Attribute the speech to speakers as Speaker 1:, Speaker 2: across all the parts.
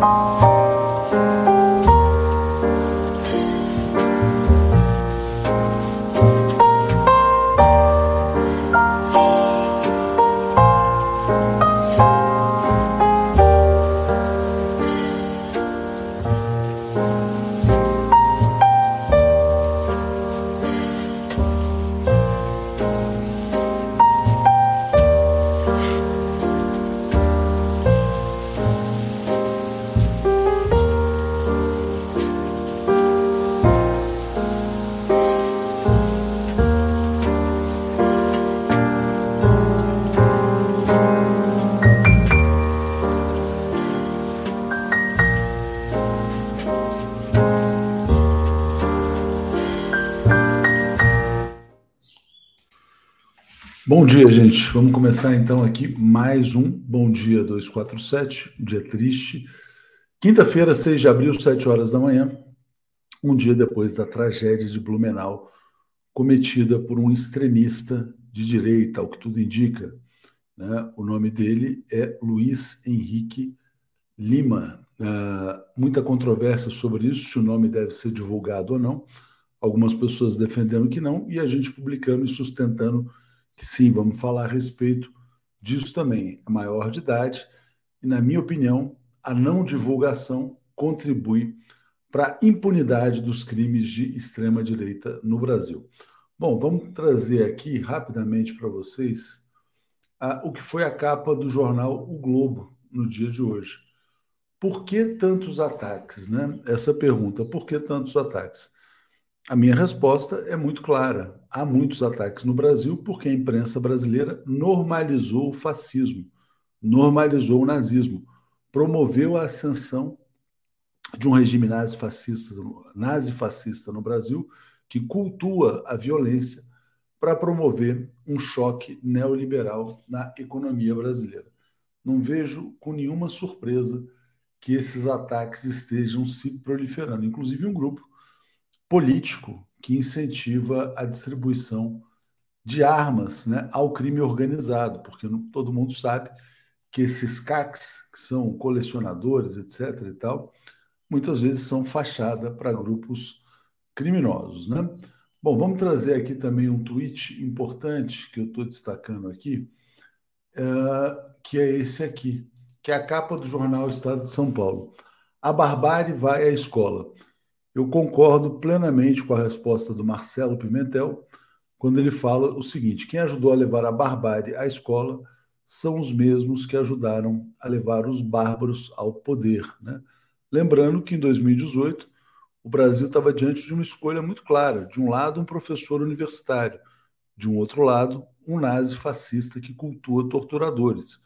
Speaker 1: Bye. Dia, gente. Vamos começar então aqui mais um Bom Dia 247, um dia triste. Quinta-feira, 6 de abril, 7 horas da manhã, um dia depois da tragédia de Blumenau, cometida por um extremista de direita, ao que tudo indica. Né? O nome dele é Luiz Henrique Lima. Uh, muita controvérsia sobre isso, se o nome deve ser divulgado ou não. Algumas pessoas defendendo que não, e a gente publicando e sustentando que sim, vamos falar a respeito disso também. É maior de idade, e, na minha opinião, a não divulgação contribui para a impunidade dos crimes de extrema-direita no Brasil. Bom, vamos trazer aqui rapidamente para vocês a, o que foi a capa do jornal O Globo no dia de hoje. Por que tantos ataques? Né? Essa pergunta, por que tantos ataques? A minha resposta é muito clara. Há muitos ataques no Brasil porque a imprensa brasileira normalizou o fascismo, normalizou o nazismo, promoveu a ascensão de um regime nazi-fascista nazi -fascista no Brasil que cultua a violência para promover um choque neoliberal na economia brasileira. Não vejo com nenhuma surpresa que esses ataques estejam se proliferando, inclusive um grupo político que incentiva a distribuição de armas né, ao crime organizado, porque todo mundo sabe que esses CACs, que são colecionadores, etc. e tal, muitas vezes são fachada para grupos criminosos. Né? Bom, vamos trazer aqui também um tweet importante que eu estou destacando aqui, uh, que é esse aqui, que é a capa do jornal Estado de São Paulo. A barbárie vai à escola. Eu concordo plenamente com a resposta do Marcelo Pimentel quando ele fala o seguinte: quem ajudou a levar a barbárie à escola são os mesmos que ajudaram a levar os bárbaros ao poder. Né? Lembrando que em 2018 o Brasil estava diante de uma escolha muito clara: de um lado, um professor universitário, de um outro lado, um nazi fascista que cultua torturadores.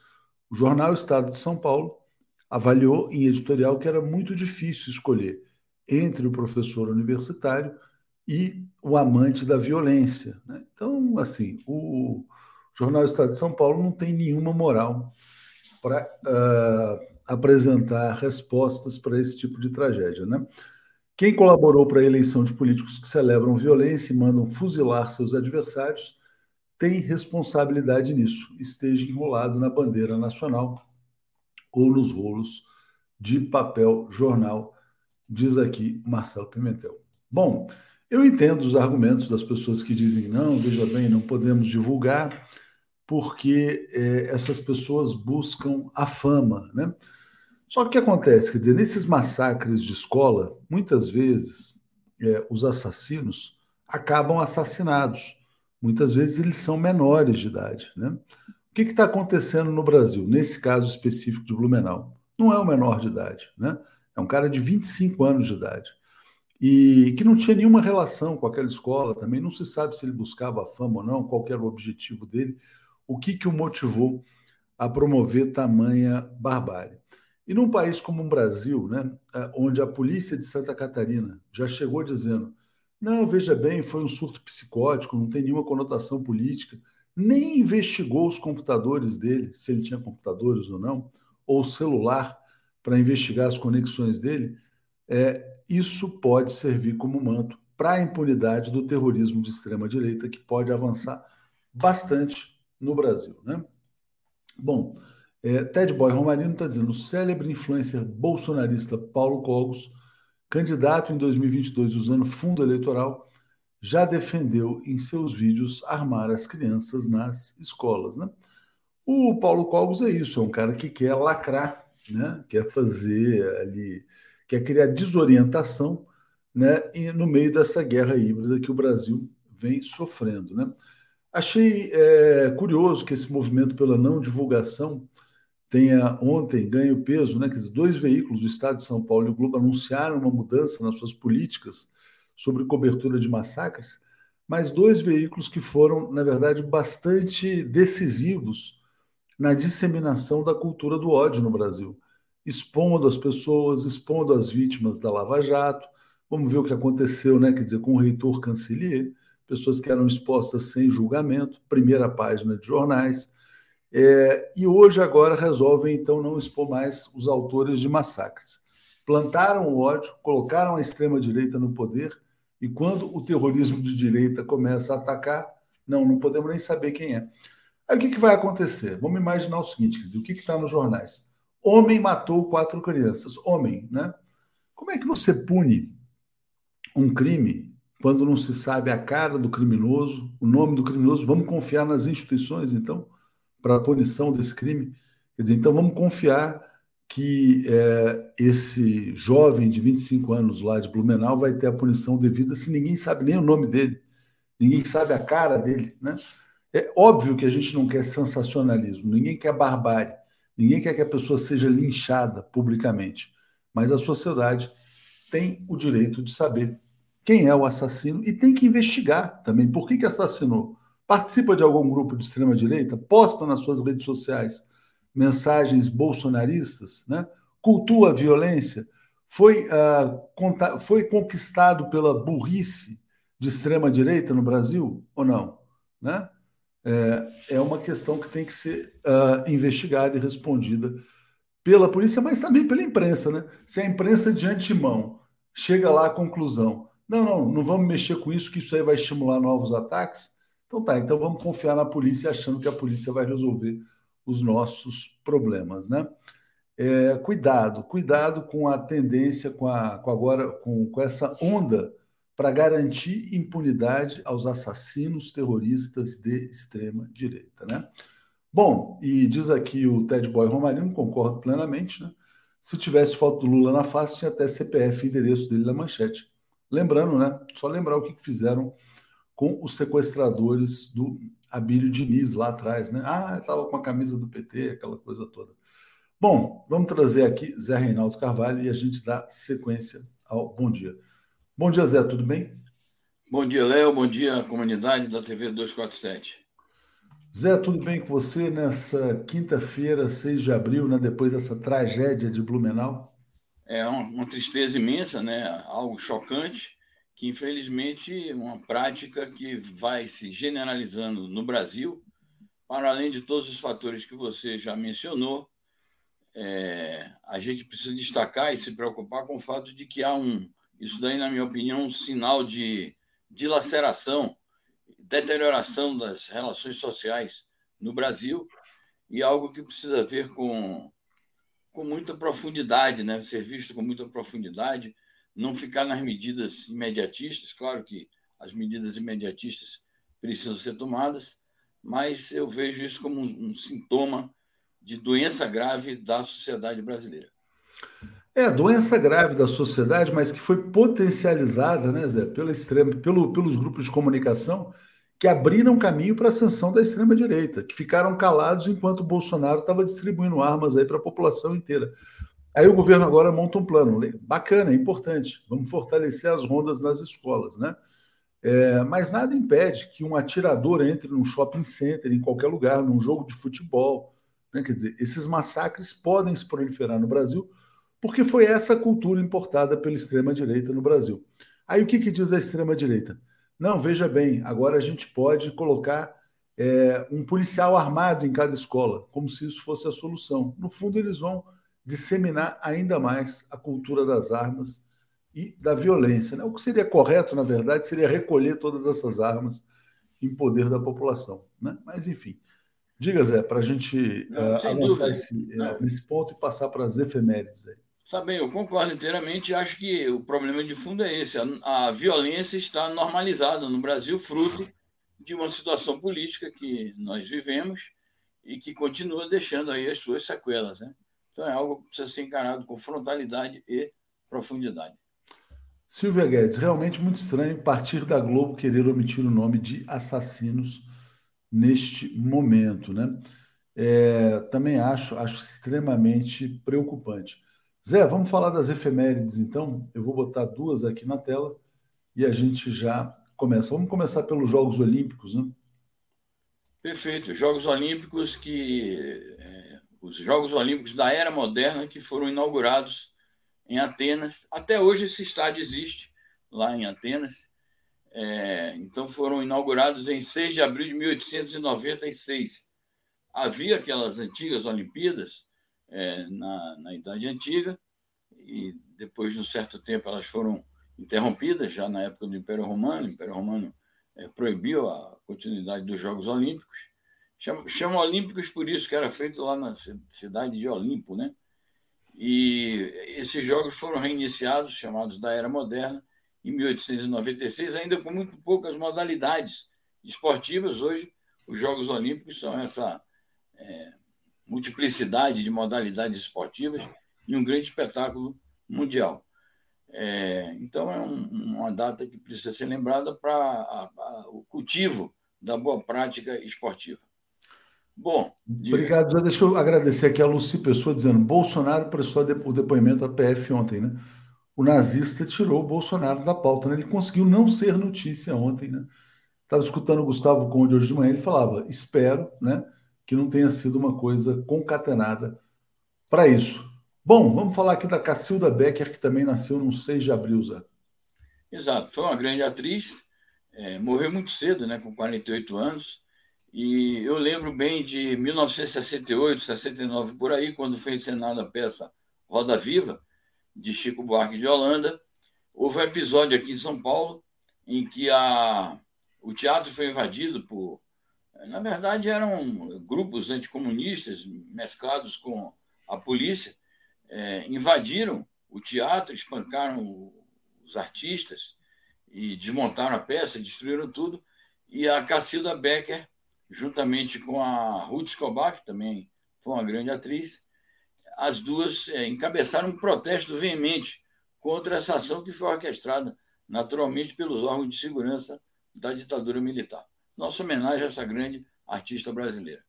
Speaker 1: O jornal Estado de São Paulo avaliou em editorial que era muito difícil escolher entre o professor universitário e o amante da violência. Né? Então, assim, o Jornal Estado de São Paulo não tem nenhuma moral para uh, ah, apresentar respostas para esse tipo de tragédia. Né? Quem colaborou para a eleição de políticos que celebram violência e mandam fuzilar seus adversários tem responsabilidade nisso, esteja enrolado na bandeira nacional ou nos rolos de papel jornal diz aqui Marcelo Pimentel. Bom, eu entendo os argumentos das pessoas que dizem não, veja bem, não podemos divulgar porque é, essas pessoas buscam a fama, né? Só que o que acontece, quer dizer, nesses massacres de escola, muitas vezes é, os assassinos acabam assassinados. Muitas vezes eles são menores de idade, né? O que está acontecendo no Brasil, nesse caso específico de Blumenau? Não é o menor de idade, né? É um cara de 25 anos de idade. E que não tinha nenhuma relação com aquela escola também. Não se sabe se ele buscava fama ou não, qual era o objetivo dele, o que, que o motivou a promover tamanha barbárie. E num país como o Brasil, né, é, onde a polícia de Santa Catarina já chegou dizendo: não, veja bem, foi um surto psicótico, não tem nenhuma conotação política, nem investigou os computadores dele, se ele tinha computadores ou não, ou celular, para investigar as conexões dele, é, isso pode servir como manto para a impunidade do terrorismo de extrema-direita, que pode avançar bastante no Brasil. Né? Bom, é, Ted Boy Romarino está dizendo: o célebre influencer bolsonarista Paulo Cogos, candidato em 2022 usando fundo eleitoral, já defendeu em seus vídeos armar as crianças nas escolas. Né? O Paulo Cogos é isso, é um cara que quer lacrar né? quer fazer ali, quer criar desorientação né? e no meio dessa guerra híbrida que o Brasil vem sofrendo. Né? Achei é, curioso que esse movimento pela não divulgação tenha ontem ganho peso, né? Quer dizer, dois veículos do Estado de São Paulo e o Globo anunciaram uma mudança nas suas políticas sobre cobertura de massacres, mas dois veículos que foram, na verdade, bastante decisivos na disseminação da cultura do ódio no Brasil, expondo as pessoas, expondo as vítimas da Lava Jato. Vamos ver o que aconteceu, né? Quer dizer, com o reitor Cancelier. Pessoas que eram expostas sem julgamento, primeira página de jornais. É, e hoje, agora, resolvem então não expor mais os autores de massacres. Plantaram o ódio, colocaram a extrema-direita no poder, e quando o terrorismo de direita começa a atacar, não, não podemos nem saber quem é. Aí o que, que vai acontecer? Vamos imaginar o seguinte: dizer, o que está nos jornais? Homem matou quatro crianças. Homem, né? Como é que você pune um crime quando não se sabe a cara do criminoso, o nome do criminoso? Vamos confiar nas instituições, então, para a punição desse crime? Quer dizer, então vamos confiar que é, esse jovem de 25 anos lá de Blumenau vai ter a punição devida se ninguém sabe nem o nome dele, ninguém sabe a cara dele, né? É óbvio que a gente não quer sensacionalismo, ninguém quer barbárie, ninguém quer que a pessoa seja linchada publicamente, mas a sociedade tem o direito de saber quem é o assassino e tem que investigar também por que, que assassinou. Participa de algum grupo de extrema-direita, posta nas suas redes sociais mensagens bolsonaristas, né? cultua a violência, foi, uh, foi conquistado pela burrice de extrema-direita no Brasil ou não? Né? É, é uma questão que tem que ser uh, investigada e respondida pela polícia, mas também pela imprensa. Né? Se a imprensa de antemão chega lá à conclusão, não, não, não vamos mexer com isso, que isso aí vai estimular novos ataques, então tá, então vamos confiar na polícia achando que a polícia vai resolver os nossos problemas, né? É, cuidado, cuidado com a tendência, com, a, com agora com, com essa onda para garantir impunidade aos assassinos terroristas de extrema direita, né? Bom, e diz aqui o Ted Boy Romarino, concordo plenamente, né? Se tivesse foto do Lula na face, tinha até CPF e endereço dele na manchete. Lembrando, né? Só lembrar o que fizeram com os sequestradores do Abílio Diniz lá atrás, né? Ah, estava com a camisa do PT, aquela coisa toda. Bom, vamos trazer aqui Zé Reinaldo Carvalho e a gente dá sequência ao bom dia. Bom dia, Zé, tudo bem?
Speaker 2: Bom dia, Léo. Bom dia, comunidade da TV 247.
Speaker 1: Zé, tudo bem com você nessa quinta-feira, 6 de abril, né, depois dessa tragédia de Blumenau?
Speaker 2: É uma, tristeza imensa, né? algo chocante que infelizmente é uma prática que vai se generalizando no Brasil, para além de todos os fatores que você já mencionou, é, a gente precisa destacar e se preocupar com o fato de que há um, isso daí, na minha opinião, um sinal de dilaceração, deterioração das relações sociais no Brasil e algo que precisa ver com, com muita profundidade, né? ser visto com muita profundidade, não ficar nas medidas imediatistas. Claro que as medidas imediatistas precisam ser tomadas, mas eu vejo isso como um, um sintoma de doença grave da sociedade brasileira.
Speaker 1: É, doença grave da sociedade, mas que foi potencializada, né, Zé, pela extrema, pelo, pelos grupos de comunicação que abriram caminho para a ascensão da extrema-direita, que ficaram calados enquanto o Bolsonaro estava distribuindo armas aí para a população inteira. Aí o governo agora monta um plano. Bacana, é importante. Vamos fortalecer as rondas nas escolas, né? É, mas nada impede que um atirador entre num shopping center, em qualquer lugar, num jogo de futebol. Né? Quer dizer, esses massacres podem se proliferar no Brasil, porque foi essa cultura importada pela extrema-direita no Brasil. Aí o que, que diz a extrema-direita? Não, veja bem, agora a gente pode colocar é, um policial armado em cada escola, como se isso fosse a solução. No fundo, eles vão disseminar ainda mais a cultura das armas e da violência. Né? O que seria correto, na verdade, seria recolher todas essas armas em poder da população. Né? Mas, enfim. Diga, Zé, para a gente uh, avançar esse, uh, nesse ponto e passar para as efemérides aí.
Speaker 2: Tá bem, eu concordo inteiramente. Acho que o problema de fundo é esse. A, a violência está normalizada no Brasil, fruto de uma situação política que nós vivemos e que continua deixando aí as suas sequelas. Né? Então é algo que precisa ser encarado com frontalidade e profundidade.
Speaker 1: Silvia Guedes, realmente muito estranho partir da Globo querer omitir o nome de assassinos neste momento, né? É, também acho, acho extremamente preocupante. Zé, vamos falar das efemérides então? Eu vou botar duas aqui na tela e a gente já começa. Vamos começar pelos Jogos Olímpicos, né?
Speaker 2: Perfeito. Jogos Olímpicos que é, os Jogos Olímpicos da Era Moderna, que foram inaugurados em Atenas. Até hoje esse estádio existe lá em Atenas. É, então foram inaugurados em 6 de abril de 1896. Havia aquelas antigas Olimpíadas é, na, na Idade Antiga, e depois de um certo tempo elas foram interrompidas, já na época do Império Romano. O Império Romano é, proibiu a continuidade dos Jogos Olímpicos. Chamam, chamam Olímpicos por isso, que era feito lá na cidade de Olimpo, né? E esses jogos foram reiniciados, chamados da Era Moderna, em 1896, ainda com muito poucas modalidades esportivas. Hoje, os Jogos Olímpicos são essa é, multiplicidade de modalidades esportivas e um grande espetáculo mundial. É, então, é um, uma data que precisa ser lembrada para o cultivo da boa prática esportiva.
Speaker 1: Bom. Obrigado. Já deixa eu agradecer aqui a Luci Pessoa dizendo: Bolsonaro prestou o depoimento à PF ontem, né? O nazista tirou o Bolsonaro da pauta, né? Ele conseguiu não ser notícia ontem, né? Estava escutando o Gustavo Conde hoje de manhã, ele falava: espero, né, que não tenha sido uma coisa concatenada para isso. Bom, vamos falar aqui da Cacilda Becker, que também nasceu no 6 de abril, Zé.
Speaker 2: Exato, foi uma grande atriz, é, morreu muito cedo, né, com 48 anos, e eu lembro bem de 1968, 69, por aí, quando foi encenada a peça Roda Viva, de Chico Buarque de Holanda. Houve um episódio aqui em São Paulo em que a, o teatro foi invadido por. Na verdade, eram grupos anticomunistas mesclados com a polícia, é, invadiram o teatro, espancaram os artistas e desmontaram a peça, destruíram tudo. E a Cacilda Becker, juntamente com a Ruth Escobar, que também foi uma grande atriz, as duas é, encabeçaram um protesto veemente contra essa ação que foi orquestrada naturalmente pelos órgãos de segurança da ditadura militar. Nossa homenagem a essa grande artista brasileira.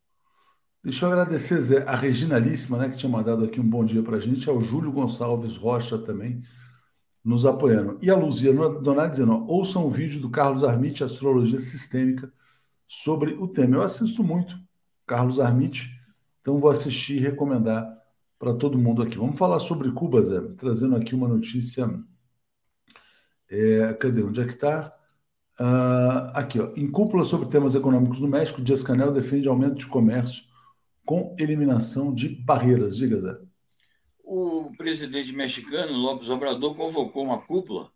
Speaker 1: Deixa eu agradecer, Zé, a Regina Líssima, né, que tinha mandado aqui um bom dia para a gente, ao Júlio Gonçalves Rocha também, nos apoiando. E a Luzia Donato dizendo: ó, ouçam o vídeo do Carlos Armite, Astrologia Sistêmica, sobre o tema. Eu assisto muito Carlos Armite, então vou assistir e recomendar para todo mundo aqui. Vamos falar sobre Cuba, Zé, trazendo aqui uma notícia. É, cadê? Onde é que está? Uh, aqui, ó. Em cúpula sobre temas econômicos no México, Dias Canel defende aumento de comércio com eliminação de barreiras. Diga, Zé.
Speaker 2: O presidente mexicano, López Obrador, convocou uma cúpula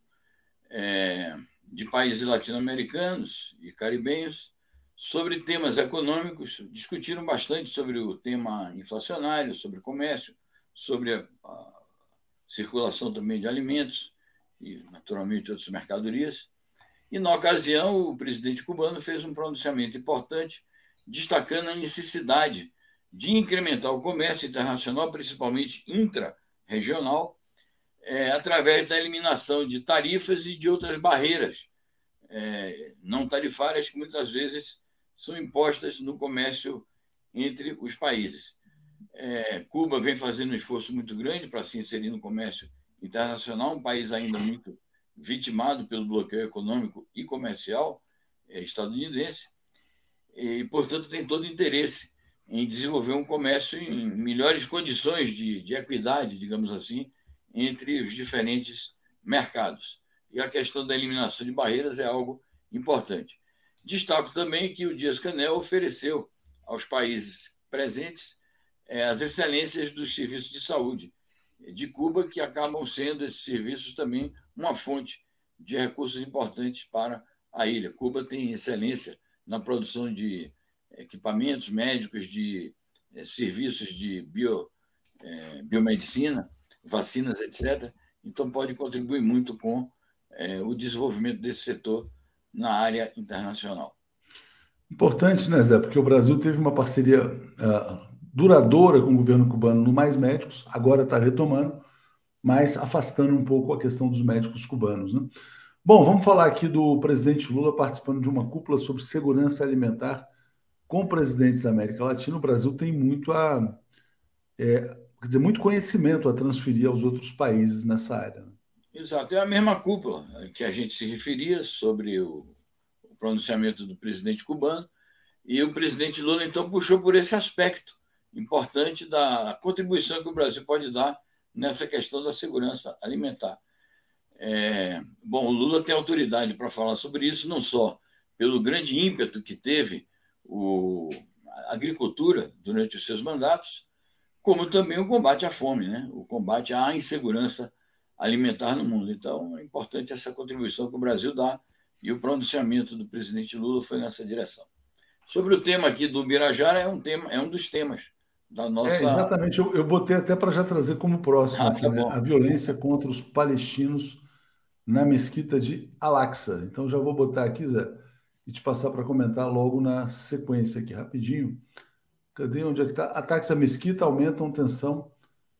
Speaker 2: é, de países latino-americanos e caribenhos sobre temas econômicos. Discutiram bastante sobre o tema inflacionário, sobre comércio, sobre a, a circulação também de alimentos e, naturalmente, outras mercadorias. E, na ocasião, o presidente cubano fez um pronunciamento importante, destacando a necessidade de incrementar o comércio internacional, principalmente intra-regional, é, através da eliminação de tarifas e de outras barreiras é, não tarifárias que muitas vezes são impostas no comércio entre os países. É, Cuba vem fazendo um esforço muito grande para se inserir no comércio internacional, um país ainda muito vitimado pelo bloqueio econômico e comercial é, estadunidense, e, portanto, tem todo interesse em desenvolver um comércio em melhores condições de, de equidade, digamos assim, entre os diferentes mercados. E a questão da eliminação de barreiras é algo importante. Destaco também que o Dias Canel ofereceu aos países presentes é, as excelências dos serviços de saúde de Cuba, que acabam sendo esses serviços também uma fonte de recursos importantes para a ilha. Cuba tem excelência na produção de equipamentos médicos, de é, serviços de bio, é, biomedicina, vacinas, etc. Então, pode contribuir muito com é, o desenvolvimento desse setor na área internacional.
Speaker 1: Importante, né, Zé? Porque o Brasil teve uma parceria uh, duradoura com o governo cubano no Mais Médicos, agora está retomando, mas afastando um pouco a questão dos médicos cubanos. Né? Bom, vamos falar aqui do presidente Lula participando de uma cúpula sobre segurança alimentar com presidentes da América Latina, o Brasil tem muito a é, quer dizer, muito conhecimento a transferir aos outros países nessa área. Né?
Speaker 2: Exato, é a mesma cúpula que a gente se referia sobre o, o pronunciamento do presidente cubano, e o presidente Lula então puxou por esse aspecto importante da contribuição que o Brasil pode dar nessa questão da segurança alimentar. É, bom, o Lula tem autoridade para falar sobre isso, não só pelo grande ímpeto que teve o, a agricultura durante os seus mandatos, como também o combate à fome, né? o combate à insegurança alimentar no mundo. Então, é importante essa contribuição que o Brasil dá e o pronunciamento do presidente Lula foi nessa direção. Sobre o tema aqui do Birajara, é um, tema, é um dos temas da nossa. É,
Speaker 1: exatamente, eu, eu botei até para já trazer como próximo ah, aqui, tá né? a violência contra os palestinos na mesquita de Al-Aqsa. Então já vou botar aqui, Zé, e te passar para comentar logo na sequência aqui, rapidinho. Cadê onde é que está? Ataques à mesquita aumentam tensão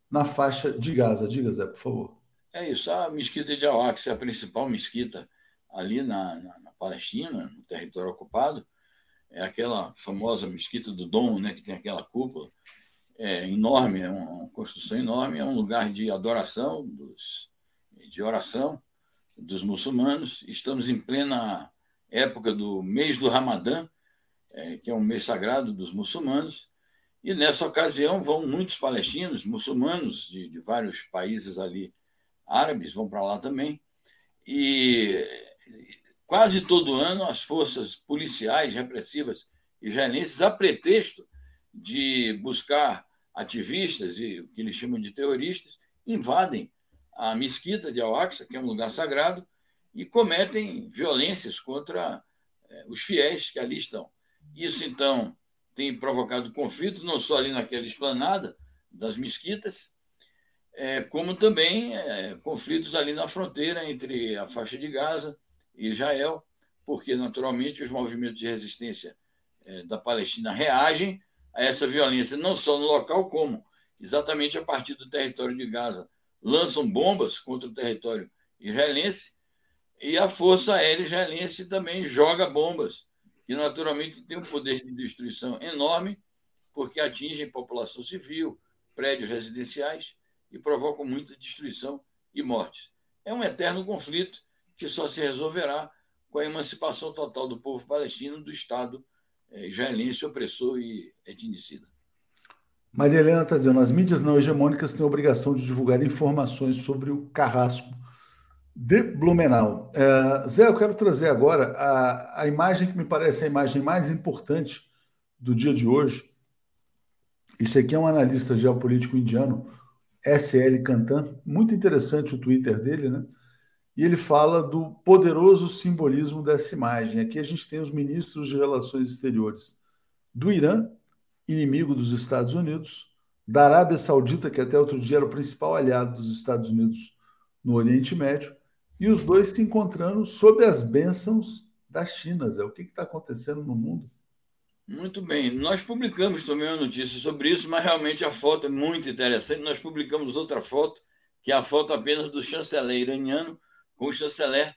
Speaker 1: na faixa de Gaza. Diga, Zé, por favor.
Speaker 2: É isso, a mesquita de Al-Aqsa é a principal mesquita ali na, na, na, Palestina, no território ocupado. É aquela famosa mesquita do Dom, né, que tem aquela cúpula é enorme, é uma construção enorme, é um lugar de adoração, dos, de oração dos muçulmanos. Estamos em plena época do mês do Ramadã, é, que é um mês sagrado dos muçulmanos, e nessa ocasião vão muitos palestinos, muçulmanos de, de vários países ali árabes, vão para lá também, e quase todo ano as forças policiais repressivas israelenses, a pretexto de buscar ativistas e o que eles chamam de terroristas, invadem a mesquita de Al-Aqsa, que é um lugar sagrado, e cometem violências contra eh, os fiéis que ali estão. Isso, então, tem provocado conflito, não só ali naquela esplanada das mesquitas, é, como também é, conflitos ali na fronteira entre a faixa de Gaza e Israel, porque, naturalmente, os movimentos de resistência da Palestina reagem a essa violência, não só no local, como exatamente a partir do território de Gaza. Lançam bombas contra o território israelense e a Força Aérea Israelense também joga bombas, que naturalmente tem um poder de destruição enorme, porque atingem população civil, prédios residenciais e provocam muita destruição e mortes. É um eterno conflito que só se resolverá com a emancipação total do povo palestino do Estado israelense opressor e etnicida.
Speaker 1: Maria Helena está dizendo: as mídias não hegemônicas têm a obrigação de divulgar informações sobre o carrasco de Blumenau. É, Zé, eu quero trazer agora a, a imagem que me parece a imagem mais importante do dia de hoje. Esse aqui é um analista geopolítico indiano, SL Kantan, muito interessante o Twitter dele, né? E ele fala do poderoso simbolismo dessa imagem. Aqui a gente tem os ministros de Relações Exteriores do Irã, inimigo dos Estados Unidos, da Arábia Saudita, que até outro dia era o principal aliado dos Estados Unidos no Oriente Médio, e os dois se encontrando sob as bênçãos da China. Zé. O que está acontecendo no mundo?
Speaker 2: Muito bem. Nós publicamos também uma notícia sobre isso, mas realmente a foto é muito interessante. Nós publicamos outra foto, que é a foto apenas do chanceler iraniano com o chanceler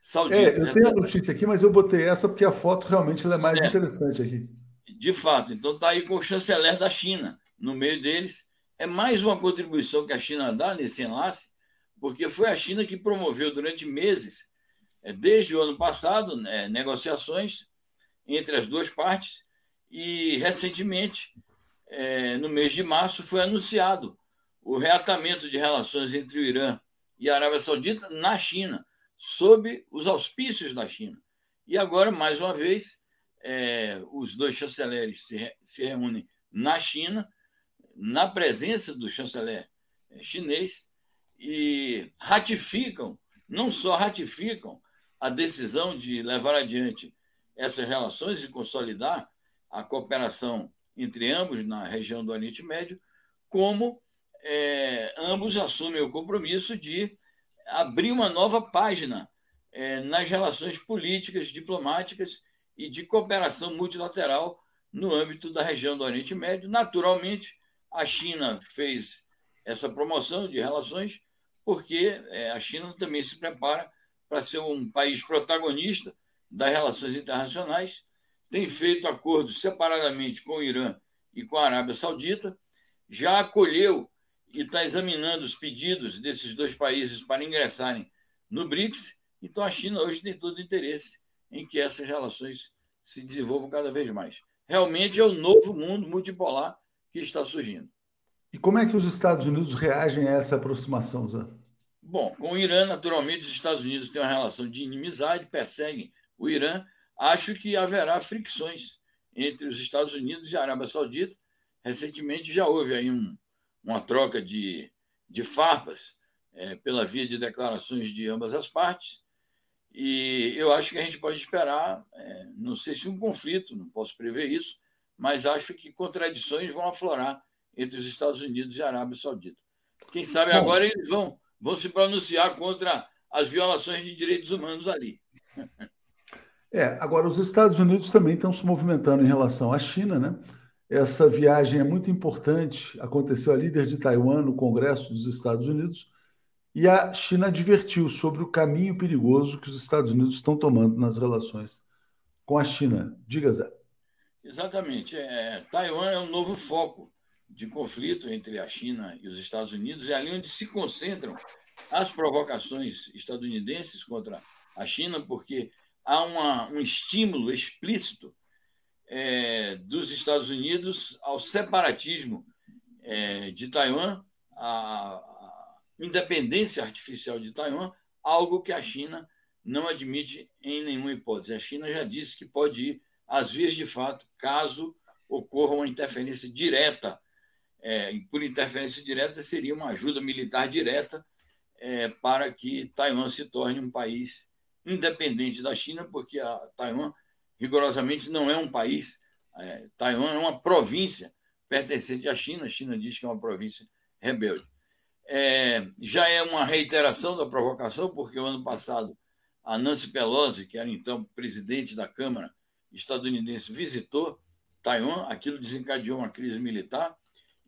Speaker 2: saudita.
Speaker 1: É, eu tenho a notícia aqui, mas eu botei essa porque a foto realmente é mais certo. interessante aqui.
Speaker 2: De fato, então está aí com o chanceler da China no meio deles. É mais uma contribuição que a China dá nesse enlace, porque foi a China que promoveu durante meses, é, desde o ano passado, né, negociações entre as duas partes, e recentemente, é, no mês de março, foi anunciado o reatamento de relações entre o Irã e a Arábia Saudita na China, sob os auspícios da China. E agora, mais uma vez, é, os dois chanceleres se, se reúnem na China, na presença do chanceler é, chinês, e ratificam, não só ratificam a decisão de levar adiante essas relações e consolidar a cooperação entre ambos na região do Oriente Médio, como é, ambos assumem o compromisso de abrir uma nova página é, nas relações políticas, diplomáticas e de cooperação multilateral no âmbito da região do Oriente Médio. Naturalmente, a China fez essa promoção de relações porque é, a China também se prepara para ser um país protagonista das relações internacionais, tem feito acordos separadamente com o Irã e com a Arábia Saudita, já acolheu e está examinando os pedidos desses dois países para ingressarem no BRICS. Então, a China hoje tem todo o interesse em que essas relações se desenvolvam cada vez mais. Realmente é o novo mundo multipolar que está surgindo.
Speaker 1: E como é que os Estados Unidos reagem a essa aproximação, Zé?
Speaker 2: Bom, com o Irã, naturalmente, os Estados Unidos têm uma relação de inimizade, perseguem o Irã. Acho que haverá fricções entre os Estados Unidos e a Arábia Saudita. Recentemente já houve aí um, uma troca de, de farpas é, pela via de declarações de ambas as partes. E eu acho que a gente pode esperar, é, não sei se um conflito, não posso prever isso, mas acho que contradições vão aflorar entre os Estados Unidos e a Arábia Saudita. Quem sabe agora eles vão, vão se pronunciar contra as violações de direitos humanos ali.
Speaker 1: É, agora os Estados Unidos também estão se movimentando em relação à China, né? Essa viagem é muito importante. Aconteceu a líder de Taiwan no Congresso dos Estados Unidos e a China advertiu sobre o caminho perigoso que os Estados Unidos estão tomando nas relações com a China. Diga, Zé.
Speaker 2: Exatamente. É, Taiwan é um novo foco de conflito entre a China e os Estados Unidos, é ali onde se concentram as provocações estadunidenses contra a China, porque há uma, um estímulo explícito é, dos Estados Unidos ao separatismo é, de Taiwan, a, independência artificial de Taiwan, algo que a China não admite em nenhuma hipótese. A China já disse que pode ir às vias de fato, caso ocorra uma interferência direta. É, por interferência direta, seria uma ajuda militar direta é, para que Taiwan se torne um país independente da China, porque a Taiwan rigorosamente não é um país. É, Taiwan é uma província pertencente à China. A China diz que é uma província rebelde. É, já é uma reiteração da provocação, porque o ano passado a Nancy Pelosi, que era então presidente da Câmara estadunidense, visitou Taiwan, aquilo desencadeou uma crise militar,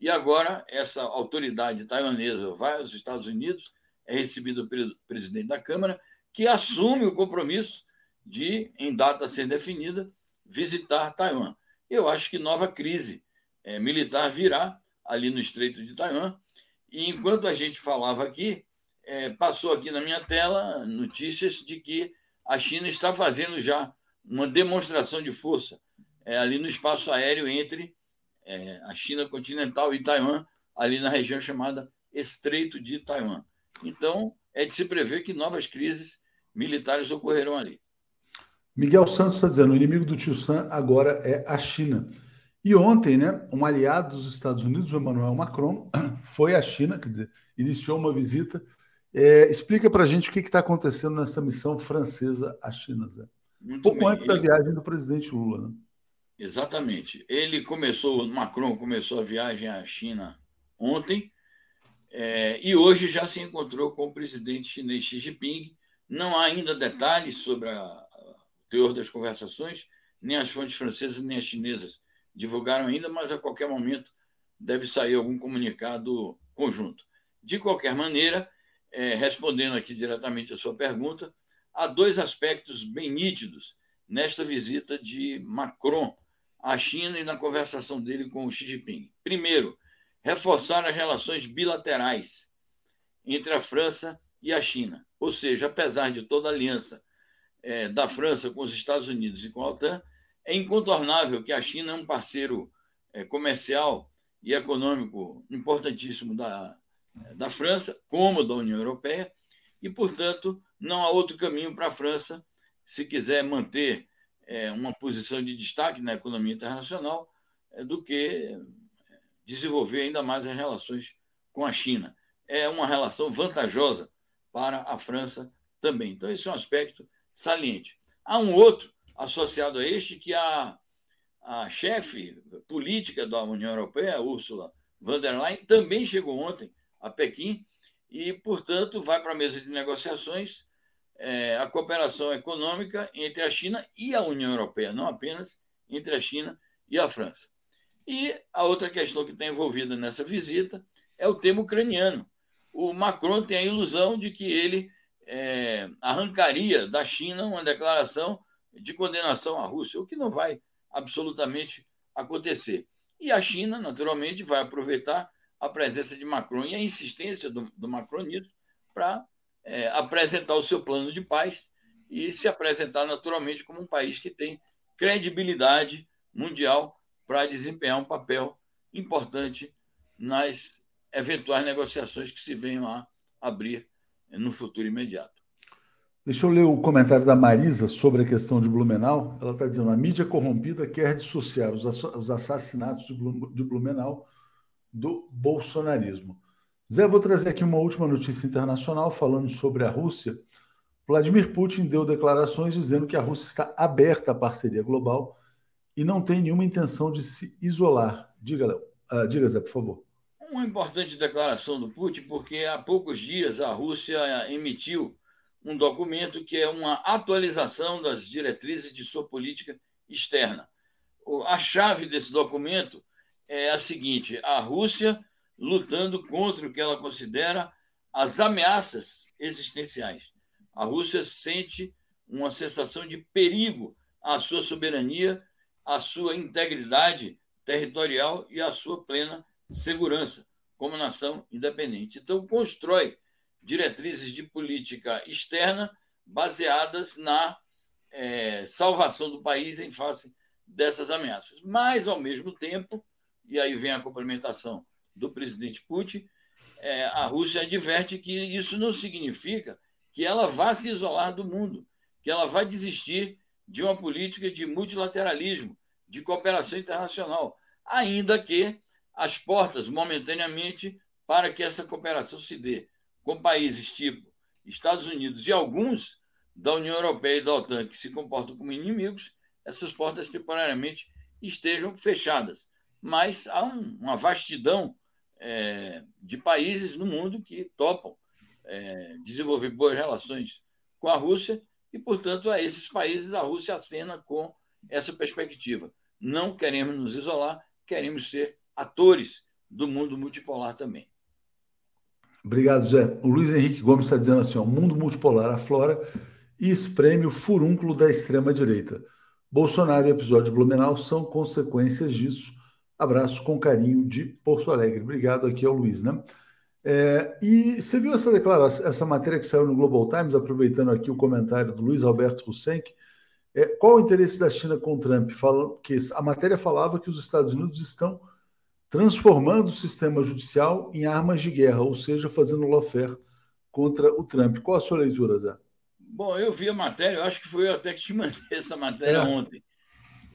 Speaker 2: e agora essa autoridade taiwanesa vai aos Estados Unidos, é recebido pelo presidente da Câmara, que assume o compromisso de, em data ser definida, visitar Taiwan. Eu acho que nova crise é, militar virá ali no Estreito de Taiwan, e enquanto a gente falava aqui, é, passou aqui na minha tela notícias de que a China está fazendo já uma demonstração de força é, ali no espaço aéreo entre é, a China continental e Taiwan, ali na região chamada Estreito de Taiwan. Então, é de se prever que novas crises militares ocorrerão ali.
Speaker 1: Miguel Santos está dizendo: o inimigo do tio Sam agora é a China. E ontem, né, um aliado dos Estados Unidos, o Emmanuel Macron, foi à China, quer dizer, iniciou uma visita. É, explica para a gente o que está acontecendo nessa missão francesa à China, Zé. Muito Pouco bem. antes da viagem do presidente Lula. Né?
Speaker 2: Exatamente. Ele começou, Macron começou a viagem à China ontem é, e hoje já se encontrou com o presidente chinês Xi Jinping. Não há ainda detalhes sobre a, teor das conversações, nem as fontes francesas nem as chinesas divulgaram ainda, mas a qualquer momento deve sair algum comunicado conjunto. De qualquer maneira, é, respondendo aqui diretamente a sua pergunta, há dois aspectos bem nítidos nesta visita de Macron à China e na conversação dele com Xi Jinping. Primeiro, reforçar as relações bilaterais entre a França e a China. Ou seja, apesar de toda aliança é, da França com os Estados Unidos e com a OTAN, é incontornável que a China é um parceiro é, comercial e econômico importantíssimo da, da França, como da União Europeia, e, portanto, não há outro caminho para a França, se quiser manter é, uma posição de destaque na economia internacional, é, do que desenvolver ainda mais as relações com a China. É uma relação vantajosa para a França também. Então, esse é um aspecto saliente. Há um outro associado a este que a, a chefe política da União Europeia, Ursula von der Leyen, também chegou ontem a Pequim e, portanto, vai para a mesa de negociações é, a cooperação econômica entre a China e a União Europeia, não apenas entre a China e a França. E a outra questão que está envolvida nessa visita é o tema ucraniano. O Macron tem a ilusão de que ele é, arrancaria da China uma declaração de condenação à Rússia, o que não vai absolutamente acontecer. E a China, naturalmente, vai aproveitar a presença de Macron e a insistência do, do Macron para é, apresentar o seu plano de paz e se apresentar naturalmente como um país que tem credibilidade mundial para desempenhar um papel importante nas eventuais negociações que se venham a abrir no futuro imediato.
Speaker 1: Deixa eu ler o comentário da Marisa sobre a questão de Blumenau. Ela está dizendo: a mídia corrompida quer dissociar os assassinatos de Blumenau do bolsonarismo. Zé, vou trazer aqui uma última notícia internacional falando sobre a Rússia. Vladimir Putin deu declarações dizendo que a Rússia está aberta à parceria global e não tem nenhuma intenção de se isolar. Diga, Léo. Uh, diga, Zé, por favor.
Speaker 2: Uma importante declaração do Putin, porque há poucos dias a Rússia emitiu um documento que é uma atualização das diretrizes de sua política externa. A chave desse documento é a seguinte: a Rússia lutando contra o que ela considera as ameaças existenciais. A Rússia sente uma sensação de perigo à sua soberania, à sua integridade territorial e à sua plena segurança como nação independente. Então, constrói diretrizes de política externa baseadas na é, salvação do país em face dessas ameaças. Mas, ao mesmo tempo, e aí vem a complementação do presidente Putin, é, a Rússia adverte que isso não significa que ela vá se isolar do mundo, que ela vai desistir de uma política de multilateralismo, de cooperação internacional, ainda que as portas momentaneamente para que essa cooperação se dê com países tipo Estados Unidos e alguns da União Europeia e da OTAN que se comportam como inimigos, essas portas temporariamente estejam fechadas. Mas há um, uma vastidão é, de países no mundo que topam é, desenvolver boas relações com a Rússia e, portanto, a esses países a Rússia acena com essa perspectiva. Não queremos nos isolar, queremos ser atores do mundo multipolar também.
Speaker 1: Obrigado, Zé. O Luiz Henrique Gomes está dizendo assim: o mundo multipolar aflora e espreme o furúnculo da extrema-direita. Bolsonaro e o episódio Blumenau são consequências disso. Abraço com carinho de Porto Alegre. Obrigado aqui ao Luiz, né? É, e você viu essa declaração, essa matéria que saiu no Global Times, aproveitando aqui o comentário do Luiz Alberto Hussenk. É, qual o interesse da China com Trump? Fala, que a matéria falava que os Estados Unidos estão transformando o sistema judicial em armas de guerra, ou seja, fazendo lawfare contra o Trump. Qual a sua leitura, Zé?
Speaker 2: Bom, eu vi a matéria, eu acho que foi eu até que te mandei essa matéria é. ontem.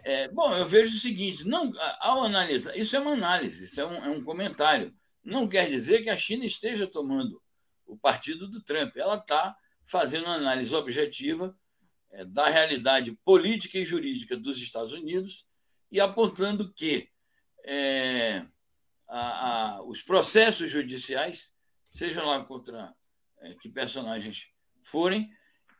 Speaker 2: É, bom, eu vejo o seguinte: não, ao analisar, isso é uma análise, isso é um, é um comentário. Não quer dizer que a China esteja tomando o partido do Trump. Ela está fazendo uma análise objetiva é, da realidade política e jurídica dos Estados Unidos e apontando que é, a, a, os processos judiciais, sejam lá contra é, que personagens forem,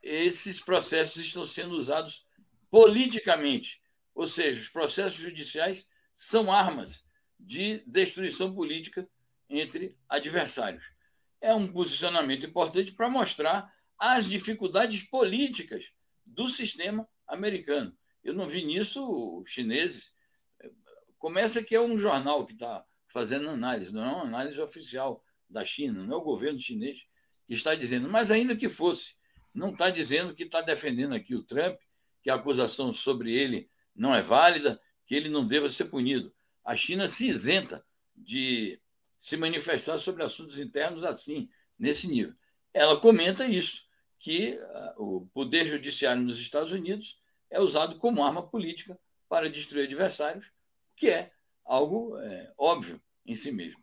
Speaker 2: esses processos estão sendo usados politicamente. Ou seja, os processos judiciais são armas de destruição política entre adversários. É um posicionamento importante para mostrar as dificuldades políticas do sistema americano. Eu não vi nisso chineses Começa que é um jornal que está fazendo análise, não é uma análise oficial da China, não é o governo chinês que está dizendo, mas ainda que fosse, não está dizendo que está defendendo aqui o Trump, que a acusação sobre ele não é válida, que ele não deva ser punido. A China se isenta de se manifestar sobre assuntos internos assim, nesse nível. Ela comenta isso, que uh, o poder judiciário nos Estados Unidos é usado como arma política para destruir adversários que é algo é, óbvio em si mesmo.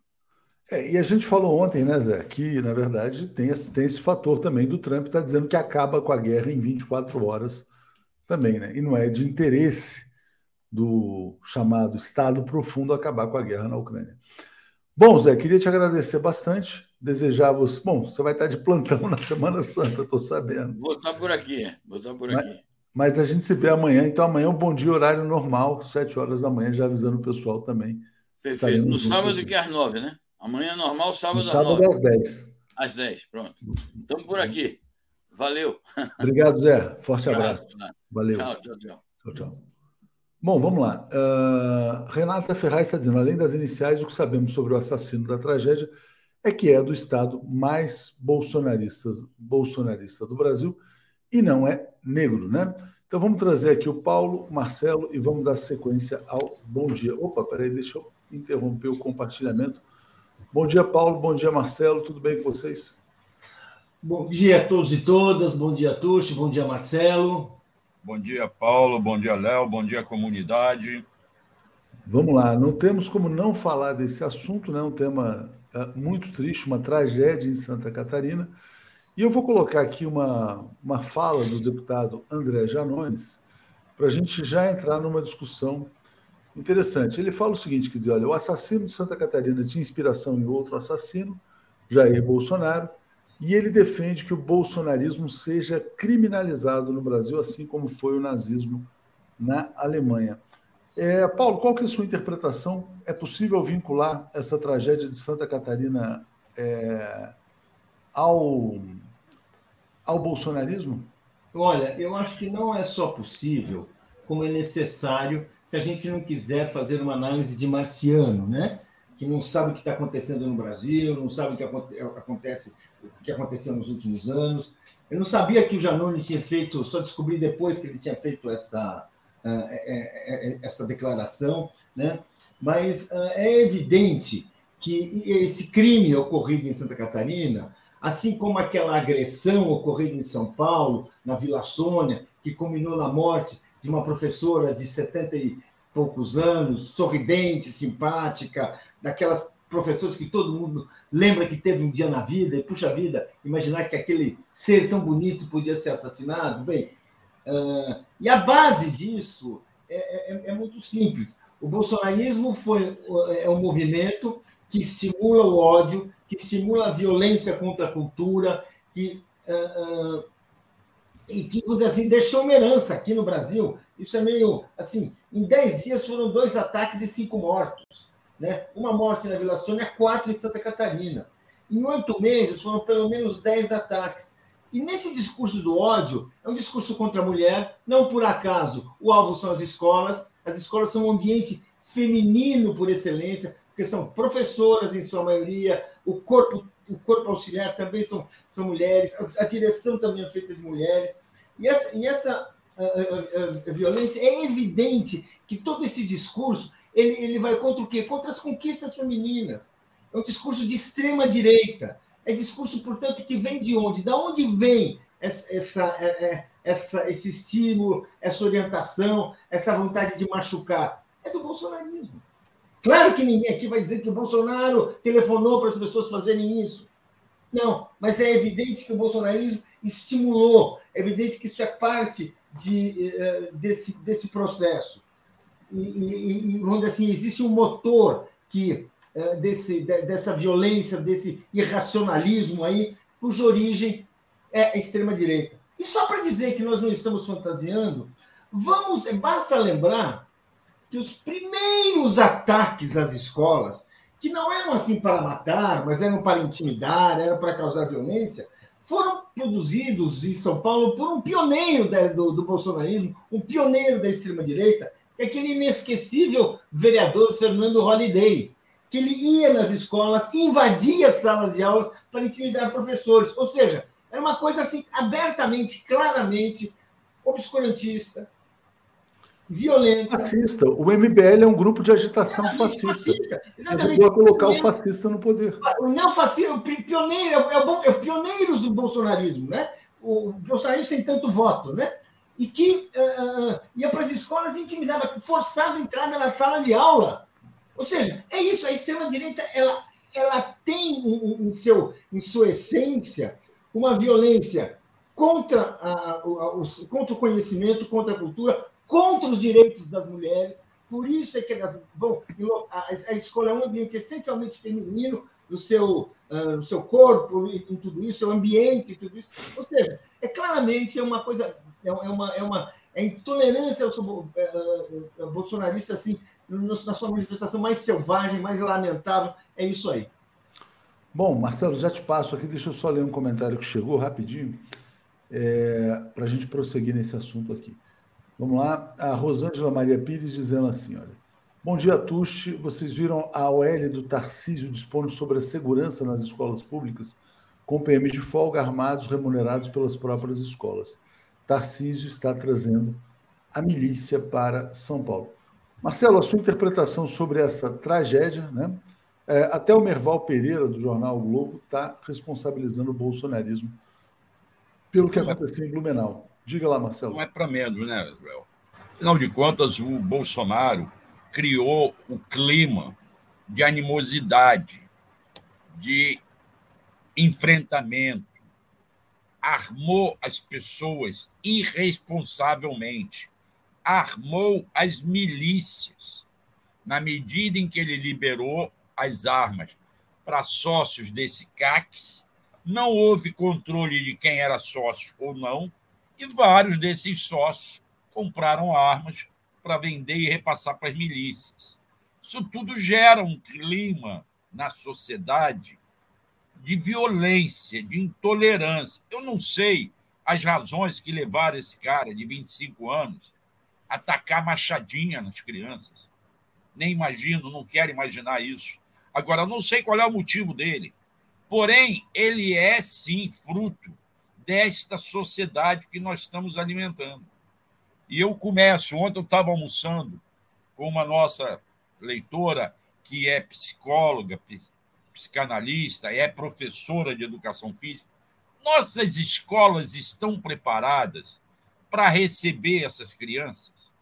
Speaker 1: É, e a gente falou ontem, né, Zé, que na verdade tem esse, tem esse fator também do Trump está dizendo que acaba com a guerra em 24 horas também, né? E não é de interesse do chamado Estado profundo acabar com a guerra na Ucrânia. Bom, Zé, queria te agradecer bastante. Desejar você. Bom, você vai estar de plantão na Semana Santa, estou sabendo.
Speaker 2: Vou estar por aqui, vou estar por aqui.
Speaker 1: Mas a gente se vê amanhã. Então, amanhã é um bom dia, horário normal, 7 horas da manhã, já avisando o pessoal também.
Speaker 2: Perfeito. No sábado que é às 9, né? Amanhã é normal, sábado, no
Speaker 1: sábado às 10.
Speaker 2: Às 10, pronto. Estamos por aqui. Valeu.
Speaker 1: Obrigado, Zé. Forte abraço. Valeu. Tchau, tchau, tchau. tchau, tchau. Bom, vamos lá. Uh, Renata Ferraz está dizendo: além das iniciais, o que sabemos sobre o assassino da tragédia é que é do estado mais bolsonarista, bolsonarista do Brasil e não é negro, né? Então vamos trazer aqui o Paulo, o Marcelo e vamos dar sequência ao bom dia. Opa, peraí, deixa eu interromper o compartilhamento. Bom dia, Paulo. Bom dia, Marcelo. Tudo bem com vocês?
Speaker 3: Bom dia a todos e todas, bom dia, Tuxi, bom dia, Marcelo.
Speaker 4: Bom dia, Paulo, bom dia, Léo, bom dia, comunidade.
Speaker 1: Vamos lá, não temos como não falar desse assunto, né? um tema é, muito triste, uma tragédia em Santa Catarina. E eu vou colocar aqui uma, uma fala do deputado André Janones, para a gente já entrar numa discussão interessante. Ele fala o seguinte: quer dizer, olha, o assassino de Santa Catarina tinha inspiração em outro assassino, Jair Bolsonaro, e ele defende que o bolsonarismo seja criminalizado no Brasil, assim como foi o nazismo na Alemanha. É, Paulo, qual que é a sua interpretação? É possível vincular essa tragédia de Santa Catarina é, ao, ao bolsonarismo?
Speaker 3: Olha, eu acho que não é só possível, como é necessário, se a gente não quiser fazer uma análise de marciano, né? Que não sabe o que está acontecendo no Brasil, não sabe o que acontece, o que aconteceu nos últimos anos. Eu não sabia que o Janone tinha feito, só descobri depois que ele tinha feito essa, é, é, é, essa declaração, né? mas é evidente que esse crime ocorrido em Santa Catarina, assim como aquela agressão ocorrida em São Paulo, na Vila Sônia, que culminou na morte de uma professora de 70 e poucos anos, sorridente, simpática, daquelas professores que todo mundo lembra que teve um dia na vida, e puxa vida, imaginar que aquele ser tão bonito podia ser assassinado. Bem, Uh, e a base disso é, é, é, muito simples. O bolsonarismo foi, é um movimento que estimula o ódio, que estimula a violência contra a cultura, que, uh, uh, e que, assim, deixou uma herança aqui no Brasil. Isso é meio assim: em dez dias foram dois ataques e cinco mortos. Né? Uma morte na Vila Sônia, quatro em Santa Catarina. Em oito meses foram pelo menos dez ataques. E nesse discurso do ódio, é um discurso contra a mulher, não por acaso o alvo são as escolas, as escolas são um ambiente feminino por excelência, porque são professoras em sua maioria, o corpo, o corpo auxiliar também são, são mulheres, a, a direção também é feita de mulheres. E essa, e essa a, a, violência é evidente que todo esse discurso ele, ele vai contra o quê? Contra as conquistas femininas. É um discurso de extrema direita é discurso, portanto, que vem de onde? Da onde vem essa, essa, é, é, essa, esse estímulo, essa orientação, essa vontade de machucar? É do bolsonarismo. Claro que ninguém aqui vai dizer que o Bolsonaro telefonou para as pessoas fazerem isso. Não, mas é evidente que o bolsonarismo estimulou, é evidente que isso é parte de, eh, desse, desse processo. E, e, e, assim, existe um motor que é, desse, dessa violência, desse irracionalismo aí, cuja origem é a extrema-direita. E só para dizer que nós não estamos fantasiando, vamos, basta lembrar que os primeiros ataques às escolas, que não eram assim para matar, mas eram para intimidar, eram para causar violência, foram produzidos em São Paulo por um pioneiro do, do bolsonarismo, um pioneiro da extrema-direita, que é aquele inesquecível vereador Fernando Holliday, que ele ia nas escolas, invadia as salas de aula para intimidar professores. Ou seja, era uma coisa assim, abertamente, claramente obscurantista, violenta.
Speaker 1: Fascista. O MBL é um grupo de agitação fascista. fascista. Ajudou a colocar o fascista no poder.
Speaker 3: O neofascismo, o pioneiro, é o, é o pioneiros do bolsonarismo, né? O bolsonarismo sem tanto voto, né? E que uh, ia para as escolas e intimidava, forçava a entrada na sala de aula. Ou seja, é isso, a extrema-direita ela, ela tem em, seu, em sua essência uma violência contra, a, a, os, contra o conhecimento, contra a cultura, contra os direitos das mulheres. Por isso é que elas vão. A, a escola é um ambiente essencialmente feminino no seu, uh, no seu corpo, em, tudo isso, seu ambiente, tudo isso. Ou seja, é claramente é uma coisa, é, é uma, é uma é intolerância ao uh, uh, bolsonarista assim na sua manifestação mais selvagem, mais lamentável. É isso aí.
Speaker 1: Bom, Marcelo, já te passo aqui, deixa eu só ler um comentário que chegou rapidinho, é, para a gente prosseguir nesse assunto aqui. Vamos lá, a Rosângela Maria Pires dizendo assim: olha. Bom dia, Tuxi. Vocês viram a OL do Tarcísio dispondo sobre a segurança nas escolas públicas com PM de folga armados remunerados pelas próprias escolas. Tarcísio está trazendo a milícia para São Paulo. Marcelo, a sua interpretação sobre essa tragédia, né? É, até o Merval Pereira, do jornal o Globo, está responsabilizando o bolsonarismo pelo que aconteceu em Blumenau. Diga lá, Marcelo.
Speaker 4: Não é para menos, né, Léo? Afinal de contas, o Bolsonaro criou o clima de animosidade, de enfrentamento, armou as pessoas irresponsavelmente, armou as milícias, na medida em que ele liberou as armas para sócios desse CACs, não houve controle de quem era sócio ou não, e vários desses sócios compraram armas para vender e repassar para as milícias. Isso tudo gera um clima na sociedade de violência, de intolerância. Eu não sei as razões que levaram esse cara de 25 anos a atacar machadinha nas crianças. Nem imagino, não quero imaginar isso. Agora, não sei qual é o motivo dele. Porém, ele é sim fruto desta sociedade que nós estamos alimentando. E eu começo, ontem eu estava almoçando com uma nossa leitora que é psicóloga, psicanalista, é professora de educação física. Nossas escolas estão preparadas para receber essas crianças?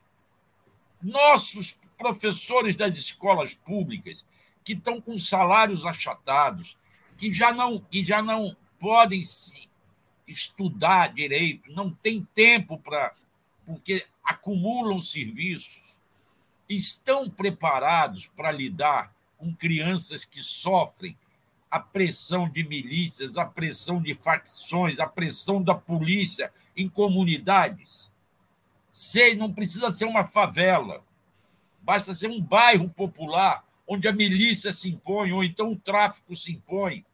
Speaker 4: Nossos professores das escolas públicas, que estão com salários achatados, que já não, que já não podem se estudar direito, não tem tempo para. porque acumulam serviços, estão preparados para lidar com crianças que sofrem a pressão de milícias, a pressão de facções, a pressão da polícia em comunidades. Sei, não precisa ser uma favela, basta ser um bairro popular onde a milícia se impõe, ou então o tráfico se impõe,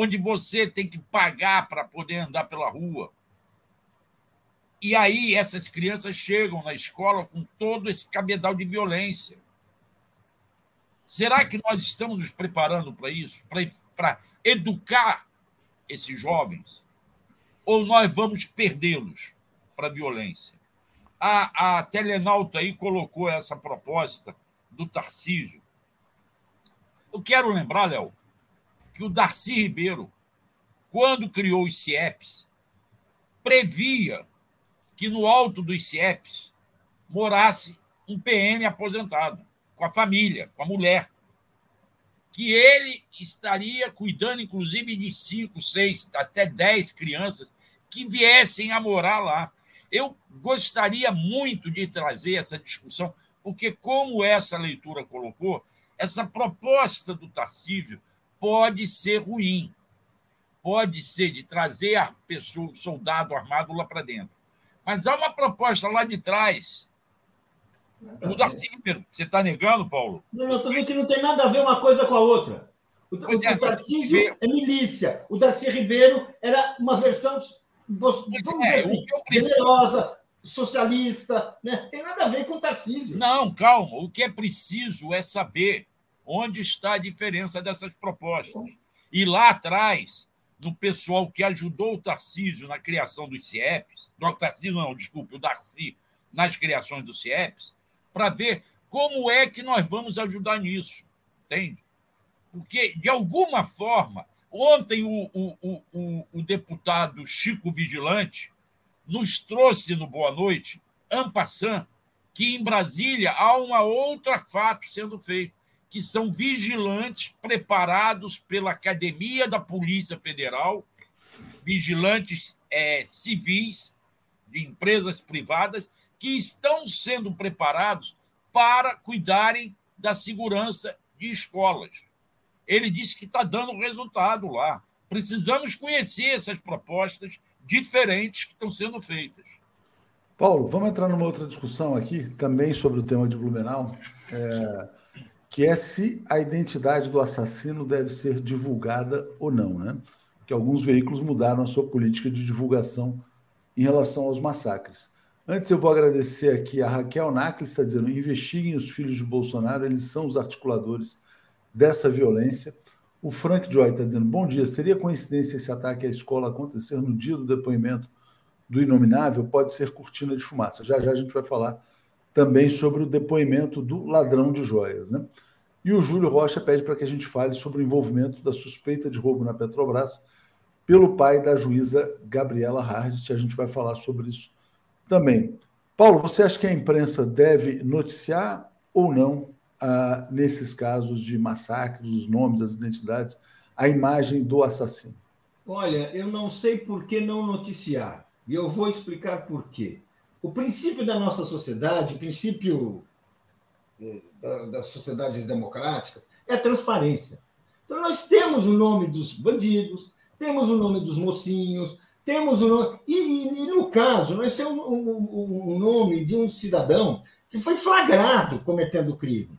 Speaker 4: onde você tem que pagar para poder andar pela rua. E aí essas crianças chegam na escola com todo esse cabedal de violência. Será que nós estamos nos preparando para isso? Para educar esses jovens? Ou nós vamos perdê-los para a violência? A, a Telenauta aí colocou essa proposta do Tarcísio. Eu quero lembrar, Léo, que o Darcy Ribeiro, quando criou os CIEPs, previa que no alto dos CIEPs morasse um PM aposentado com a família, com a mulher, que ele estaria cuidando, inclusive, de cinco, seis, até dez crianças que viessem a morar lá. Eu gostaria muito de trazer essa discussão, porque, como essa leitura colocou, essa proposta do Tarcísio pode ser ruim, pode ser de trazer a pessoa, o soldado armado lá para dentro. Mas há uma proposta lá de trás o Darcy Ribeiro. Você está negando, Paulo?
Speaker 3: Não, não, estou vendo que não tem nada a ver uma coisa com a outra. O, o, é, o Tarcísio é milícia. O Darcy Ribeiro era uma versão vamos é, assim, generosa, socialista. Né? Tem nada a ver com o Tarcísio.
Speaker 4: Não, calma. O que é preciso é saber onde está a diferença dessas propostas. E lá atrás, no pessoal que ajudou o Tarcísio na criação dos CIEPs, o Tarcísio não, desculpe, o Darcy, nas criações dos CIEPs, para ver como é que nós vamos ajudar nisso, entende? Porque, de alguma forma, ontem o, o, o, o deputado Chico Vigilante nos trouxe no Boa Noite, Ampassan, que em Brasília há uma outra fato sendo feito, que são vigilantes preparados pela Academia da Polícia Federal, vigilantes é, civis de empresas privadas, que estão sendo preparados para cuidarem da segurança de escolas. Ele disse que está dando resultado lá. Precisamos conhecer essas propostas diferentes que estão sendo feitas.
Speaker 1: Paulo, vamos entrar numa outra discussão aqui, também sobre o tema de Blumenau, é, que é se a identidade do assassino deve ser divulgada ou não, né? Que alguns veículos mudaram a sua política de divulgação em relação aos massacres. Antes eu vou agradecer aqui a Raquel Nacle, está dizendo: investiguem os filhos de Bolsonaro, eles são os articuladores dessa violência. O Frank Joy está dizendo: bom dia, seria coincidência esse ataque à escola acontecer no dia do depoimento do Inominável? Pode ser cortina de fumaça. Já já a gente vai falar também sobre o depoimento do ladrão de joias. Né? E o Júlio Rocha pede para que a gente fale sobre o envolvimento da suspeita de roubo na Petrobras pelo pai da juíza Gabriela Hardt. A gente vai falar sobre isso também. Paulo, você acha que a imprensa deve noticiar ou não ah, nesses casos de massacres, os nomes, as identidades, a imagem do assassino?
Speaker 3: Olha, eu não sei por que não noticiar. E eu vou explicar por quê. O princípio da nossa sociedade, o princípio eh, das sociedades democráticas, é a transparência. Então, nós temos o nome dos bandidos, temos o nome dos mocinhos, temos o nome. E, e, no caso, nós temos o um, um, um nome de um cidadão que foi flagrado cometendo crime.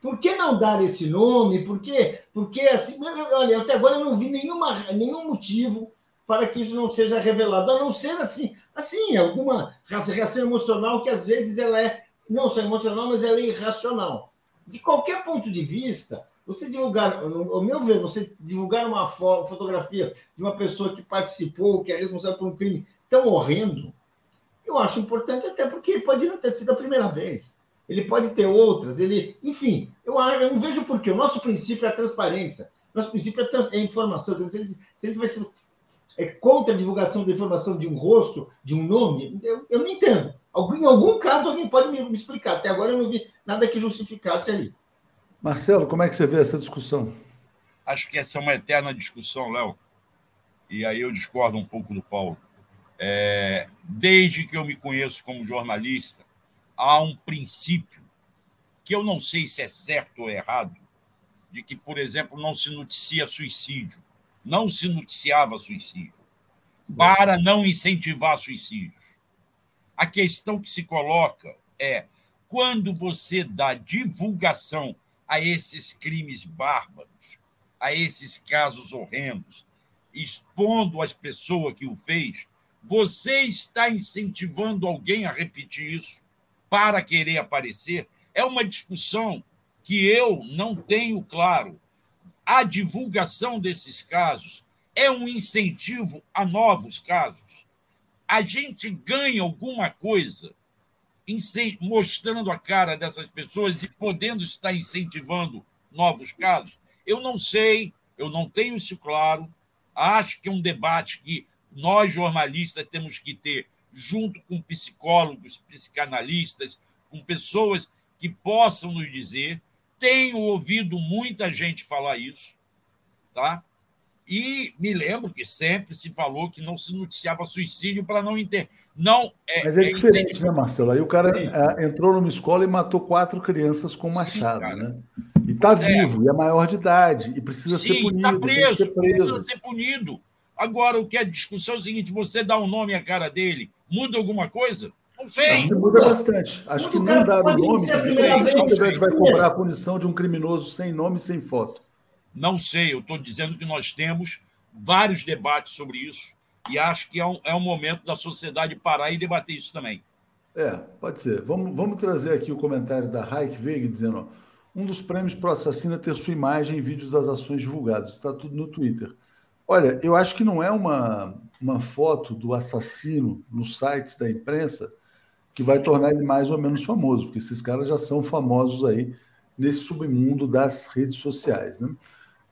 Speaker 3: Por que não dar esse nome? Por quê? Porque, assim, olha, até agora eu não vi nenhuma, nenhum motivo para que isso não seja revelado, a não ser assim, assim, alguma reação emocional que às vezes ela é não só emocional, mas ela é irracional. De qualquer ponto de vista, você divulgar, ao meu ver, você divulgar uma fotografia de uma pessoa que participou, que é responsável por um crime tão horrendo, eu acho importante até porque pode não ter sido a primeira vez. Ele pode ter outras, ele, enfim, eu, não vejo por quê. O nosso princípio é a transparência. Nosso princípio é, a, é informação. Se ele, se ele vai é contra a divulgação da informação de um rosto, de um nome, eu, eu não entendo. Algum, em algum caso, alguém pode me, me explicar. Até agora eu não vi nada que justificasse ali.
Speaker 1: Marcelo, como é que você vê essa discussão?
Speaker 4: Acho que essa é uma eterna discussão, Léo. E aí eu discordo um pouco do Paulo. É, desde que eu me conheço como jornalista, há um princípio que eu não sei se é certo ou errado, de que, por exemplo, não se noticia suicídio, não se noticiava suicídio, para não incentivar suicídios. A questão que se coloca é quando você dá divulgação a esses crimes bárbaros, a esses casos horrendos, expondo as pessoas que o fez, você está incentivando alguém a repetir isso para querer aparecer? É uma discussão que eu não tenho claro. A divulgação desses casos é um incentivo a novos casos. A gente ganha alguma coisa mostrando a cara dessas pessoas e podendo estar incentivando novos casos? Eu não sei, eu não tenho isso claro. Acho que é um debate que nós, jornalistas, temos que ter junto com psicólogos, psicanalistas, com pessoas que possam nos dizer. Tenho ouvido muita gente falar isso, tá? E me lembro que sempre se falou que não se noticiava suicídio para não inter... não
Speaker 1: é, Mas é, é diferente, né, Marcelo? Aí o cara é, entrou numa escola e matou quatro crianças com machado, Sim, né? E está é. vivo, e é maior de idade, e precisa Sim, ser tá punido. Tá
Speaker 4: preso, ser preso, precisa ser punido. Agora, o que é discussão é o seguinte: você dá um nome à cara dele, muda alguma coisa? Não sei.
Speaker 1: Acho que muda bastante. Acho que não dar o nome, a sociedade vai cobrar a punição de um criminoso sem nome e sem foto.
Speaker 4: Não sei, eu estou dizendo que nós temos vários debates sobre isso e acho que é um, é um momento da sociedade parar e debater isso também.
Speaker 1: É, pode ser. Vamos, vamos trazer aqui o comentário da Raik Veiga dizendo: ó, um dos prêmios para o assassino é ter sua imagem e vídeos das ações divulgados. Está tudo no Twitter. Olha, eu acho que não é uma, uma foto do assassino nos sites da imprensa que vai tornar ele mais ou menos famoso, porque esses caras já são famosos aí nesse submundo das redes sociais. Né?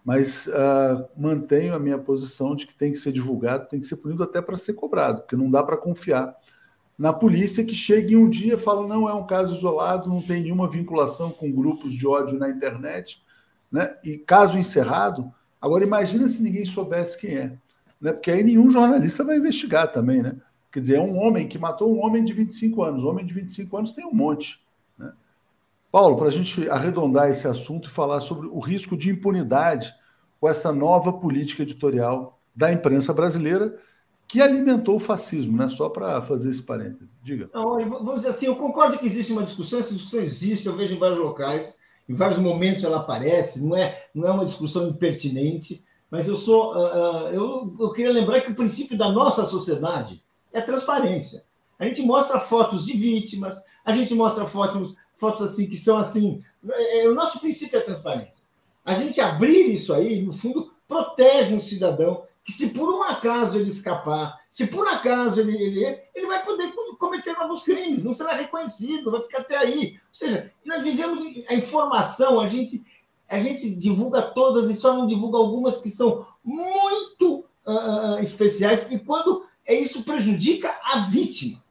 Speaker 1: mas uh, mantenho a minha posição de que tem que ser divulgado, tem que ser punido até para ser cobrado, porque não dá para confiar na polícia que chega em um dia e fala não é um caso isolado, não tem nenhuma vinculação com grupos de ódio na internet, né? E caso encerrado. Agora imagina se ninguém soubesse quem é, né? Porque aí nenhum jornalista vai investigar também, né? Quer dizer, é um homem que matou um homem de 25 anos. Um homem de 25 anos tem um monte. Paulo, para a gente arredondar esse assunto e falar sobre o risco de impunidade com essa nova política editorial da imprensa brasileira que alimentou o fascismo, né? Só para fazer esse parêntese. Diga.
Speaker 3: Não, vamos dizer assim, eu concordo que existe uma discussão, essa discussão existe, eu vejo em vários locais, em vários momentos ela aparece, não é, não é uma discussão impertinente, mas eu sou, uh, eu, eu queria lembrar que o princípio da nossa sociedade é a transparência. A gente mostra fotos de vítimas, a gente mostra fotos fotos assim que são assim. É, o nosso princípio é a transparência. A gente abrir isso aí, no fundo, protege um cidadão que, se por um acaso ele escapar, se por acaso ele, ele, ele vai poder cometer novos crimes, não será reconhecido, vai ficar até aí. Ou seja, nós vivemos a informação, a gente, a gente divulga todas e só não divulga algumas que são muito uh, especiais e quando é isso prejudica a vítima.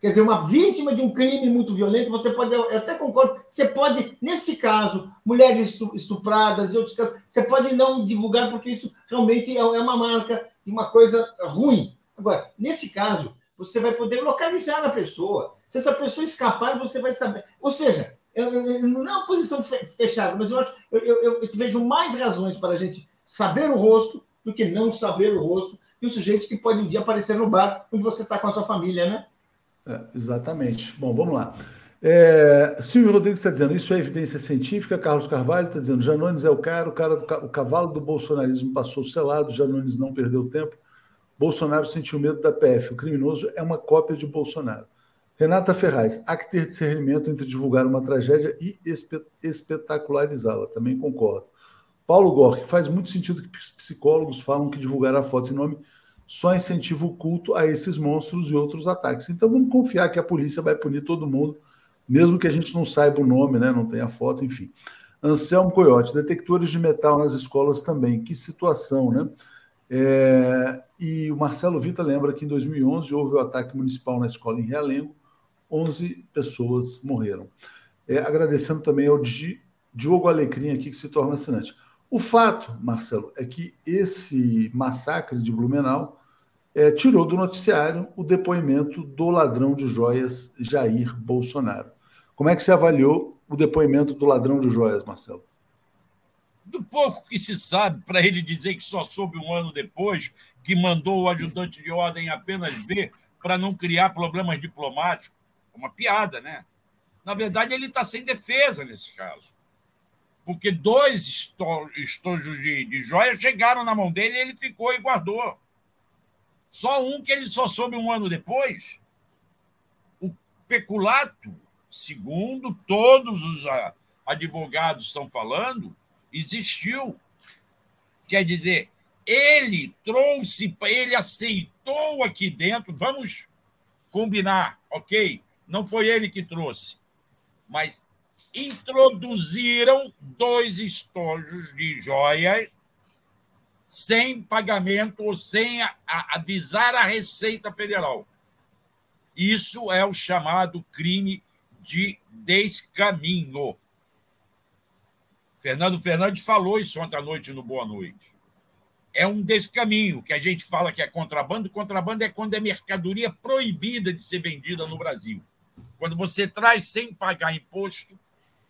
Speaker 3: Quer dizer, uma vítima de um crime muito violento, você pode, eu até concordo, você pode, nesse caso, mulheres estupradas e outros casos, você pode não divulgar, porque isso realmente é, é uma marca de uma coisa ruim. Agora, nesse caso, você vai poder localizar a pessoa. Se essa pessoa escapar, você vai saber. Ou seja, eu, eu, não é uma posição fechada, mas eu acho eu, eu vejo mais razões para a gente saber o rosto do que não saber o rosto e o sujeito que pode um dia aparecer no bar onde você está com a sua família, né?
Speaker 1: É, exatamente. Bom, vamos lá. É, Silvio Rodrigues está dizendo, isso é evidência científica. Carlos Carvalho está dizendo, Janones é o cara, o, cara o cavalo do bolsonarismo passou selado, Janones não perdeu tempo. Bolsonaro sentiu medo da PF. O criminoso é uma cópia de Bolsonaro. Renata Ferraz, há que ter discernimento entre divulgar uma tragédia e espetacularizá-la. Também concordo. Paulo Gork, faz muito sentido que psicólogos falam que divulgar a foto e nome só incentiva o culto a esses monstros e outros ataques. Então vamos confiar que a polícia vai punir todo mundo, mesmo que a gente não saiba o nome, né? não tenha foto, enfim. Anselmo Coyote, detectores de metal nas escolas também. Que situação, né? É, e o Marcelo Vita lembra que em 2011 houve o ataque municipal na escola em Realengo, 11 pessoas morreram. É, agradecendo também ao Diogo Alecrim aqui, que se torna assinante. O fato, Marcelo, é que esse massacre de Blumenau é, tirou do noticiário o depoimento do ladrão de joias Jair Bolsonaro. Como é que você avaliou o depoimento do ladrão de joias, Marcelo?
Speaker 4: Do pouco que se sabe, para ele dizer que só soube um ano depois, que mandou o ajudante de ordem apenas ver para não criar problemas diplomáticos, uma piada, né? Na verdade, ele está sem defesa nesse caso porque dois estojos de, de joias chegaram na mão dele e ele ficou e guardou. Só um que ele só soube um ano depois. O peculato, segundo todos os advogados estão falando, existiu. Quer dizer, ele trouxe, ele aceitou aqui dentro, vamos combinar, ok? Não foi ele que trouxe, mas introduziram dois estojos de joias sem pagamento ou sem avisar a Receita Federal. Isso é o chamado crime de descaminho. Fernando Fernandes falou isso ontem à noite no Boa Noite. É um descaminho, que a gente fala que é contrabando. Contrabando é quando é mercadoria proibida de ser vendida no Brasil. Quando você traz sem pagar imposto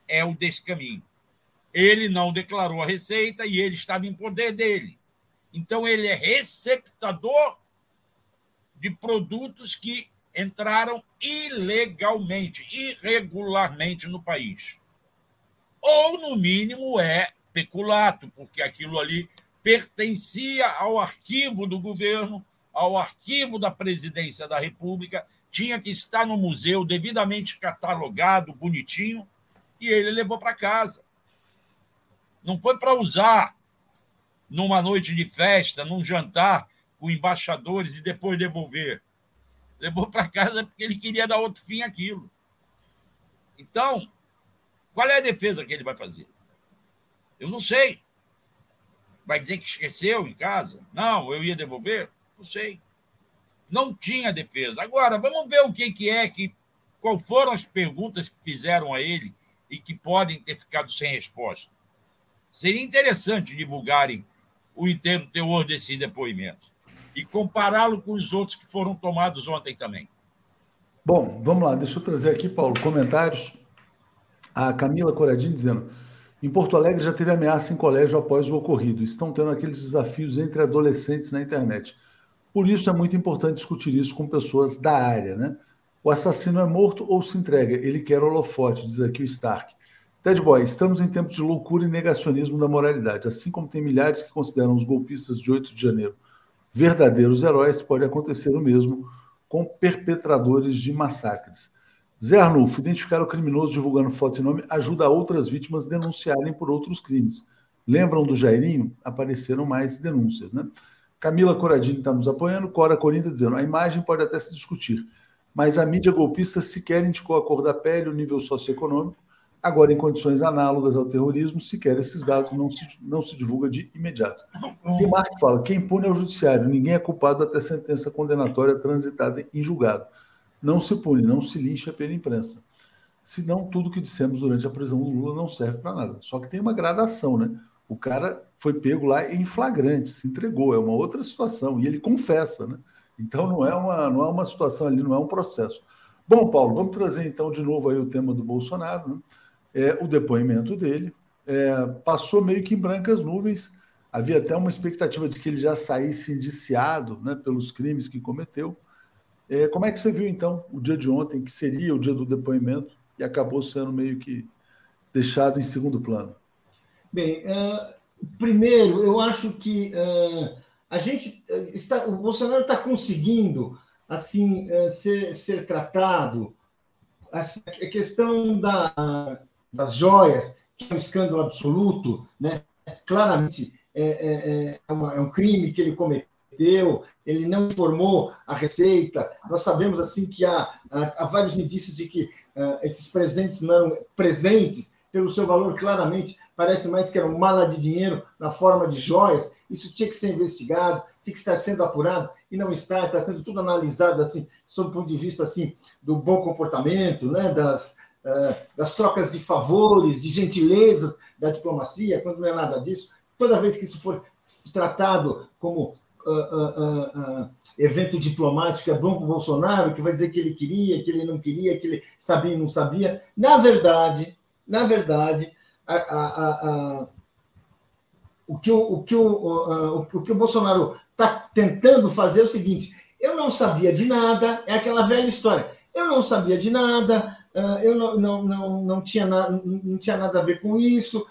Speaker 4: é o descaminho. Ele não declarou a receita e ele estava em poder dele. Então, ele é receptador de produtos que entraram ilegalmente, irregularmente no país. Ou, no mínimo, é peculato, porque aquilo ali pertencia ao arquivo do governo, ao arquivo da presidência da República, tinha que estar no museu devidamente catalogado, bonitinho, e ele levou para casa. Não foi para usar numa noite de festa, num jantar com embaixadores e depois devolver. Levou para casa porque ele queria dar outro fim àquilo. Então, qual é a defesa que ele vai fazer? Eu não sei. Vai dizer que esqueceu em casa? Não, eu ia devolver? Não sei. Não tinha defesa. Agora, vamos ver o que, que é que. Qual foram as perguntas que fizeram a ele e que podem ter ficado sem resposta. Seria interessante divulgarem o inteiro teor desses depoimentos e compará-lo com os outros que foram tomados ontem também.
Speaker 1: Bom, vamos lá, deixa eu trazer aqui, Paulo, comentários. A Camila Coradinho dizendo: em Porto Alegre já teve ameaça em colégio após o ocorrido. Estão tendo aqueles desafios entre adolescentes na internet. Por isso é muito importante discutir isso com pessoas da área, né? O assassino é morto ou se entrega. Ele quer holofote, diz aqui o Stark. Ted Boy, estamos em tempos de loucura e negacionismo da moralidade. Assim como tem milhares que consideram os golpistas de 8 de janeiro verdadeiros heróis, pode acontecer o mesmo com perpetradores de massacres. Zé Arnulfo, identificar o criminoso divulgando foto e nome ajuda outras vítimas a denunciarem por outros crimes. Lembram do Jairinho? Apareceram mais denúncias, né? Camila Coradini está nos apoiando. Cora Corinta dizendo: a imagem pode até se discutir, mas a mídia golpista sequer indicou a cor da pele, o nível socioeconômico. Agora, em condições análogas ao terrorismo, sequer esses dados não se, não se divulga de imediato. E o Marco fala: quem pune é o judiciário, ninguém é culpado até sentença condenatória transitada em julgado. Não se pune, não se lincha pela imprensa. Senão, tudo que dissemos durante a prisão do Lula não serve para nada. Só que tem uma gradação, né? O cara foi pego lá em flagrante, se entregou, é uma outra situação, e ele confessa, né? Então não é uma, não é uma situação ali, não é um processo. Bom, Paulo, vamos trazer então de novo aí o tema do Bolsonaro, né? é, o depoimento dele. É, passou meio que em brancas nuvens. Havia até uma expectativa de que ele já saísse indiciado né, pelos crimes que cometeu. É, como é que você viu, então, o dia de ontem, que seria o dia do depoimento, e acabou sendo meio que deixado em segundo plano?
Speaker 3: Bem, uh, primeiro, eu acho que uh, a gente está, o Bolsonaro está conseguindo assim uh, ser, ser tratado. Assim, a questão da, das joias, que é um escândalo absoluto, né? claramente é, é, é, uma, é um crime que ele cometeu, ele não informou a Receita. Nós sabemos assim que há, há, há vários indícios de que uh, esses presentes não presentes, pelo seu valor, claramente parece mais que era uma mala de dinheiro na forma de joias. Isso tinha que ser investigado, tinha que estar sendo apurado e não está. Está sendo tudo analisado assim, sob o ponto de vista assim do bom comportamento, né, das uh, das trocas de favores, de gentilezas da diplomacia, quando não é nada disso. Toda vez que isso for tratado como Uh, uh, uh, evento diplomático é bom para o Bolsonaro, que vai dizer que ele queria, que ele não queria, que ele sabia e não sabia. Na verdade, na verdade, a, a, a, o, que o, o, que o, o que o Bolsonaro está tentando fazer é o seguinte: eu não sabia de nada, é aquela velha história. Eu não sabia de nada, eu não, não, não, não, tinha na, não tinha nada a ver com isso,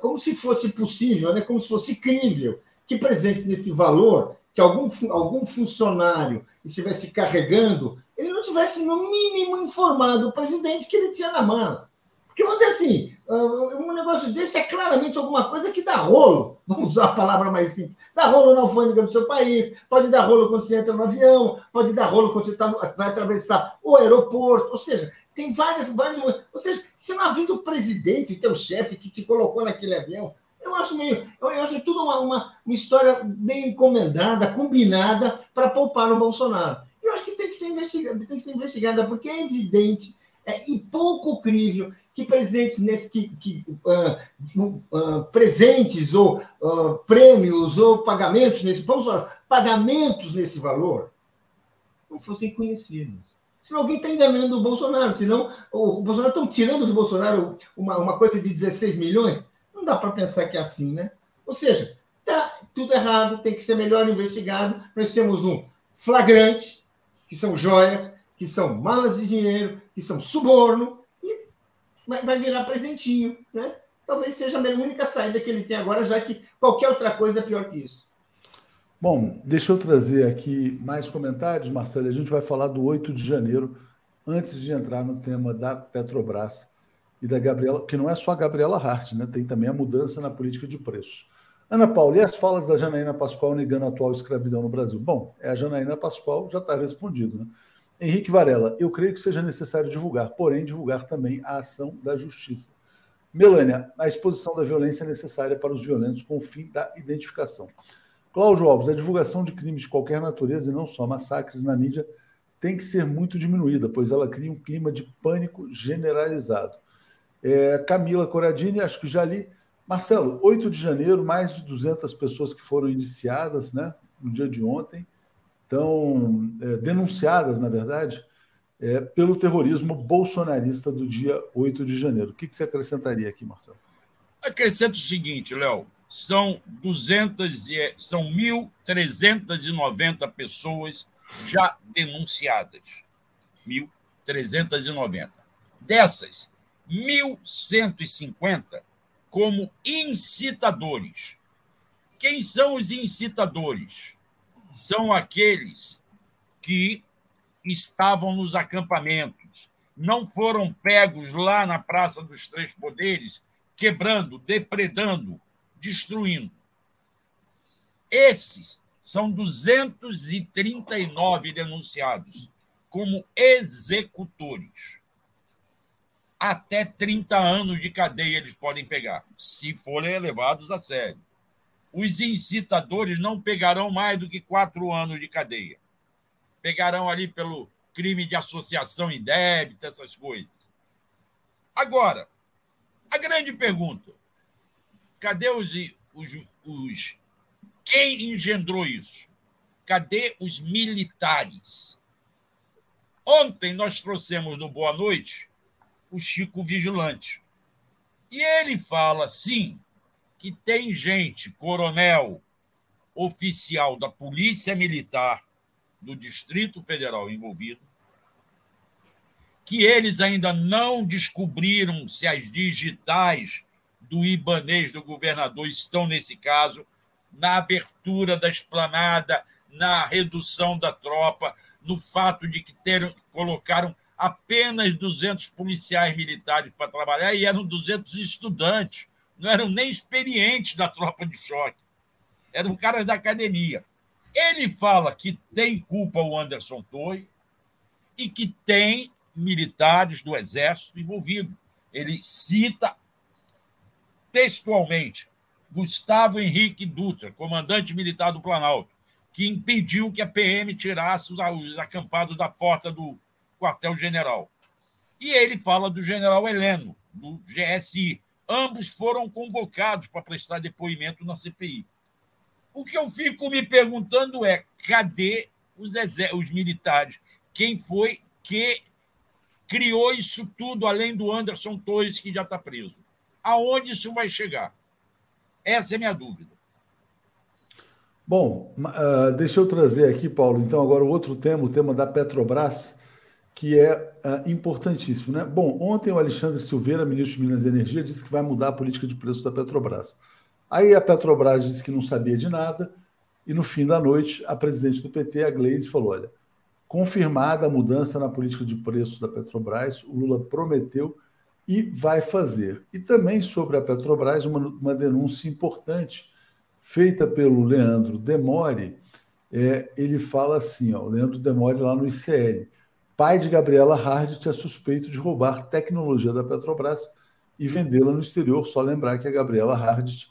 Speaker 3: como se fosse possível, né? como se fosse crível que presentes nesse valor, que algum, algum funcionário estivesse carregando, ele não tivesse, no mínimo, informado o presidente que ele tinha na mão. Porque, vamos dizer assim, um negócio desse é claramente alguma coisa que dá rolo, vamos usar a palavra mais simples, dá rolo na alfândega do seu país, pode dar rolo quando você entra no avião, pode dar rolo quando você tá, vai atravessar o aeroporto, ou seja, tem várias, várias. Ou seja, você não avisa o presidente, teu chefe que te colocou naquele avião, eu acho meio. Eu acho tudo uma, uma, uma história bem encomendada, combinada para poupar o Bolsonaro. Eu acho que tem que ser investigada, tem que ser investigada, porque é evidente é, e pouco crível que presentes nesse que, que uh, uh, presentes ou uh, prêmios ou pagamentos nesse vamos falar, pagamentos nesse valor não fossem conhecidos. Senão alguém está enganando o Bolsonaro, senão o Bolsonaro estão tirando do Bolsonaro uma, uma coisa de 16 milhões. Não dá para pensar que é assim, né? Ou seja, tá tudo errado, tem que ser melhor investigado. Nós temos um flagrante, que são joias, que são malas de dinheiro, que são suborno, e vai virar presentinho, né? Talvez seja a única saída que ele tem agora, já que qualquer outra coisa é pior que isso.
Speaker 1: Bom, deixa eu trazer aqui mais comentários, Marcelo. A gente vai falar do 8 de janeiro, antes de entrar no tema da Petrobras e da Gabriela, que não é só a Gabriela Hart, né? tem também a mudança na política de preços. Ana Paula, e as falas da Janaína Pascoal negando a atual escravidão no Brasil? Bom, é a Janaína Pascoal, já está respondido. Né? Henrique Varela, eu creio que seja necessário divulgar, porém, divulgar também a ação da justiça. Melânia, a exposição da violência é necessária para os violentos com o fim da identificação. Cláudio Alves, a divulgação de crimes de qualquer natureza e não só massacres na mídia tem que ser muito diminuída, pois ela cria um clima de pânico generalizado. É, Camila Coradini, acho que já li. Marcelo, 8 de janeiro, mais de 200 pessoas que foram indiciadas né, no dia de ontem, estão é, denunciadas, na verdade, é, pelo terrorismo bolsonarista do dia 8 de janeiro. O que, que você acrescentaria aqui, Marcelo?
Speaker 4: Acrescento o seguinte, Léo, são 200 e, são 1.390 pessoas já denunciadas. 1.390. Dessas, 1.150 como incitadores. Quem são os incitadores? São aqueles que estavam nos acampamentos, não foram pegos lá na Praça dos Três Poderes, quebrando, depredando, destruindo. Esses são 239 denunciados como executores. até 30 anos de cadeia eles podem pegar, se forem levados a sério. Os incitadores não pegarão mais do que quatro anos de cadeia. Pegarão ali pelo crime de associação indébita, essas coisas. Agora, a grande pergunta: cadê os, os, os. Quem engendrou isso? Cadê os militares? Ontem nós trouxemos no Boa Noite o Chico Vigilante. E ele fala, sim, que tem gente, coronel, oficial da Polícia Militar do Distrito Federal envolvido, que eles ainda não descobriram se as digitais do Ibanês do governador estão nesse caso, na abertura da esplanada, na redução da tropa, no fato de que ter, colocaram apenas 200 policiais militares para trabalhar e eram 200 estudantes, não eram nem experientes da tropa de choque, eram caras da academia. Ele fala que tem culpa o Anderson Torre e que tem militares do Exército envolvidos. Ele cita textualmente Gustavo Henrique Dutra, comandante militar do Planalto, que impediu que a PM tirasse os acampados da porta do quartel-general. E ele fala do general Heleno, do GSI. Ambos foram convocados para prestar depoimento na CPI. O que eu fico me perguntando é: cadê os, os militares? Quem foi que criou isso tudo, além do Anderson Torres, que já está preso? Aonde isso vai chegar? Essa é a minha dúvida.
Speaker 1: Bom, uh, deixa eu trazer aqui, Paulo, então, agora o outro tema, o tema da Petrobras, que é uh, importantíssimo. Né? Bom, ontem o Alexandre Silveira, ministro de Minas e Energia, disse que vai mudar a política de preços da Petrobras. Aí a Petrobras disse que não sabia de nada, e no fim da noite, a presidente do PT, a Gleisi, falou: olha, confirmada a mudança na política de preços da Petrobras, o Lula prometeu e vai fazer. E também sobre a Petrobras, uma, uma denúncia importante feita pelo Leandro Demore, é, ele fala assim, ó, o Leandro Demore lá no ICL, pai de Gabriela Hardt é suspeito de roubar tecnologia da Petrobras e vendê-la no exterior. Só lembrar que a Gabriela Hardt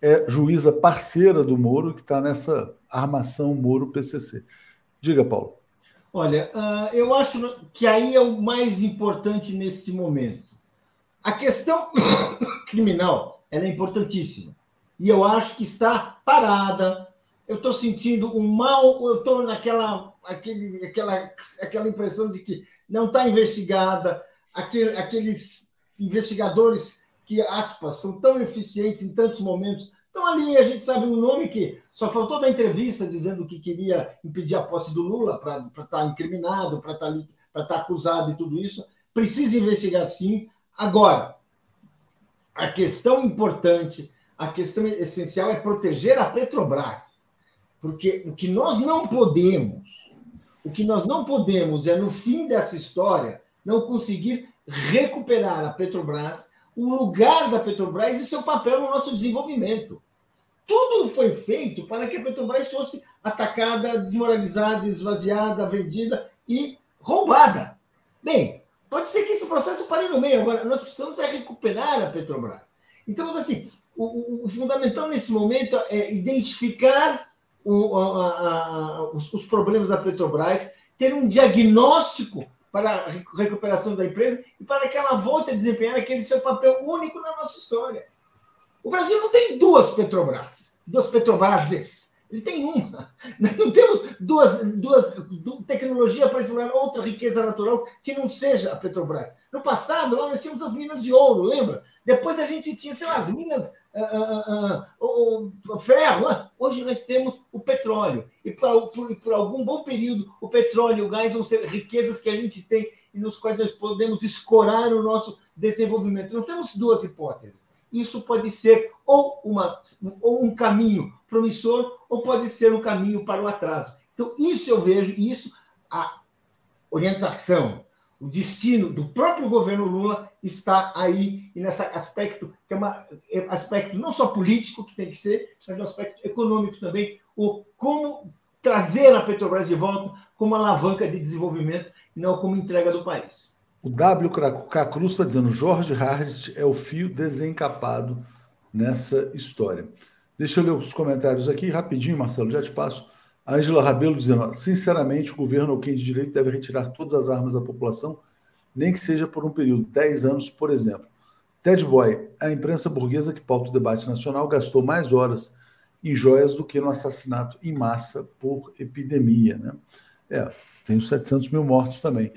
Speaker 1: é juíza parceira do Moro, que está nessa armação Moro-PCC. Diga, Paulo.
Speaker 3: Olha, uh, eu acho que aí é o mais importante neste momento. A questão criminal é importantíssima e eu acho que está parada. Eu estou sentindo um mal, eu estou naquela aquele, aquela, aquela impressão de que não está investigada, aquele, aqueles investigadores que, aspas, são tão eficientes em tantos momentos, estão ali, a gente sabe um nome que só faltou da entrevista dizendo que queria impedir a posse do Lula para estar tá incriminado, para estar tá, tá acusado e tudo isso. Precisa investigar sim. Agora, a questão importante a questão essencial é proteger a Petrobras. Porque o que nós não podemos, o que nós não podemos é, no fim dessa história, não conseguir recuperar a Petrobras, o lugar da Petrobras e seu papel no nosso desenvolvimento. Tudo foi feito para que a Petrobras fosse atacada, desmoralizada, esvaziada, vendida e roubada. Bem, pode ser que esse processo pare no meio. Agora, nós precisamos é recuperar a Petrobras. Então, assim, o, o, fundamental nesse momento é identificar o, a, a, os, os, problemas da Petrobras, ter um diagnóstico para a recuperação da empresa e para que ela volte a desempenhar aquele seu papel único na nossa história. O Brasil não tem duas Petrobras, duas Petrobrases. Ele tem uma. Não temos duas, duas, tecnologia para explorar outra riqueza natural que não seja a Petrobras. No passado, lá nós tínhamos as minas de ouro, lembra? Depois a gente tinha, sei lá, as minas, uh, uh, o, o, ferro. Né? Hoje nós temos o petróleo. E por, por, por algum bom período, o petróleo e o gás vão ser riquezas que a gente tem e nos quais nós podemos escorar o nosso desenvolvimento. Não temos duas hipóteses. Isso pode ser ou, uma, ou um caminho promissor ou pode ser um caminho para o atraso. Então, isso eu vejo, isso, a orientação, o destino do próprio governo Lula está aí, e nesse aspecto, que é um é aspecto não só político que tem que ser, mas um aspecto econômico também, o como trazer a Petrobras de volta como alavanca de desenvolvimento e não como entrega do país.
Speaker 1: O W Cruz está dizendo: Jorge Hart é o fio desencapado nessa história. Deixa eu ler os comentários aqui rapidinho, Marcelo, já te passo. A Angela Rabelo dizendo: sinceramente, o governo ou quem de direito deve retirar todas as armas da população, nem que seja por um período, 10 anos, por exemplo. Ted Boy, a imprensa burguesa que pauta o debate nacional gastou mais horas em joias do que no assassinato em massa por epidemia. Né? É, tem os 700 mil mortos também.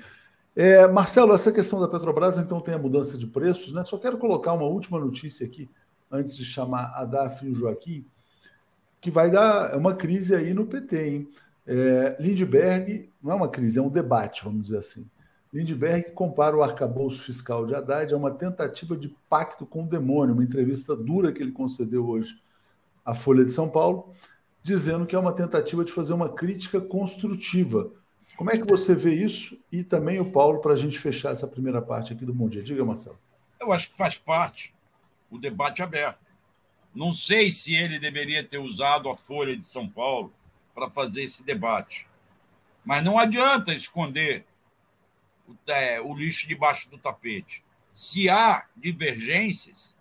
Speaker 1: É, Marcelo, essa questão da Petrobras, então, tem a mudança de preços, né? Só quero colocar uma última notícia aqui, antes de chamar a Daphne e o Joaquim, que vai dar é uma crise aí no PT, hein? É, Lindbergh, não é uma crise, é um debate, vamos dizer assim. Lindbergh compara o arcabouço fiscal de Haddad a uma tentativa de pacto com o demônio, uma entrevista dura que ele concedeu hoje à Folha de São Paulo, dizendo que é uma tentativa de fazer uma crítica construtiva como é que você vê isso? E também o Paulo, para a gente fechar essa primeira parte aqui do Dia. Diga, Marcelo.
Speaker 4: Eu acho que faz parte o debate aberto. Não sei se ele deveria ter usado a Folha de São Paulo para fazer esse debate. Mas não adianta esconder o, é, o lixo debaixo do tapete. Se há divergências,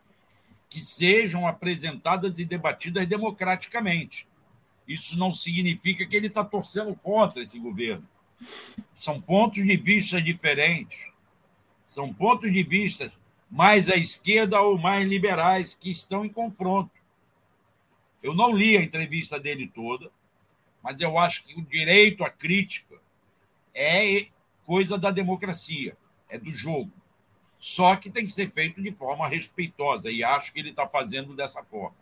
Speaker 4: que sejam apresentadas e debatidas democraticamente. Isso não significa que ele está torcendo contra esse governo. São pontos de vista diferentes. São pontos de vista mais à esquerda ou mais liberais que estão em confronto. Eu não li a entrevista dele toda, mas eu acho que o direito à crítica é coisa da democracia, é do jogo. Só que tem que ser feito de forma respeitosa, e acho que ele está fazendo dessa forma.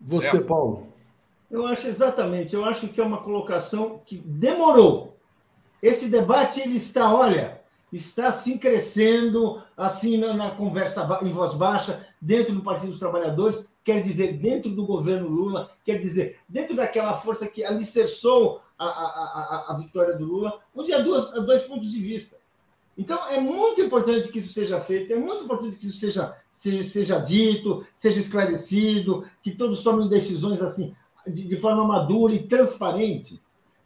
Speaker 1: Você, certo? Paulo?
Speaker 3: Eu acho exatamente. Eu acho que é uma colocação que demorou esse debate ele está, olha, está assim crescendo, assim na, na, conversa em voz baixa, dentro do Partido dos Trabalhadores, quer dizer, dentro do governo Lula, quer dizer, dentro daquela força que alicerçou a, a, a, a vitória do Lula, onde há, duas, há dois pontos de vista. Então, é muito importante que isso seja feito, é muito importante que isso seja, seja, seja dito, seja esclarecido, que todos tomem decisões assim, de, de forma madura e transparente.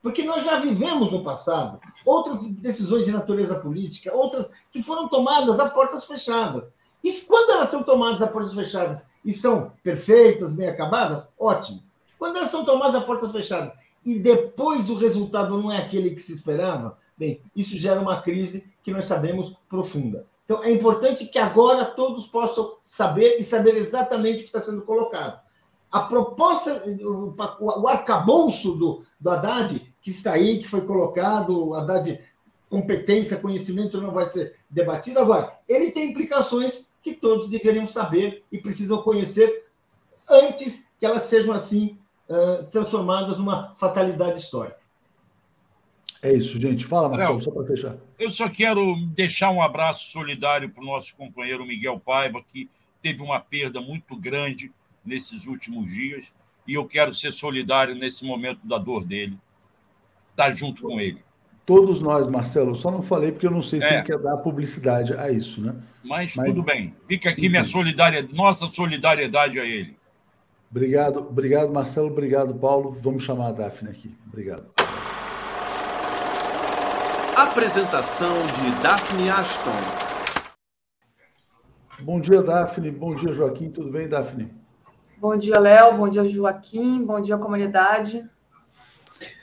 Speaker 3: Porque nós já vivemos no passado outras decisões de natureza política, outras que foram tomadas a portas fechadas. E quando elas são tomadas a portas fechadas e são perfeitas, bem acabadas, ótimo. Quando elas são tomadas a portas fechadas e depois o resultado não é aquele que se esperava, bem, isso gera uma crise que nós sabemos profunda. Então, é importante que agora todos possam saber e saber exatamente o que está sendo colocado. A proposta, o arcabouço do, do Haddad que está aí, que foi colocado, a de competência, conhecimento não vai ser debatido. Agora, ele tem implicações que todos deveriam saber e precisam conhecer antes que elas sejam assim transformadas numa fatalidade histórica.
Speaker 1: É isso, gente. Fala, Marcelo, só para fechar.
Speaker 4: Eu só quero deixar um abraço solidário para o nosso companheiro Miguel Paiva, que teve uma perda muito grande nesses últimos dias, e eu quero ser solidário nesse momento da dor dele estar tá junto com ele.
Speaker 1: Todos nós, Marcelo, só não falei porque eu não sei se é. ele quer dar publicidade a isso, né?
Speaker 4: Mas, Mas tudo bem. Fica aqui minha solidariedade, nossa solidariedade a ele.
Speaker 1: Obrigado, obrigado, Marcelo. Obrigado, Paulo. Vamos chamar a Daphne aqui. Obrigado.
Speaker 5: Apresentação de Daphne Ashton.
Speaker 1: Bom dia, Daphne. Bom dia, Joaquim. Tudo bem, Daphne?
Speaker 6: Bom dia, Léo. Bom dia, Joaquim. Bom dia, comunidade.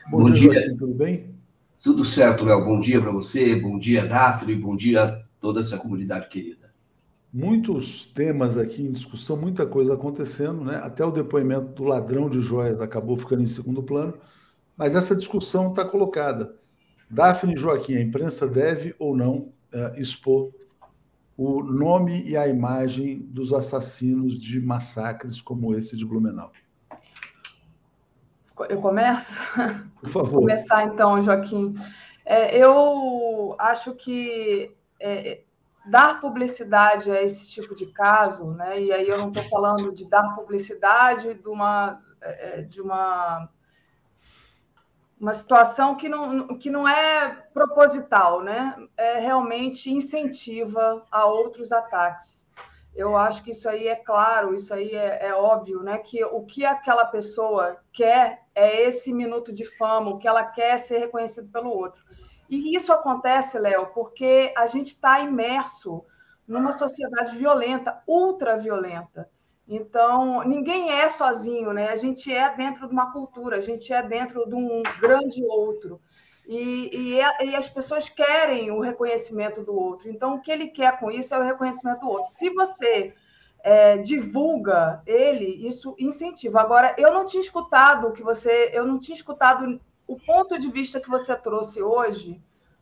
Speaker 1: Bom, bom dia, dia. tudo bem?
Speaker 7: Tudo certo, Léo. Bom dia para você, bom dia, Daphne, bom dia a toda essa comunidade querida.
Speaker 1: Muitos temas aqui em discussão, muita coisa acontecendo, né? Até o depoimento do ladrão de joias acabou ficando em segundo plano, mas essa discussão está colocada. Daphne Joaquim, a imprensa deve ou não uh, expor o nome e a imagem dos assassinos de massacres como esse de Blumenau?
Speaker 6: Eu começo?
Speaker 1: Por favor.
Speaker 6: Vou começar então, Joaquim. É, eu acho que é, dar publicidade a esse tipo de caso, né? E aí eu não estou falando de dar publicidade de uma é, é, de uma uma situação que não, que não é proposital, né? É realmente incentiva a outros ataques. Eu acho que isso aí é claro, isso aí é, é, óbvio, né? Que o que aquela pessoa quer é esse minuto de fama, o que ela quer é ser reconhecido pelo outro. E isso acontece, Léo, porque a gente está imerso numa sociedade violenta, ultra violenta. Então, ninguém é sozinho, né? A gente é dentro de uma cultura, a gente é dentro de um grande outro. E, e, e, as pessoas querem o reconhecimento do outro. Então, o que ele quer com isso é o reconhecimento do outro. Se você é, divulga ele, isso incentiva. Agora, eu não tinha escutado o que você, eu não tinha escutado o ponto de vista que você trouxe hoje,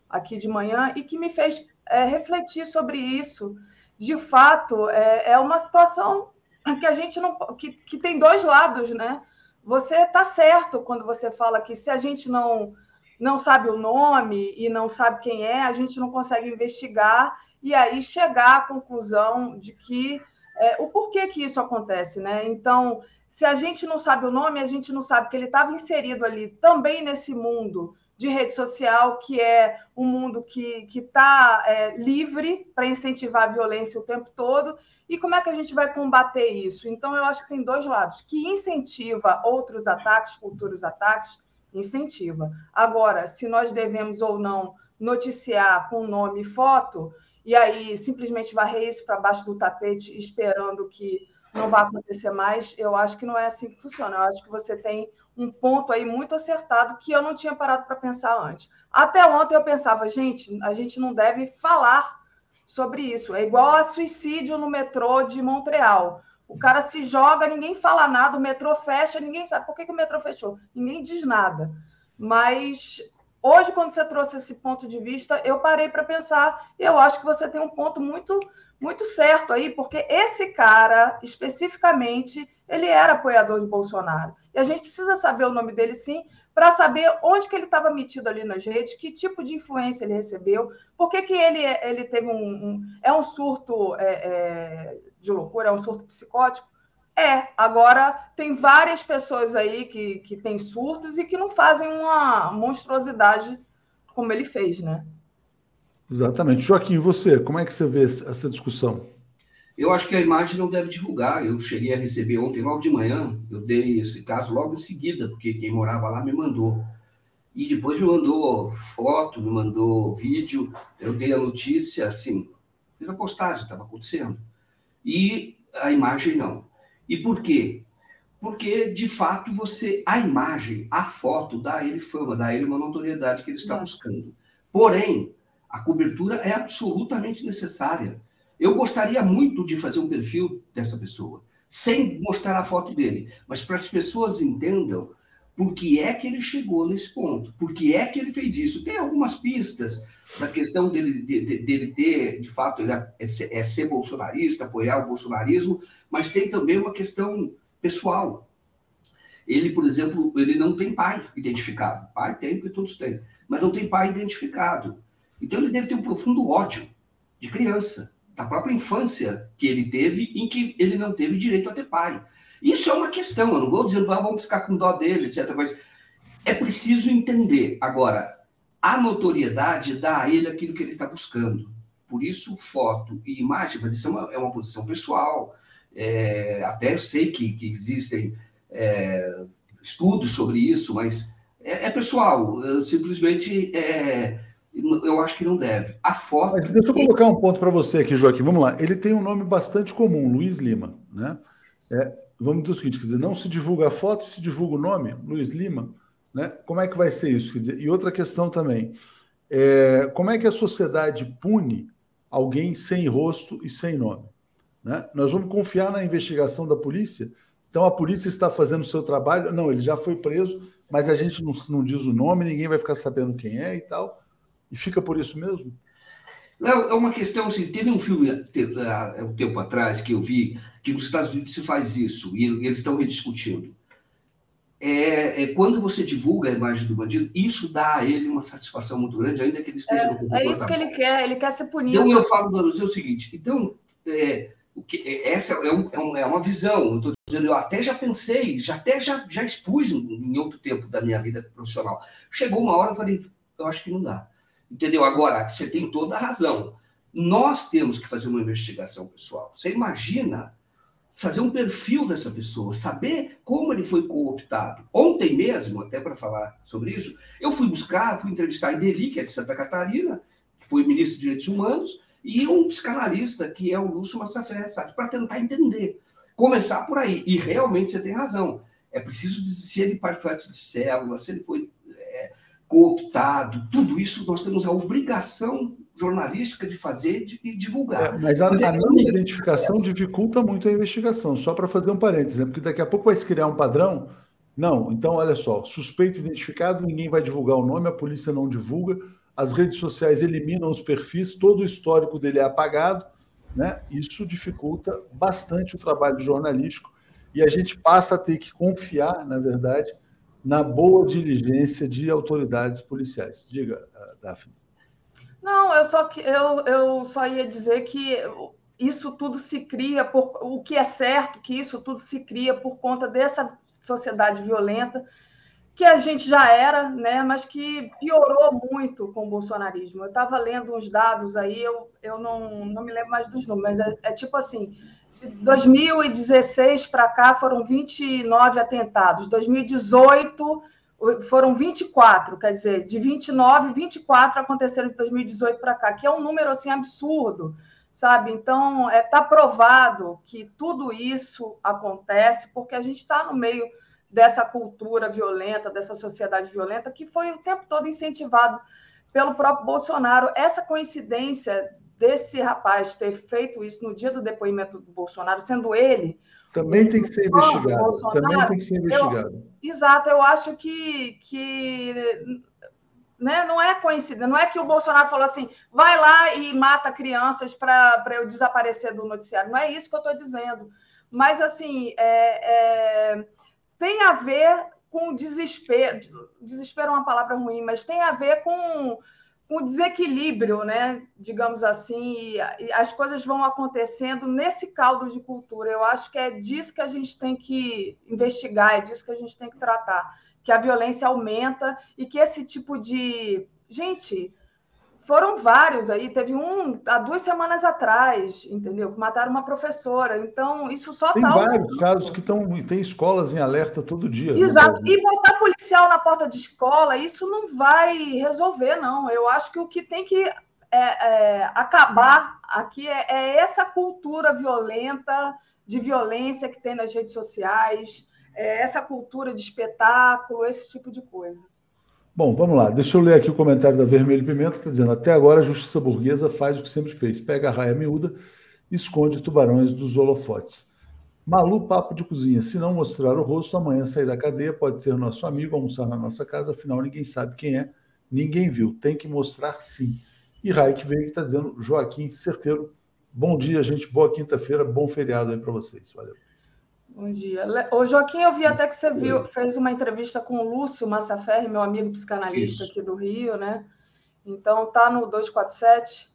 Speaker 6: aqui de manhã, e que me fez é, refletir sobre isso. De fato, é, é uma situação que a gente não. que, que tem dois lados, né? Você está certo quando você fala que se a gente não não sabe o nome e não sabe quem é, a gente não consegue investigar e aí chegar à conclusão de que é, o porquê que isso acontece, né? Então, se a gente não sabe o nome, a gente não sabe que ele estava inserido ali também nesse mundo de rede social, que é um mundo que está é, livre para incentivar a violência o tempo todo. E como é que a gente vai combater isso? Então, eu acho que tem dois lados: que incentiva outros ataques, futuros ataques, incentiva. Agora, se nós devemos ou não noticiar com nome e foto, e aí simplesmente varrer isso para baixo do tapete esperando que não vai acontecer mais, eu acho que não é assim que funciona. Eu acho que você tem um ponto aí muito acertado que eu não tinha parado para pensar antes. Até ontem eu pensava, gente, a gente não deve falar sobre isso. É igual a suicídio no metrô de Montreal. O cara se joga, ninguém fala nada, o metrô fecha, ninguém sabe por que, que o metrô fechou, ninguém diz nada. Mas hoje, quando você trouxe esse ponto de vista, eu parei para pensar, eu acho que você tem um ponto muito, muito certo aí, porque esse cara, especificamente, ele era apoiador de Bolsonaro. E a gente precisa saber o nome dele, sim, para saber onde que ele estava metido ali nas redes, que tipo de influência ele recebeu, por que, que ele, ele teve um, um É um surto é, é, de loucura, é um surto psicótico? É. Agora, tem várias pessoas aí que, que têm surtos e que não fazem uma monstruosidade como ele fez, né?
Speaker 1: Exatamente. Joaquim, você, como é que você vê essa discussão?
Speaker 7: Eu acho que a imagem não deve divulgar. Eu cheguei a receber ontem, logo de manhã, eu dei esse caso logo em seguida, porque quem morava lá me mandou. E depois me mandou foto, me mandou vídeo. Eu dei a notícia, assim, fiz a postagem, estava acontecendo. E a imagem não. E por quê? Porque, de fato, você. A imagem, a foto dá a ele fama, dá a ele uma notoriedade que ele está buscando. Porém, a cobertura é absolutamente necessária. Eu gostaria muito de fazer um perfil dessa pessoa, sem mostrar a foto dele, mas para as pessoas entendam por que é que ele chegou nesse ponto, por que é que ele fez isso. Tem algumas pistas, da questão dele, de, dele ter, de fato, ele é, é, ser, é ser bolsonarista, apoiar o bolsonarismo, mas tem também uma questão pessoal. Ele, por exemplo, ele não tem pai identificado. Pai tem, porque todos têm, mas não tem pai identificado. Então ele deve ter um profundo ódio de criança, da própria infância que ele teve, em que ele não teve direito a ter pai. Isso é uma questão, eu não vou dizer, ah, vamos ficar com dó dele, etc. Mas é preciso entender. Agora, a notoriedade dá a ele aquilo que ele está buscando. Por isso, foto e imagem, mas isso é uma, é uma posição pessoal. É, até eu sei que, que existem é, estudos sobre isso, mas é, é pessoal. Eu, simplesmente, é, eu acho que não deve. A foto. Mas
Speaker 1: deixa eu colocar um ponto para você aqui, Joaquim. Vamos lá. Ele tem um nome bastante comum, Luiz Lima. Né? É, vamos dizer o seguinte: quer dizer, não se divulga a foto, se divulga o nome, Luiz Lima. Né? Como é que vai ser isso? Dizer, e outra questão também, é, como é que a sociedade pune alguém sem rosto e sem nome? Né? Nós vamos confiar na investigação da polícia? Então a polícia está fazendo o seu trabalho? Não, ele já foi preso, mas a gente não, não diz o nome, ninguém vai ficar sabendo quem é e tal. E fica por isso mesmo?
Speaker 7: Não, é uma questão assim, teve um filme há um tempo atrás que eu vi que nos Estados Unidos se faz isso e eles estão rediscutindo é, é, quando você divulga a imagem do bandido, isso dá a ele uma satisfação muito grande, ainda que ele esteja
Speaker 6: é, no É isso que ele quer, ele quer ser punido.
Speaker 7: Então eu falo para você o seguinte: então, é, o que, é, essa é, é, um, é, uma visão. Eu, dizendo, eu até já pensei, já até já, já expus em outro tempo da minha vida profissional. Chegou uma hora eu falei, eu acho que não dá. Entendeu? Agora, você tem toda a razão. Nós temos que fazer uma investigação pessoal. Você imagina fazer um perfil dessa pessoa, saber como ele foi cooptado. Ontem mesmo, até para falar sobre isso, eu fui buscar, fui entrevistar a Ideli, que é de Santa Catarina, que foi ministro de Direitos Humanos, e um psicanalista, que é o Lúcio Massafé, sabe? Para tentar entender. Começar por aí. E realmente você tem razão. É preciso dizer se ele parte de célula, se ele foi é, cooptado, tudo isso nós temos a obrigação jornalística de fazer e divulgar.
Speaker 1: É, mas a, a não identificação dificulta muito a investigação, só para fazer um parênteses, né? porque daqui a pouco vai se criar um padrão. Não, então olha só, suspeito identificado, ninguém vai divulgar o nome, a polícia não divulga, as redes sociais eliminam os perfis, todo o histórico dele é apagado, né? Isso dificulta bastante o trabalho jornalístico e a gente passa a ter que confiar, na verdade, na boa diligência de autoridades policiais. Diga, Daphne.
Speaker 6: Não, eu só, eu, eu só ia dizer que isso tudo se cria por o que é certo, que isso tudo se cria por conta dessa sociedade violenta que a gente já era, né, mas que piorou muito com o bolsonarismo. Eu estava lendo uns dados aí, eu, eu não, não me lembro mais dos números, mas é, é tipo assim, de 2016 para cá foram 29 atentados, 2018 foram 24, quer dizer, de 29, 24 aconteceram de 2018 para cá, que é um número assim absurdo, sabe? Então, está é, tá provado que tudo isso acontece porque a gente está no meio dessa cultura violenta, dessa sociedade violenta, que foi o tempo todo incentivado pelo próprio Bolsonaro. Essa coincidência desse rapaz ter feito isso no dia do depoimento do Bolsonaro, sendo ele.
Speaker 1: Também tem que ser investigado. Também tem que ser investigado.
Speaker 6: Eu, exato, eu acho que, que né, não é coincidência, não é que o Bolsonaro falou assim, vai lá e mata crianças para eu desaparecer do noticiário. Não é isso que eu estou dizendo. Mas, assim, é, é tem a ver com desespero. Desespero é uma palavra ruim, mas tem a ver com, com desequilíbrio, né? digamos assim, e as coisas vão acontecendo nesse caldo de cultura. Eu acho que é disso que a gente tem que investigar, é disso que a gente tem que tratar, que a violência aumenta e que esse tipo de. Gente, foram vários aí. Teve um há duas semanas atrás, entendeu? Que mataram uma professora. Então, isso só
Speaker 1: Tem tá vários casos que estão. Tem escolas em alerta todo dia.
Speaker 6: Exato. E botar policial na porta de escola, isso não vai resolver, não. Eu acho que o que tem que é, é, acabar aqui é, é, essa cultura violenta, de violência que tem nas redes sociais, é essa cultura de espetáculo, esse tipo de coisa.
Speaker 1: Bom, vamos lá. Deixa eu ler aqui o comentário da Vermelho Pimenta. Está dizendo: até agora a justiça burguesa faz o que sempre fez: pega a raia miúda, esconde tubarões dos holofotes. Malu, papo de cozinha. Se não mostrar o rosto, amanhã sair da cadeia, pode ser nosso amigo, almoçar na nossa casa, afinal ninguém sabe quem é, ninguém viu. Tem que mostrar sim. E Raik veio que está dizendo: Joaquim Certeiro, bom dia, gente. Boa quinta-feira, bom feriado aí para vocês. Valeu.
Speaker 6: Bom dia. Ô, Joaquim, eu vi até que você viu, fez uma entrevista com o Lúcio Massaferri, meu amigo psicanalista Isso. aqui do Rio, né? Então, tá no 247?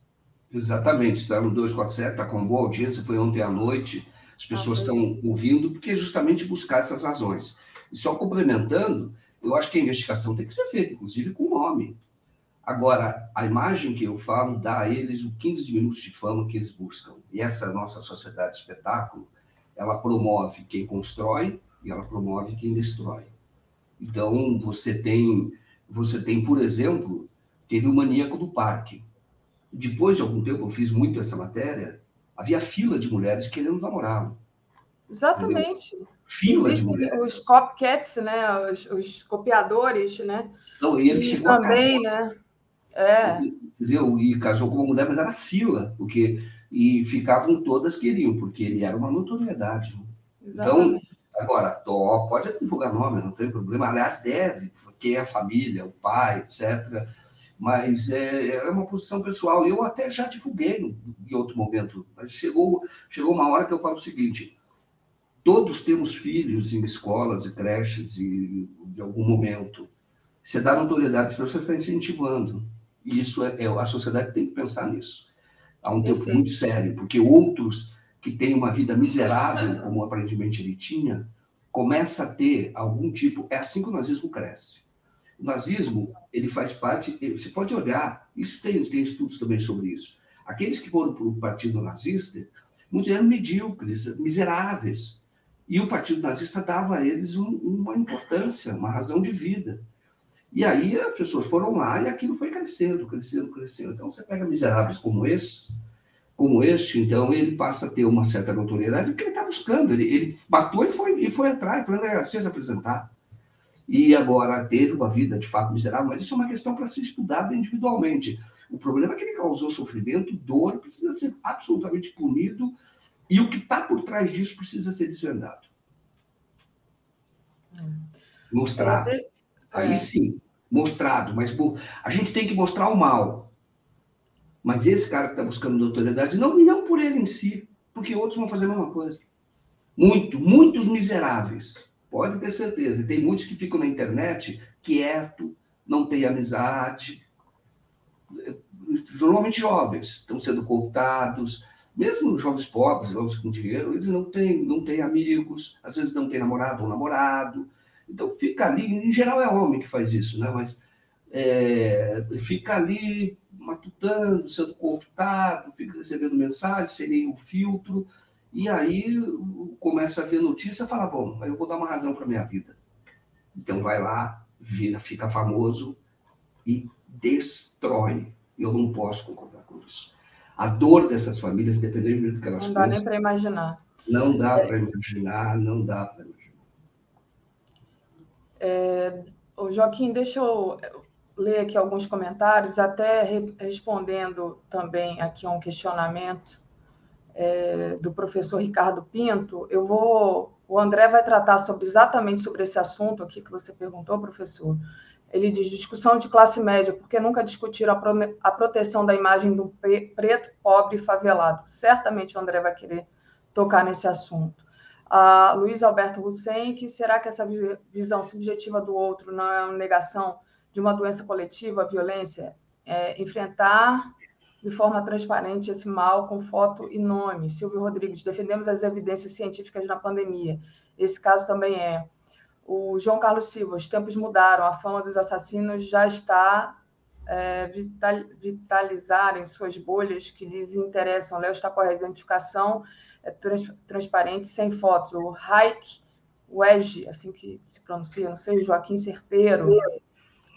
Speaker 7: Exatamente, está no 247, está com boa audiência, foi ontem à noite. As ah, pessoas estão ah, ouvindo, porque é justamente buscar essas razões. E só complementando, eu acho que a investigação tem que ser feita, inclusive com o nome. Agora, a imagem que eu falo dá a eles os 15 minutos de fama que eles buscam. E essa nossa sociedade de espetáculo, ela promove quem constrói e ela promove quem destrói. Então, você tem, você tem, por exemplo, teve o maníaco do parque. Depois de algum tempo, eu fiz muito essa matéria, havia fila de mulheres querendo namorá-lo.
Speaker 6: Exatamente. Entendeu?
Speaker 7: Fila Existem de mulheres.
Speaker 6: Os copycats, né? Os, os copiadores, né?
Speaker 7: Então, ele e chegou
Speaker 6: também, a casar, né? É.
Speaker 7: Entendeu? E casou com uma mulher, mas era fila, porque e ficavam todas queriam, porque ele era uma notoriedade. Né? Então, agora, Tó pode divulgar nome, não tem problema. Aliás, deve, porque é a família, o pai, etc. Mas é, é uma posição pessoal. Eu até já divulguei em outro momento, mas chegou, chegou uma hora que eu falo o seguinte: todos temos filhos em escolas e creches e em algum momento. Você dá notoriedade, pessoas estão incentivando. E isso é, é a sociedade tem que pensar nisso há um tempo muito sério, porque outros que têm uma vida miserável, como aparentemente ele tinha, começa a ter algum tipo. É assim que o nazismo cresce. O nazismo ele faz parte. Você pode olhar. Isso tem, tem estudos também sobre isso. Aqueles que foram para o partido nazista muitos eram medíocres, miseráveis. E o Partido Nazista dava a eles um, uma importância, uma razão de vida. E aí as pessoas foram lá e aquilo foi crescendo, crescendo, crescendo. Então você pega miseráveis como esses, como este, então ele passa a ter uma certa notoriedade porque ele está buscando. Ele, ele matou e foi, e foi atrás, foi na se apresentar. E agora teve uma vida de fato miserável, mas isso é uma questão para ser estudada individualmente. O problema é que ele causou sofrimento, dor, precisa ser absolutamente punido, e o que está por trás disso precisa ser desvendado. Hum. Mostrado. É, Aí é. sim, mostrado. Mas a gente tem que mostrar o mal. Mas esse cara que está buscando notoriedade, não, não por ele em si, porque outros vão fazer a mesma coisa. Muito, muitos miseráveis. Pode ter certeza. E tem muitos que ficam na internet quieto, não tem amizade, normalmente jovens, estão sendo cooptados, mesmo jovens pobres, jovens com dinheiro, eles não têm, não têm amigos, às vezes não têm namorado ou namorado. Então fica ali, em geral é homem que faz isso, né? mas é, fica ali matutando, sendo cooptado, fica recebendo mensagens, sem o filtro, e aí começa a ver notícia e fala, bom, eu vou dar uma razão para minha vida. Então vai lá, vira, fica famoso e destrói. Eu não posso concordar com isso. A dor dessas famílias, dependendo do que elas
Speaker 6: Não dá nem para imaginar.
Speaker 7: Não dá é. para imaginar, não dá para imaginar.
Speaker 6: É, o Joaquim, deixa eu ler aqui alguns comentários, até re respondendo também aqui um questionamento é, do professor Ricardo Pinto. Eu vou, o André vai tratar sobre exatamente sobre esse assunto aqui que você perguntou, professor, ele diz: discussão de classe média, porque nunca discutiram a, pro, a proteção da imagem do preto, pobre e favelado. Certamente o André vai querer tocar nesse assunto. Uh, Luiz Alberto Hussein, que será que essa visão subjetiva do outro não é uma negação de uma doença coletiva, a violência? É, enfrentar de forma transparente esse mal com foto e nome. Silvio Rodrigues, defendemos as evidências científicas na pandemia. Esse caso também é. O João Carlos Silva, os tempos mudaram, a fama dos assassinos já está é, vital, vitalizar em suas bolhas que lhes interessam. Léo está com a identificação é, trans, transparente, sem fotos. O Raik Wedge, assim que se pronuncia, não sei, Joaquim Certeiro.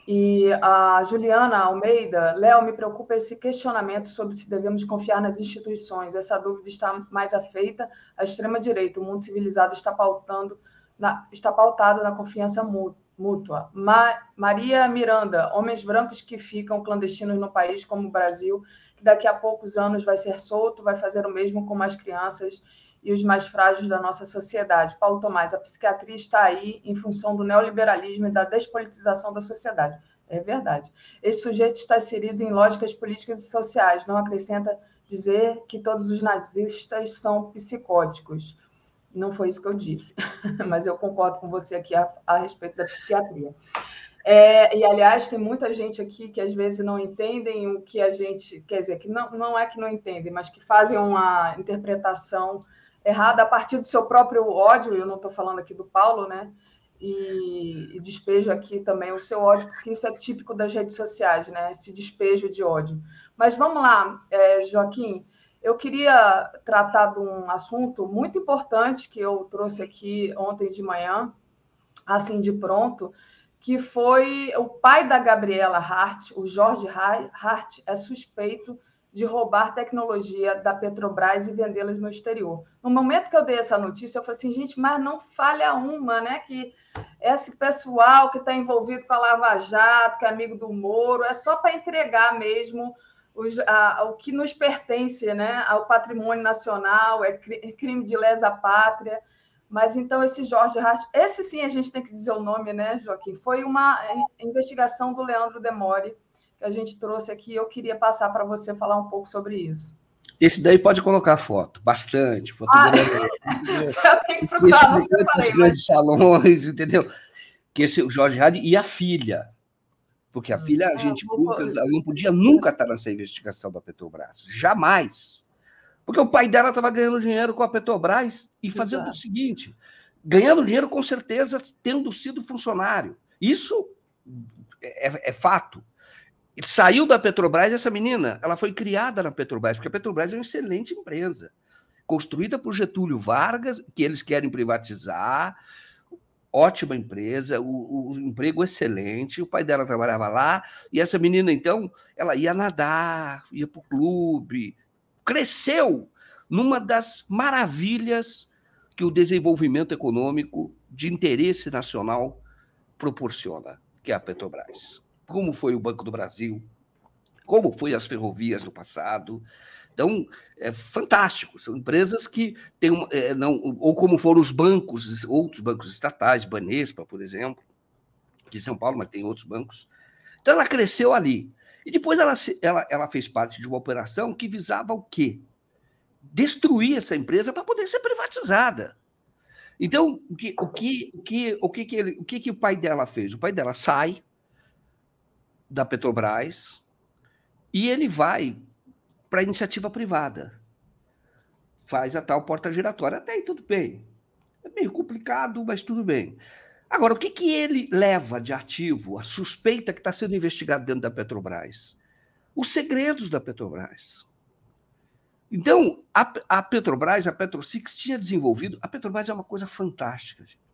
Speaker 6: E a Juliana Almeida, Léo, me preocupa esse questionamento sobre se devemos confiar nas instituições. Essa dúvida está mais afeita à extrema-direita. O mundo civilizado está pautando na, está pautado na confiança mútua. Ma, Maria Miranda, homens brancos que ficam clandestinos no país como o Brasil, que daqui a poucos anos vai ser solto, vai fazer o mesmo com as crianças e os mais frágeis da nossa sociedade. Paulo Tomás, a psiquiatria está aí em função do neoliberalismo e da despolitização da sociedade. É verdade. Esse sujeito está inserido em lógicas políticas e sociais. Não acrescenta dizer que todos os nazistas são psicóticos. Não foi isso que eu disse, mas eu concordo com você aqui a, a respeito da psiquiatria. É, e, aliás, tem muita gente aqui que às vezes não entendem o que a gente. Quer dizer, que não, não é que não entendem, mas que fazem uma interpretação errada a partir do seu próprio ódio. Eu não estou falando aqui do Paulo, né? E, e, despejo aqui também o seu ódio, porque isso é típico das redes sociais, né? Esse despejo de ódio. Mas vamos lá, é, Joaquim. Eu queria tratar de um assunto muito importante que eu trouxe aqui ontem de manhã, assim de pronto, que foi o pai da Gabriela Hart, o Jorge Hart, é suspeito de roubar tecnologia da Petrobras e vendê-las no exterior. No momento que eu dei essa notícia, eu falei assim, gente, mas não falha uma, né? Que esse pessoal que está envolvido com a Lava Jato, que é amigo do Moro, é só para entregar mesmo os, a, o que nos pertence né, ao patrimônio nacional, é crime de lesa pátria. Mas então esse Jorge Hart, esse sim a gente tem que dizer o nome, né, Joaquim? Foi uma investigação do Leandro Demore que a gente trouxe aqui. Eu queria passar para você falar um pouco sobre isso.
Speaker 7: Esse daí pode colocar foto, bastante. Ah,
Speaker 6: eu tenho que procurar, não
Speaker 7: sei grandes salões, entendeu? Que esse o Jorge Hart e a filha, porque a hum. filha, a gente pública, ela não podia nunca estar nessa investigação da Petrobras. Jamais. Porque o pai dela estava ganhando dinheiro com a Petrobras e fazendo Exato. o seguinte: ganhando dinheiro com certeza, tendo sido funcionário. Isso é, é fato. Saiu da Petrobras, essa menina, ela foi criada na Petrobras, porque a Petrobras é uma excelente empresa. construída por Getúlio Vargas, que eles querem privatizar. Ótima empresa, o, o emprego excelente. O pai dela trabalhava lá e essa menina então, ela ia nadar, ia para o clube, cresceu numa das maravilhas que o desenvolvimento econômico de interesse nacional proporciona, que é a Petrobras. Como foi o Banco do Brasil, como foi as ferrovias no passado. Então, é fantástico. São empresas que têm uma, é, não, ou como foram os bancos, outros bancos estatais, Banespa, por exemplo, em São Paulo, mas tem outros bancos. Então, ela cresceu ali. E depois ela, ela, ela fez parte de uma operação que visava o quê? Destruir essa empresa para poder ser privatizada. Então, o que, o que, o que, o que, que, ele, o que, que o pai dela fez? O pai dela sai da Petrobras e ele vai para iniciativa privada. Faz a tal porta giratória. Até aí tudo bem. É meio complicado, mas tudo bem. Agora, o que, que ele leva de ativo, a suspeita que está sendo investigada dentro da Petrobras? Os segredos da Petrobras. Então, a, a Petrobras, a PetroSix, tinha desenvolvido. A Petrobras é uma coisa fantástica. Gente.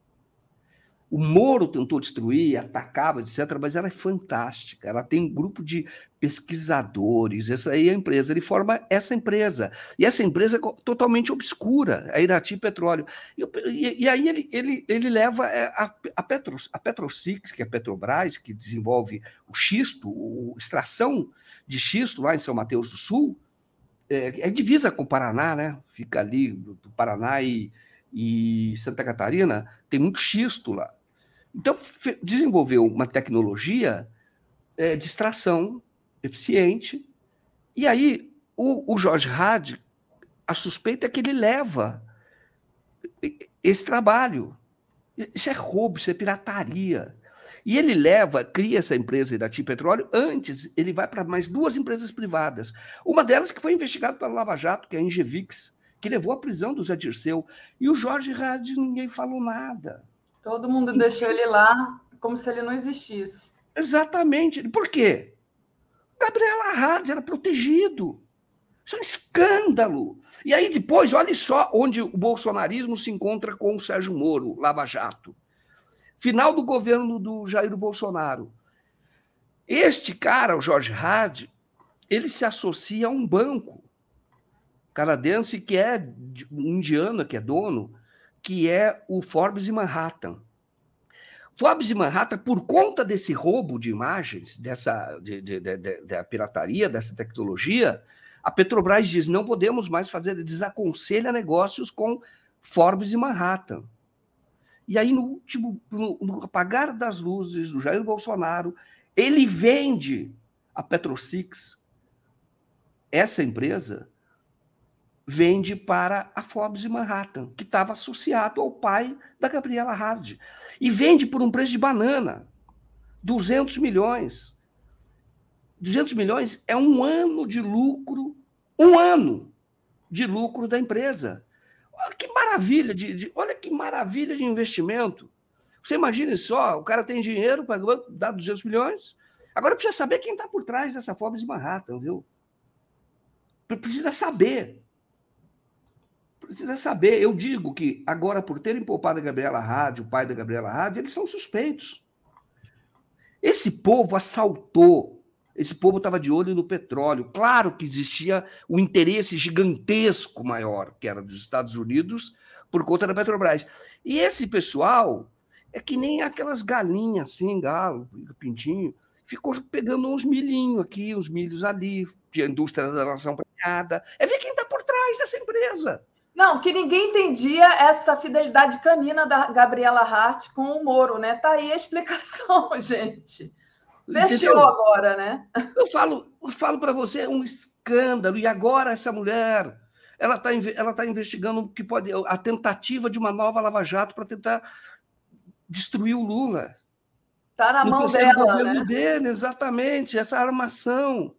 Speaker 7: O Moro tentou destruir, atacava, etc., mas ela é fantástica. Ela tem um grupo de pesquisadores. Essa aí é a empresa. Ele forma essa empresa. E essa empresa é totalmente obscura, a Irati Petróleo. E, e, e aí ele, ele, ele leva é, a, a, Petro, a PetroSix, que é a Petrobras, que desenvolve o xisto, a extração de xisto lá em São Mateus do Sul. É, é divisa com o Paraná, né? Fica ali, do Paraná e e Santa Catarina tem muito xisto lá. Então, desenvolveu uma tecnologia é, de extração eficiente. E aí, o, o Jorge Hard, a suspeita é que ele leva esse trabalho. Isso é roubo, isso é pirataria. E ele leva, cria essa empresa Irati Petróleo, antes ele vai para mais duas empresas privadas. Uma delas que foi investigada pela Lava Jato, que é a Ingevix, que levou à prisão do Zé Dirceu. E o Jorge Hard ninguém falou nada.
Speaker 6: Todo mundo deixou ele lá como se ele não existisse.
Speaker 7: Exatamente. Por quê? Gabriela Hard era protegido. Isso é um escândalo. E aí depois, olha só onde o bolsonarismo se encontra com o Sérgio Moro, Lava Jato. Final do governo do Jair Bolsonaro. Este cara, o Jorge Hard, ele se associa a um banco canadense que é indiana, que é dono, que é o Forbes e Manhattan. Forbes e Manhattan, por conta desse roubo de imagens, dessa de, de, de, da pirataria, dessa tecnologia, a Petrobras diz: não podemos mais fazer, desaconselha negócios com Forbes e Manhattan. E aí, no último, no, no apagar das luzes do Jair Bolsonaro, ele vende a PetroSix, essa empresa, vende para a Forbes e Manhattan, que estava associado ao pai da Gabriela Hard. E vende por um preço de banana. 200 milhões. 200 milhões é um ano de lucro, um ano de lucro da empresa. Olha que maravilha de, de olha que maravilha de investimento. Você imagine só, o cara tem dinheiro para dar 200 milhões. Agora precisa saber quem está por trás dessa Forbes e Manhattan, viu? Precisa saber precisa saber. Eu digo que agora, por terem poupado a Gabriela Rádio, o pai da Gabriela Rádio, eles são suspeitos. Esse povo assaltou. Esse povo estava de olho no petróleo. Claro que existia um interesse gigantesco maior, que era dos Estados Unidos, por conta da Petrobras. E esse pessoal é que nem aquelas galinhas assim, galo, pintinho, ficou pegando uns milhinhos aqui, uns milhos ali, de indústria da nação premiada. É ver quem está por trás dessa empresa.
Speaker 6: Não, que ninguém entendia essa fidelidade canina da Gabriela Hart com o Moro, né? Tá aí a explicação, gente. Fechou agora, né?
Speaker 7: Eu falo, eu falo para você, é um escândalo. E agora essa mulher, ela está ela tá investigando que pode a tentativa de uma nova Lava Jato para tentar destruir o Lula.
Speaker 6: Está na mão dela, né?
Speaker 7: dele, exatamente, essa armação.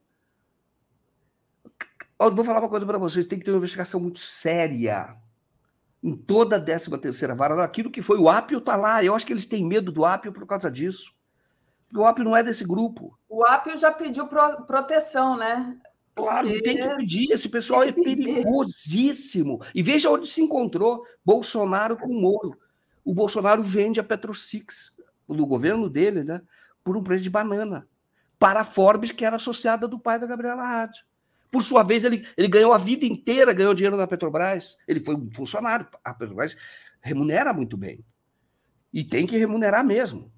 Speaker 7: Vou falar uma coisa para vocês: tem que ter uma investigação muito séria em toda a 13 terceira vara. Aquilo que foi o Apio está lá. Eu acho que eles têm medo do Apio por causa disso. Porque o Apio não é desse grupo.
Speaker 6: O Apio já pediu pro, proteção, né?
Speaker 7: Claro, Porque... tem que pedir. Esse pessoal é perigosíssimo. E veja onde se encontrou Bolsonaro com Moro. O Bolsonaro vende a Petrosix, do governo dele, né, por um preço de banana, para a Forbes, que era associada do pai da Gabriela Hadi. Por sua vez, ele, ele ganhou a vida inteira, ganhou dinheiro na Petrobras. Ele foi um funcionário. A Petrobras remunera muito bem. E tem que remunerar mesmo.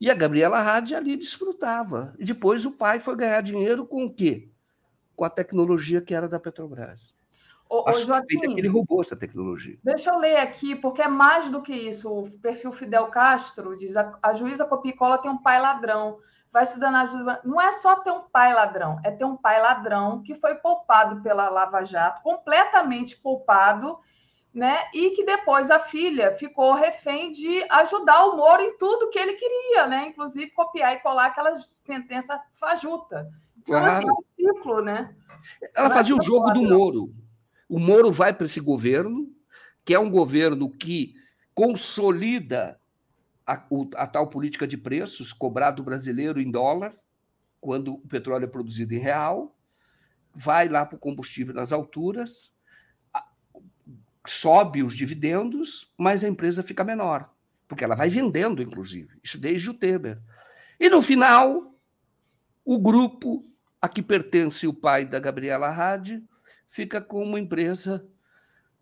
Speaker 7: E a Gabriela Hadi ali desfrutava. E depois o pai foi ganhar dinheiro com o quê? Com a tecnologia que era da Petrobras.
Speaker 6: Ô, ô, Joaquim,
Speaker 7: que ele roubou essa tecnologia.
Speaker 6: Deixa eu ler aqui, porque é mais do que isso. O perfil Fidel Castro diz: a, a juíza Copicola tem um pai ladrão. Vai se danar. Não é só ter um pai ladrão, é ter um pai ladrão que foi poupado pela Lava Jato, completamente poupado, né? E que depois a filha ficou refém de ajudar o Moro em tudo que ele queria, né? Inclusive copiar e colar aquela sentença fajuta. Então, claro. assim, é um ciclo, né?
Speaker 7: Ela fazia o jogo do Moro o Moro vai para esse governo, que é um governo que consolida a, a, tal política de preços cobrado brasileiro em dólar, quando o petróleo é produzido em real, vai lá para o combustível nas alturas, sobe os dividendos, mas a empresa fica menor, porque ela vai vendendo, inclusive, isso desde o Temer. E no final, o grupo a que pertence o pai da Gabriela Hadi fica com uma empresa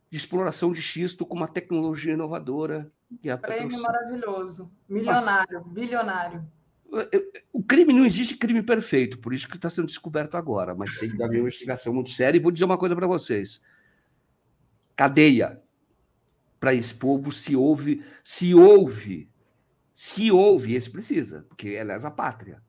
Speaker 7: de exploração de xisto com uma tecnologia inovadora.
Speaker 6: É a Prêmio maravilhoso. Milionário, Nossa. bilionário.
Speaker 7: O crime não existe crime perfeito, por isso que está sendo descoberto agora, mas tem que dar uma investigação muito séria. E vou dizer uma coisa para vocês: cadeia para esse povo se ouve, se ouve, se ouve, esse precisa, porque é lesa pátria.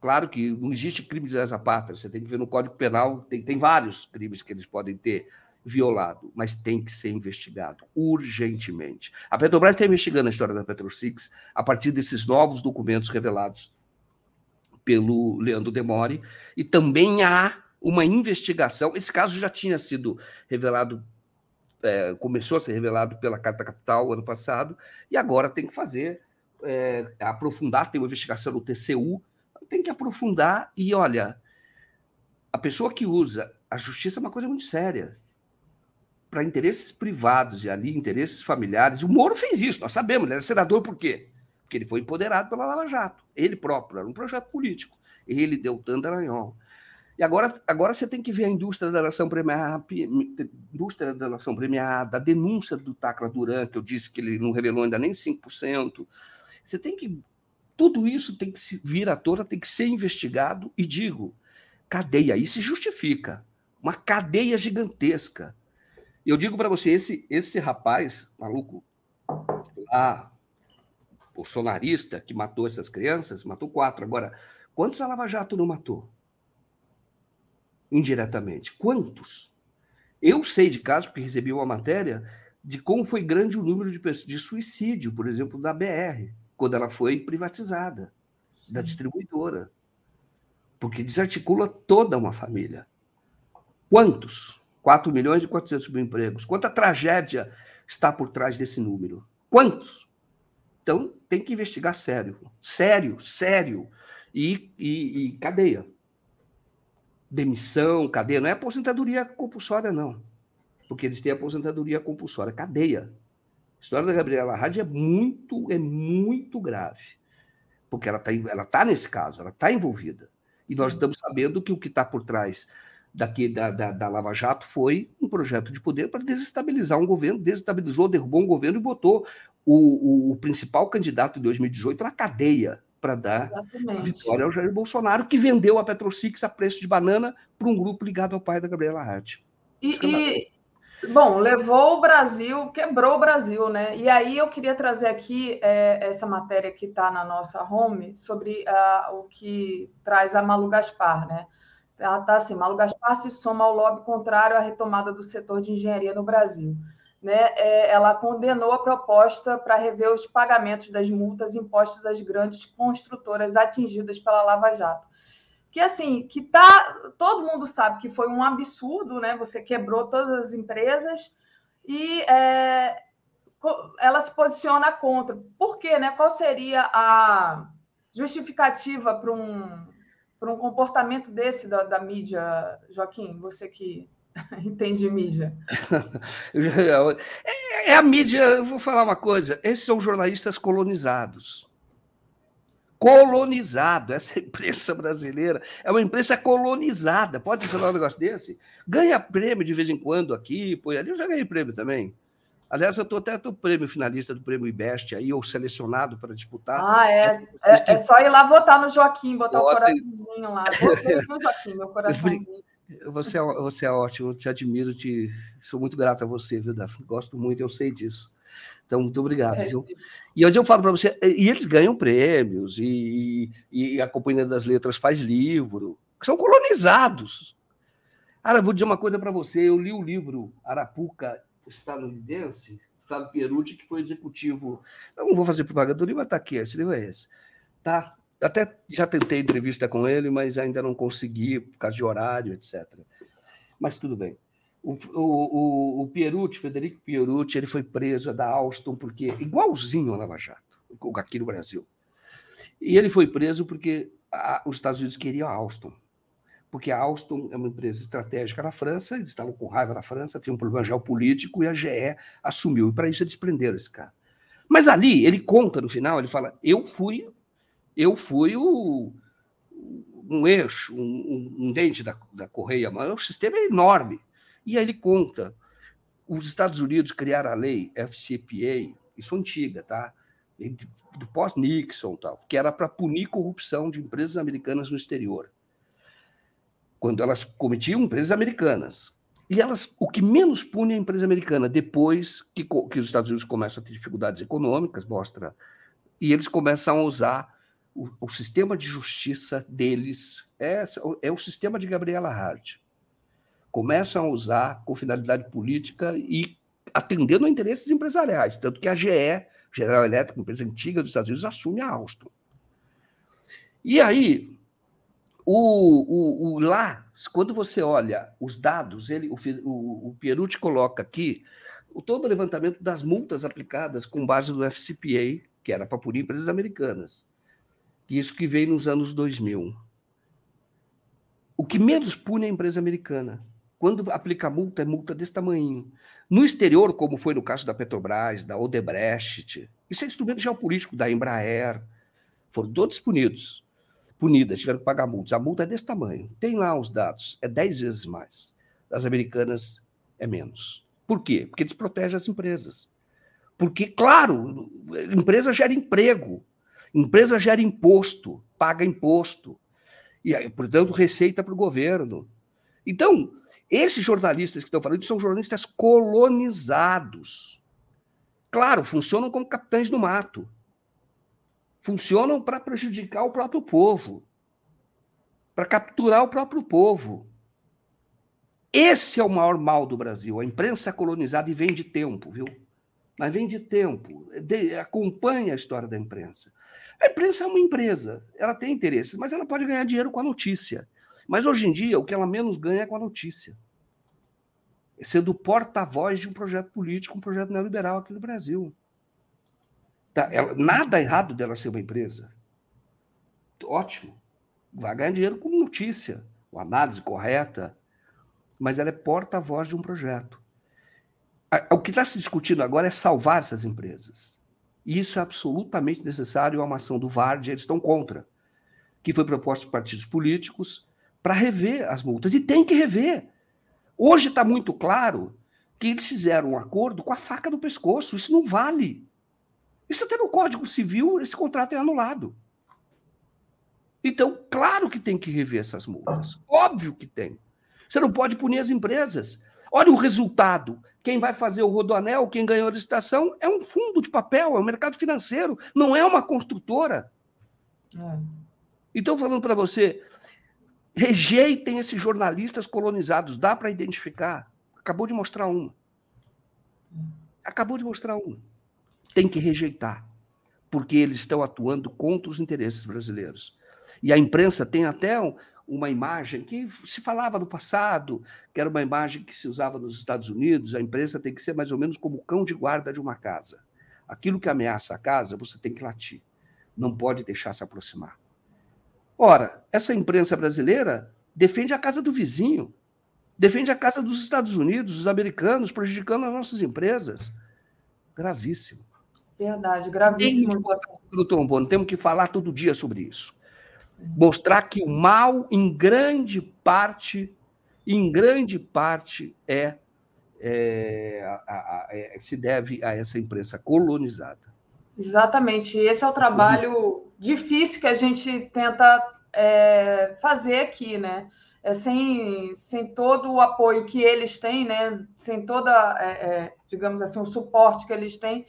Speaker 7: Claro que não existe crime de lesa pátria, você tem que ver no Código Penal, tem, tem vários crimes que eles podem ter violado, mas tem que ser investigado urgentemente. A Petrobras está investigando a história da PetroSix a partir desses novos documentos revelados pelo Leandro Demore, e também há uma investigação. Esse caso já tinha sido revelado, é, começou a ser revelado pela Carta Capital ano passado, e agora tem que fazer, é, aprofundar, tem uma investigação no TCU tem que aprofundar e olha, a pessoa que usa a justiça é uma coisa muito séria. Para interesses privados e ali interesses familiares. O Moro fez isso, nós sabemos, ele era senador por quê? Porque ele foi empoderado pela Lava Jato, ele próprio, era um projeto político. Ele deu tanto aranhol. E agora, agora você tem que ver a indústria da nação premiada, indústria da nação premiada, a denúncia do Tacla Duran, que eu disse que ele não revelou ainda nem 5%. Você tem que tudo isso tem que vir à tona, tem que ser investigado e digo, cadeia, isso se justifica. Uma cadeia gigantesca. Eu digo para você, esse, esse rapaz maluco, lá, bolsonarista, que matou essas crianças, matou quatro. Agora, quantos a Lava Jato não matou? Indiretamente. Quantos? Eu sei de casos, porque recebi uma matéria, de como foi grande o número de, pessoas, de suicídio, por exemplo, da BR quando ela foi privatizada da distribuidora, porque desarticula toda uma família. Quantos? 4 milhões e 400 mil empregos. Quanta tragédia está por trás desse número? Quantos? Então, tem que investigar sério. Sério, sério. E, e, e cadeia. Demissão, cadeia. Não é aposentadoria compulsória, não. Porque eles têm aposentadoria compulsória. Cadeia. A história da Gabriela Hadi é muito, é muito grave, porque ela está ela tá nesse caso, ela está envolvida. E nós estamos sabendo que o que está por trás daqui da, da, da, Lava Jato foi um projeto de poder para desestabilizar um governo, desestabilizou, derrubou um governo e botou o, o, o principal candidato de 2018 na cadeia para dar Exatamente. vitória ao Jair Bolsonaro, que vendeu a Petrosix a preço de banana para um grupo ligado ao pai da Gabriela Hadi.
Speaker 6: E, e, Bom, levou o Brasil, quebrou o Brasil, né? E aí eu queria trazer aqui é, essa matéria que está na nossa home sobre uh, o que traz a Malu Gaspar, né? Ela tá assim, Malu Gaspar se soma ao lobby contrário à retomada do setor de engenharia no Brasil. Né? É, ela condenou a proposta para rever os pagamentos das multas impostas às grandes construtoras atingidas pela Lava Jato que assim, que tá, todo mundo sabe que foi um absurdo, né? Você quebrou todas as empresas e é, ela se posiciona contra. Por quê, né? Qual seria a justificativa para um por um comportamento desse da, da mídia, Joaquim? Você que entende mídia.
Speaker 7: é, é a mídia, eu vou falar uma coisa: esses são jornalistas colonizados colonizado. Essa imprensa brasileira é uma imprensa colonizada. Pode falar um negócio desse? Ganha prêmio de vez em quando aqui, põe ali. Eu já ganhei prêmio também. Aliás, eu estou até o prêmio finalista do prêmio IBEST aí, ou selecionado para disputar.
Speaker 6: Ah, é. É, é, só ir lá votar no Joaquim, botar Votem... o coraçãozinho lá. Votei no Joaquim, meu coraçãozinho.
Speaker 7: Você é, você é ótimo, te admiro, te, sou muito grato a você, viu, Daphne? Gosto muito, eu sei disso. Então, muito obrigado. É, viu? E hoje eu falo para você, e eles ganham prêmios, e, e a Companhia das Letras faz livro, são colonizados. Cara, vou dizer uma coisa para você, eu li o livro Arapuca Estadunidense, Fábio Perucci, que foi executivo. Eu não vou fazer propaganda do livro, mas está aqui, esse livro é esse. Tá? Até já tentei entrevista com ele, mas ainda não consegui, por causa de horário, etc. Mas tudo bem. O, o, o Pierucci, Federico Pierucci, ele foi preso da Alstom porque igualzinho a Lava Jato, aqui no Brasil. E ele foi preso porque a, os Estados Unidos queriam a Alstom, porque a Alstom é uma empresa estratégica na França, eles estavam com raiva na França, tinha um problema geopolítico e a GE assumiu. E para isso eles prenderam esse cara. Mas ali ele conta no final, ele fala: eu fui, eu fui o, um eixo, um, um, dente da, da correia, mas o sistema é enorme. E aí ele conta: os Estados Unidos criaram a lei FCPA, isso é antiga, tá? Do pós-Nixon, tal, que era para punir corrupção de empresas americanas no exterior. Quando elas cometiam empresas americanas. E elas, o que menos pune é a empresa americana, depois que, que os Estados Unidos começam a ter dificuldades econômicas, mostra, e eles começam a usar o, o sistema de justiça deles, é, é o sistema de Gabriela Hart começam a usar com finalidade política e atendendo a interesses empresariais. Tanto que a GE, General Electric, empresa antiga dos Estados Unidos, assume a Alstom. E aí, o, o, o, lá, quando você olha os dados, ele, o, o, o Pierucci coloca aqui o, todo o levantamento das multas aplicadas com base no FCPA, que era para punir empresas americanas. Isso que veio nos anos 2000. O que menos pune é a empresa americana. Quando aplica multa, é multa desse tamanho. No exterior, como foi no caso da Petrobras, da Odebrecht, isso é instrumento geopolítico da Embraer, foram todos punidos, punidas, tiveram que pagar multas. A multa é desse tamanho. Tem lá os dados, é 10 vezes mais. Das americanas é menos. Por quê? Porque desprotege as empresas. Porque, claro, empresa gera emprego, empresa gera imposto, paga imposto, e, portanto, receita para o governo. Então, esses jornalistas que estão falando são jornalistas colonizados. Claro, funcionam como capitães do mato. Funcionam para prejudicar o próprio povo, para capturar o próprio povo. Esse é o maior mal do Brasil. A imprensa colonizada e vem de tempo, viu? Mas vem de tempo. De, acompanha a história da imprensa. A imprensa é uma empresa, ela tem interesses, mas ela pode ganhar dinheiro com a notícia. Mas hoje em dia, o que ela menos ganha é com a notícia. É sendo porta-voz de um projeto político, um projeto neoliberal aqui no Brasil. Tá, ela, nada errado dela ser uma empresa. Ótimo. Vai ganhar dinheiro com notícia, com análise correta, mas ela é porta-voz de um projeto. O que está se discutindo agora é salvar essas empresas. E isso é absolutamente necessário. É uma ação do VARD, eles estão contra, que foi proposta por partidos políticos, para rever as multas. E tem que rever. Hoje está muito claro que eles fizeram um acordo com a faca no pescoço. Isso não vale. Isso até no Código Civil, esse contrato é anulado. Então, claro que tem que rever essas multas. Óbvio que tem. Você não pode punir as empresas. Olha o resultado. Quem vai fazer o rodoanel, quem ganhou a licitação, é um fundo de papel, é um mercado financeiro, não é uma construtora. É. Então, falando para você, Rejeitem esses jornalistas colonizados, dá para identificar. Acabou de mostrar um. Acabou de mostrar um. Tem que rejeitar, porque eles estão atuando contra os interesses brasileiros. E a imprensa tem até uma imagem que se falava no passado, que era uma imagem que se usava nos Estados Unidos. A imprensa tem que ser mais ou menos como o cão de guarda de uma casa. Aquilo que ameaça a casa, você tem que latir. Não pode deixar se aproximar. Ora, essa imprensa brasileira defende a casa do vizinho, defende a casa dos Estados Unidos, dos americanos, prejudicando as nossas empresas. Gravíssimo.
Speaker 6: Verdade, gravíssimo.
Speaker 7: Do trombone, temos que falar todo dia sobre isso. Mostrar que o mal, em grande parte, em grande parte, é, é, a, a, é se deve a essa imprensa colonizada.
Speaker 6: Exatamente. Esse é o trabalho difícil que a gente tenta é, fazer aqui, né? É, sem, sem todo o apoio que eles têm, né? Sem toda, é, é, digamos assim, o suporte que eles têm,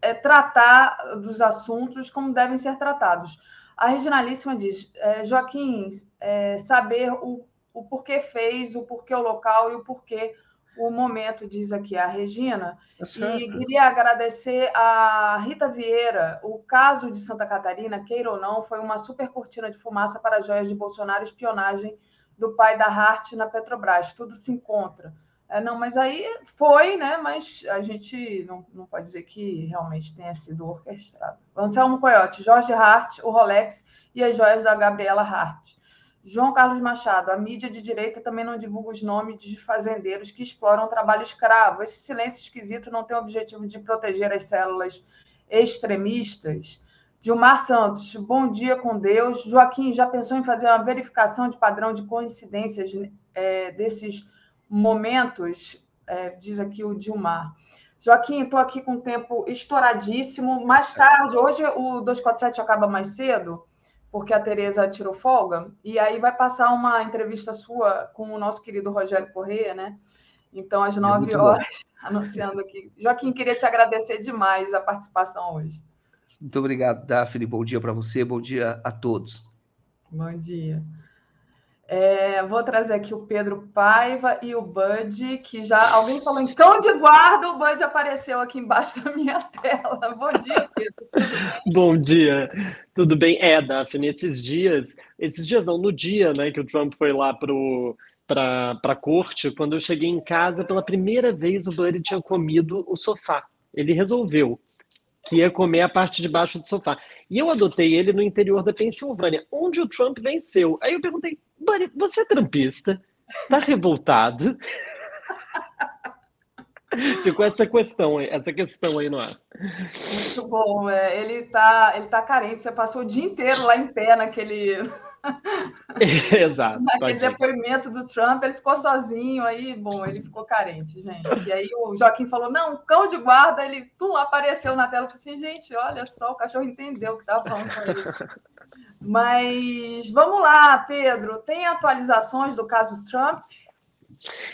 Speaker 6: é, tratar dos assuntos como devem ser tratados. A Reginalíssima diz, é, Joaquim, é, saber o, o porquê fez, o porquê o local e o porquê o momento, diz aqui a Regina. É e queria agradecer a Rita Vieira. O caso de Santa Catarina, queira ou não, foi uma super cortina de fumaça para joias de Bolsonaro, espionagem do pai da Hart na Petrobras. Tudo se encontra. É, não, mas aí foi, né? Mas a gente não, não pode dizer que realmente tenha sido orquestrado. Anselmo Coyote, Jorge Hart, o Rolex e as joias da Gabriela Hart. João Carlos Machado, a mídia de direita também não divulga os nomes de fazendeiros que exploram o trabalho escravo. Esse silêncio esquisito não tem o objetivo de proteger as células extremistas. Dilmar Santos, bom dia com Deus. Joaquim, já pensou em fazer uma verificação de padrão de coincidências é, desses momentos? É, diz aqui o Dilmar. Joaquim, estou aqui com o tempo estouradíssimo. Mais tarde, hoje o 247 acaba mais cedo porque a Tereza tirou folga, e aí vai passar uma entrevista sua com o nosso querido Rogério Corrêa, né? Então, às é nove horas, bom. anunciando aqui. Joaquim, queria te agradecer demais a participação hoje.
Speaker 7: Muito obrigado, Daphne. Bom dia para você, bom dia a todos.
Speaker 6: Bom dia. É, vou trazer aqui o Pedro Paiva e o Bud, que já. Alguém falou em cão de guarda, o Bud apareceu aqui embaixo da minha tela. Bom dia, Pedro.
Speaker 8: Bom dia, tudo bem? É, Daphne, esses dias, esses dias não, no dia né, que o Trump foi lá para a corte, quando eu cheguei em casa, pela primeira vez o Buddy tinha comido o sofá. Ele resolveu que ia comer a parte de baixo do sofá. E eu adotei ele no interior da Pensilvânia, onde o Trump venceu. Aí eu perguntei, Buddy, você é trumpista? Tá revoltado? Ficou essa questão, essa questão aí no ar.
Speaker 6: Muito bom. É, ele tá, ele tá carente. Você passou o dia inteiro lá em pé naquele.
Speaker 8: Exato.
Speaker 6: Naquele depoimento do Trump, ele ficou sozinho, aí, bom, ele ficou carente, gente. E aí o Joaquim falou: não, cão de guarda, ele tum, apareceu na tela. Eu falei assim, gente, olha só, o cachorro entendeu o que estava falando com ele. Mas vamos lá, Pedro. Tem atualizações do caso Trump?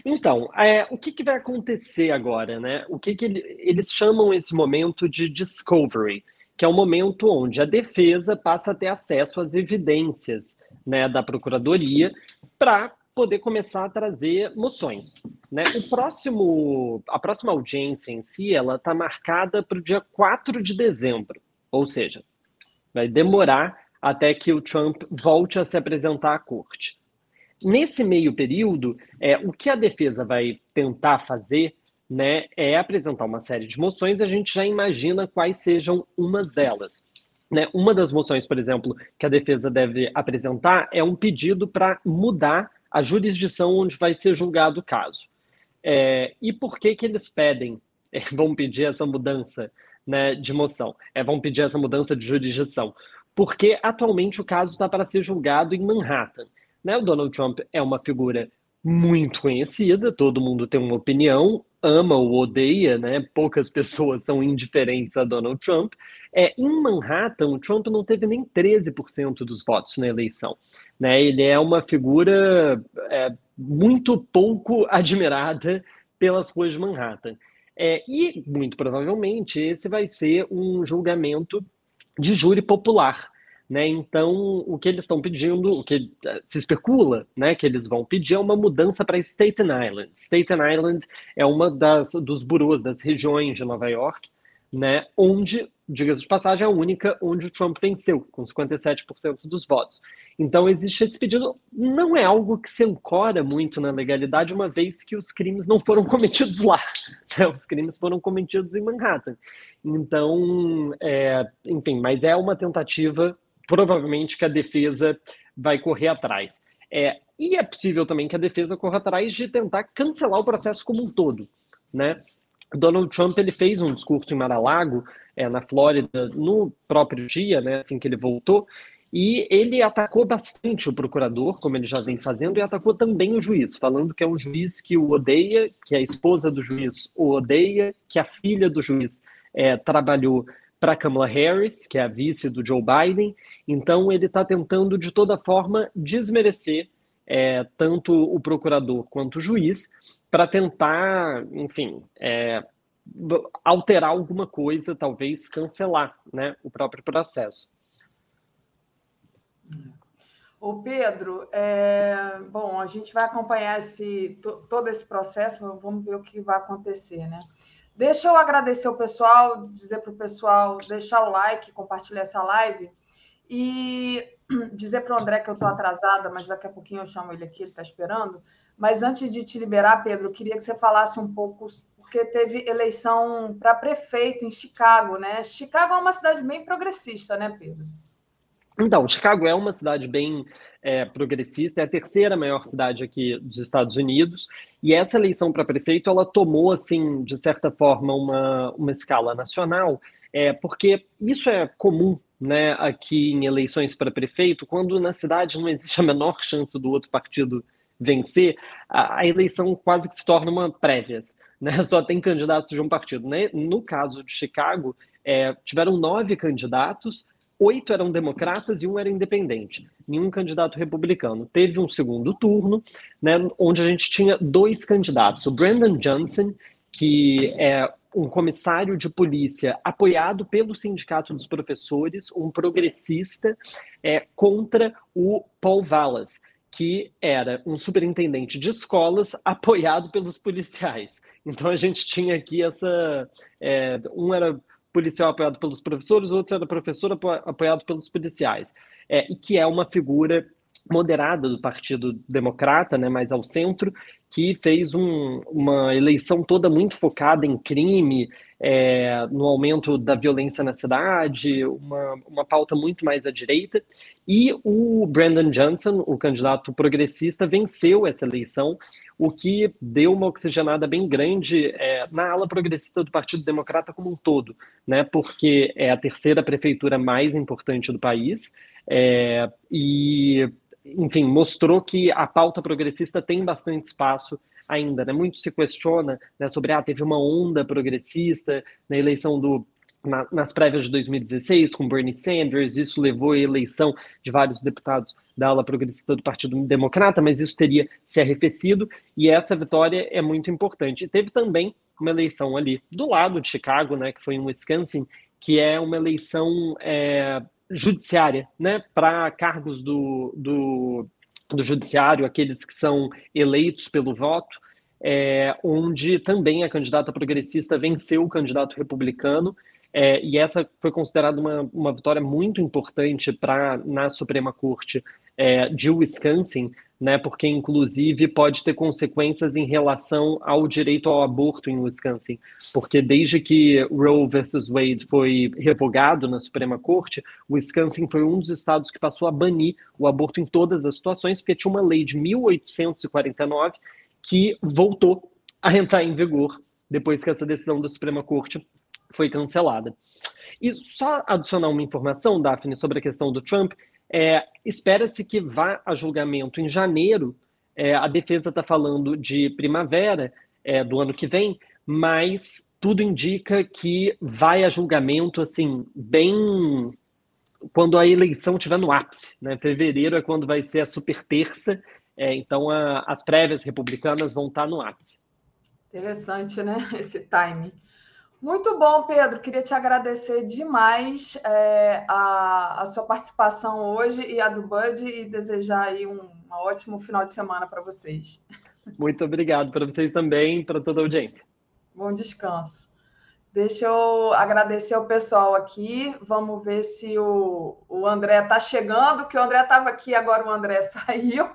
Speaker 8: Então, é, o que, que, vai acontecer agora, né? O que, que ele, eles chamam esse momento de discovery, que é o momento onde a defesa passa a ter acesso às evidências né, da procuradoria para poder começar a trazer moções. Né? O próximo, a próxima audiência em si, ela está marcada para o dia 4 de dezembro, ou seja, vai demorar até que o Trump volte a se apresentar à corte. Nesse meio período, é, o que a defesa vai tentar fazer né, é apresentar uma série de moções, a gente já imagina quais sejam umas delas. Né? Uma das moções, por exemplo, que a defesa deve apresentar é um pedido para mudar a jurisdição onde vai ser julgado o caso. É, e por que, que eles pedem, é, vão pedir essa mudança né, de moção, é, vão pedir essa mudança de jurisdição? Porque atualmente o caso está para ser julgado em Manhattan. Né? O Donald Trump é uma figura muito conhecida, todo mundo tem uma opinião, ama ou odeia, né? Poucas pessoas são indiferentes a Donald Trump. É, em Manhattan, o Trump não teve nem 13% dos votos na eleição. Né? Ele é uma figura é, muito pouco admirada pelas ruas de Manhattan. É, e, muito provavelmente, esse vai ser um julgamento de júri popular. Né? Então, o que eles estão pedindo, o que eh, se especula né, que eles vão pedir é uma mudança para Staten Island. Staten Island é uma das, dos burôs, das regiões de Nova York, né, onde, diga-se de passagem, é a única onde o Trump venceu, com 57% dos votos. Então, existe esse pedido. Não é algo que se ancora muito na legalidade, uma vez que os crimes não foram cometidos lá. Né? Os crimes foram cometidos em Manhattan. Então, é, enfim, mas é uma tentativa provavelmente que a defesa vai correr atrás. É, e é possível também que a defesa corra atrás de tentar cancelar o processo como um todo, né? Donald Trump ele fez um discurso em Mar-a-Lago, é, na Flórida, no próprio dia, né, assim que ele voltou, e ele atacou bastante o procurador, como ele já vem fazendo, e atacou também o juiz, falando que é um juiz que o odeia, que a esposa do juiz o odeia, que a filha do juiz é, trabalhou para Kamala Harris, que é a vice do Joe Biden. Então, ele está tentando, de toda forma, desmerecer é, tanto o procurador quanto o juiz, para tentar, enfim, é, alterar alguma coisa, talvez cancelar né, o próprio processo.
Speaker 6: O Pedro, é, bom, a gente vai acompanhar esse, todo esse processo, vamos ver o que vai acontecer, né? Deixa eu agradecer o pessoal, dizer para o pessoal deixar o like, compartilhar essa live e dizer para o André que eu estou atrasada, mas daqui a pouquinho eu chamo ele aqui, ele está esperando. Mas antes de te liberar, Pedro, eu queria que você falasse um pouco, porque teve eleição para prefeito em Chicago, né? Chicago é uma cidade bem progressista, né, Pedro?
Speaker 8: Então, Chicago é uma cidade bem é, progressista, é a terceira maior cidade aqui dos Estados Unidos, e essa eleição para prefeito, ela tomou, assim, de certa forma, uma, uma escala nacional, é, porque isso é comum né, aqui em eleições para prefeito, quando na cidade não existe a menor chance do outro partido vencer, a, a eleição quase que se torna uma prévias, né? Só tem candidatos de um partido. Né? No caso de Chicago, é, tiveram nove candidatos, oito eram democratas e um era independente, nenhum candidato republicano. Teve um segundo turno, né, onde a gente tinha dois candidatos, o Brandon Johnson, que é um comissário de polícia apoiado pelo Sindicato dos Professores, um progressista, é, contra o Paul Vallas, que era um superintendente de escolas apoiado pelos policiais. Então a gente tinha aqui essa. É, um era policial apoiado pelos professores, outro era professor apoiado pelos policiais. É, e que é uma figura moderada do Partido Democrata, né, mais ao centro, que fez um, uma eleição toda muito focada em crime, é, no aumento da violência na cidade, uma, uma pauta muito mais à direita. E o Brandon Johnson, o candidato progressista, venceu essa eleição, o que deu uma oxigenada bem grande é, na ala progressista do Partido Democrata como um todo, né, porque é a terceira prefeitura mais importante do país. É, e enfim, mostrou que a pauta progressista tem bastante espaço ainda, né? Muito se questiona né, sobre, ah, teve uma onda progressista na eleição do na, nas prévias de 2016 com Bernie Sanders, isso levou à eleição de vários deputados da ala progressista do Partido Democrata, mas isso teria se arrefecido e essa vitória é muito importante. E teve também uma eleição ali do lado de Chicago, né, que foi em Wisconsin, que é uma eleição é, judiciária, né, para cargos do, do, do judiciário, aqueles que são eleitos pelo voto, é, onde também a candidata progressista venceu o candidato republicano, é, e essa foi considerada uma, uma vitória muito importante para na Suprema Corte é, de Wisconsin, né, porque inclusive pode ter consequências em relação ao direito ao aborto em Wisconsin, porque desde que Roe versus Wade foi revogado na Suprema Corte, Wisconsin foi um dos estados que passou a banir o aborto em todas as situações, porque tinha uma lei de 1849 que voltou a entrar em vigor depois que essa decisão da Suprema Corte foi cancelada. E só adicionar uma informação, Daphne, sobre a questão do Trump, é, Espera-se que vá a julgamento em janeiro. É, a defesa está falando de primavera é, do ano que vem, mas tudo indica que vai a julgamento assim bem quando a eleição estiver no ápice. Né? Fevereiro é quando vai ser a super terça, é, então a, as prévias republicanas vão estar tá no ápice.
Speaker 6: Interessante, né? Esse timing. Muito bom, Pedro. Queria te agradecer demais é, a, a, sua participação hoje e a do Bud e desejar aí um, um ótimo final de semana para vocês.
Speaker 8: Muito obrigado para vocês também, para toda a audiência.
Speaker 6: Bom descanso. Deixa eu agradecer ao pessoal aqui. Vamos ver se o, o André está chegando, que o André estava aqui, agora o André saiu.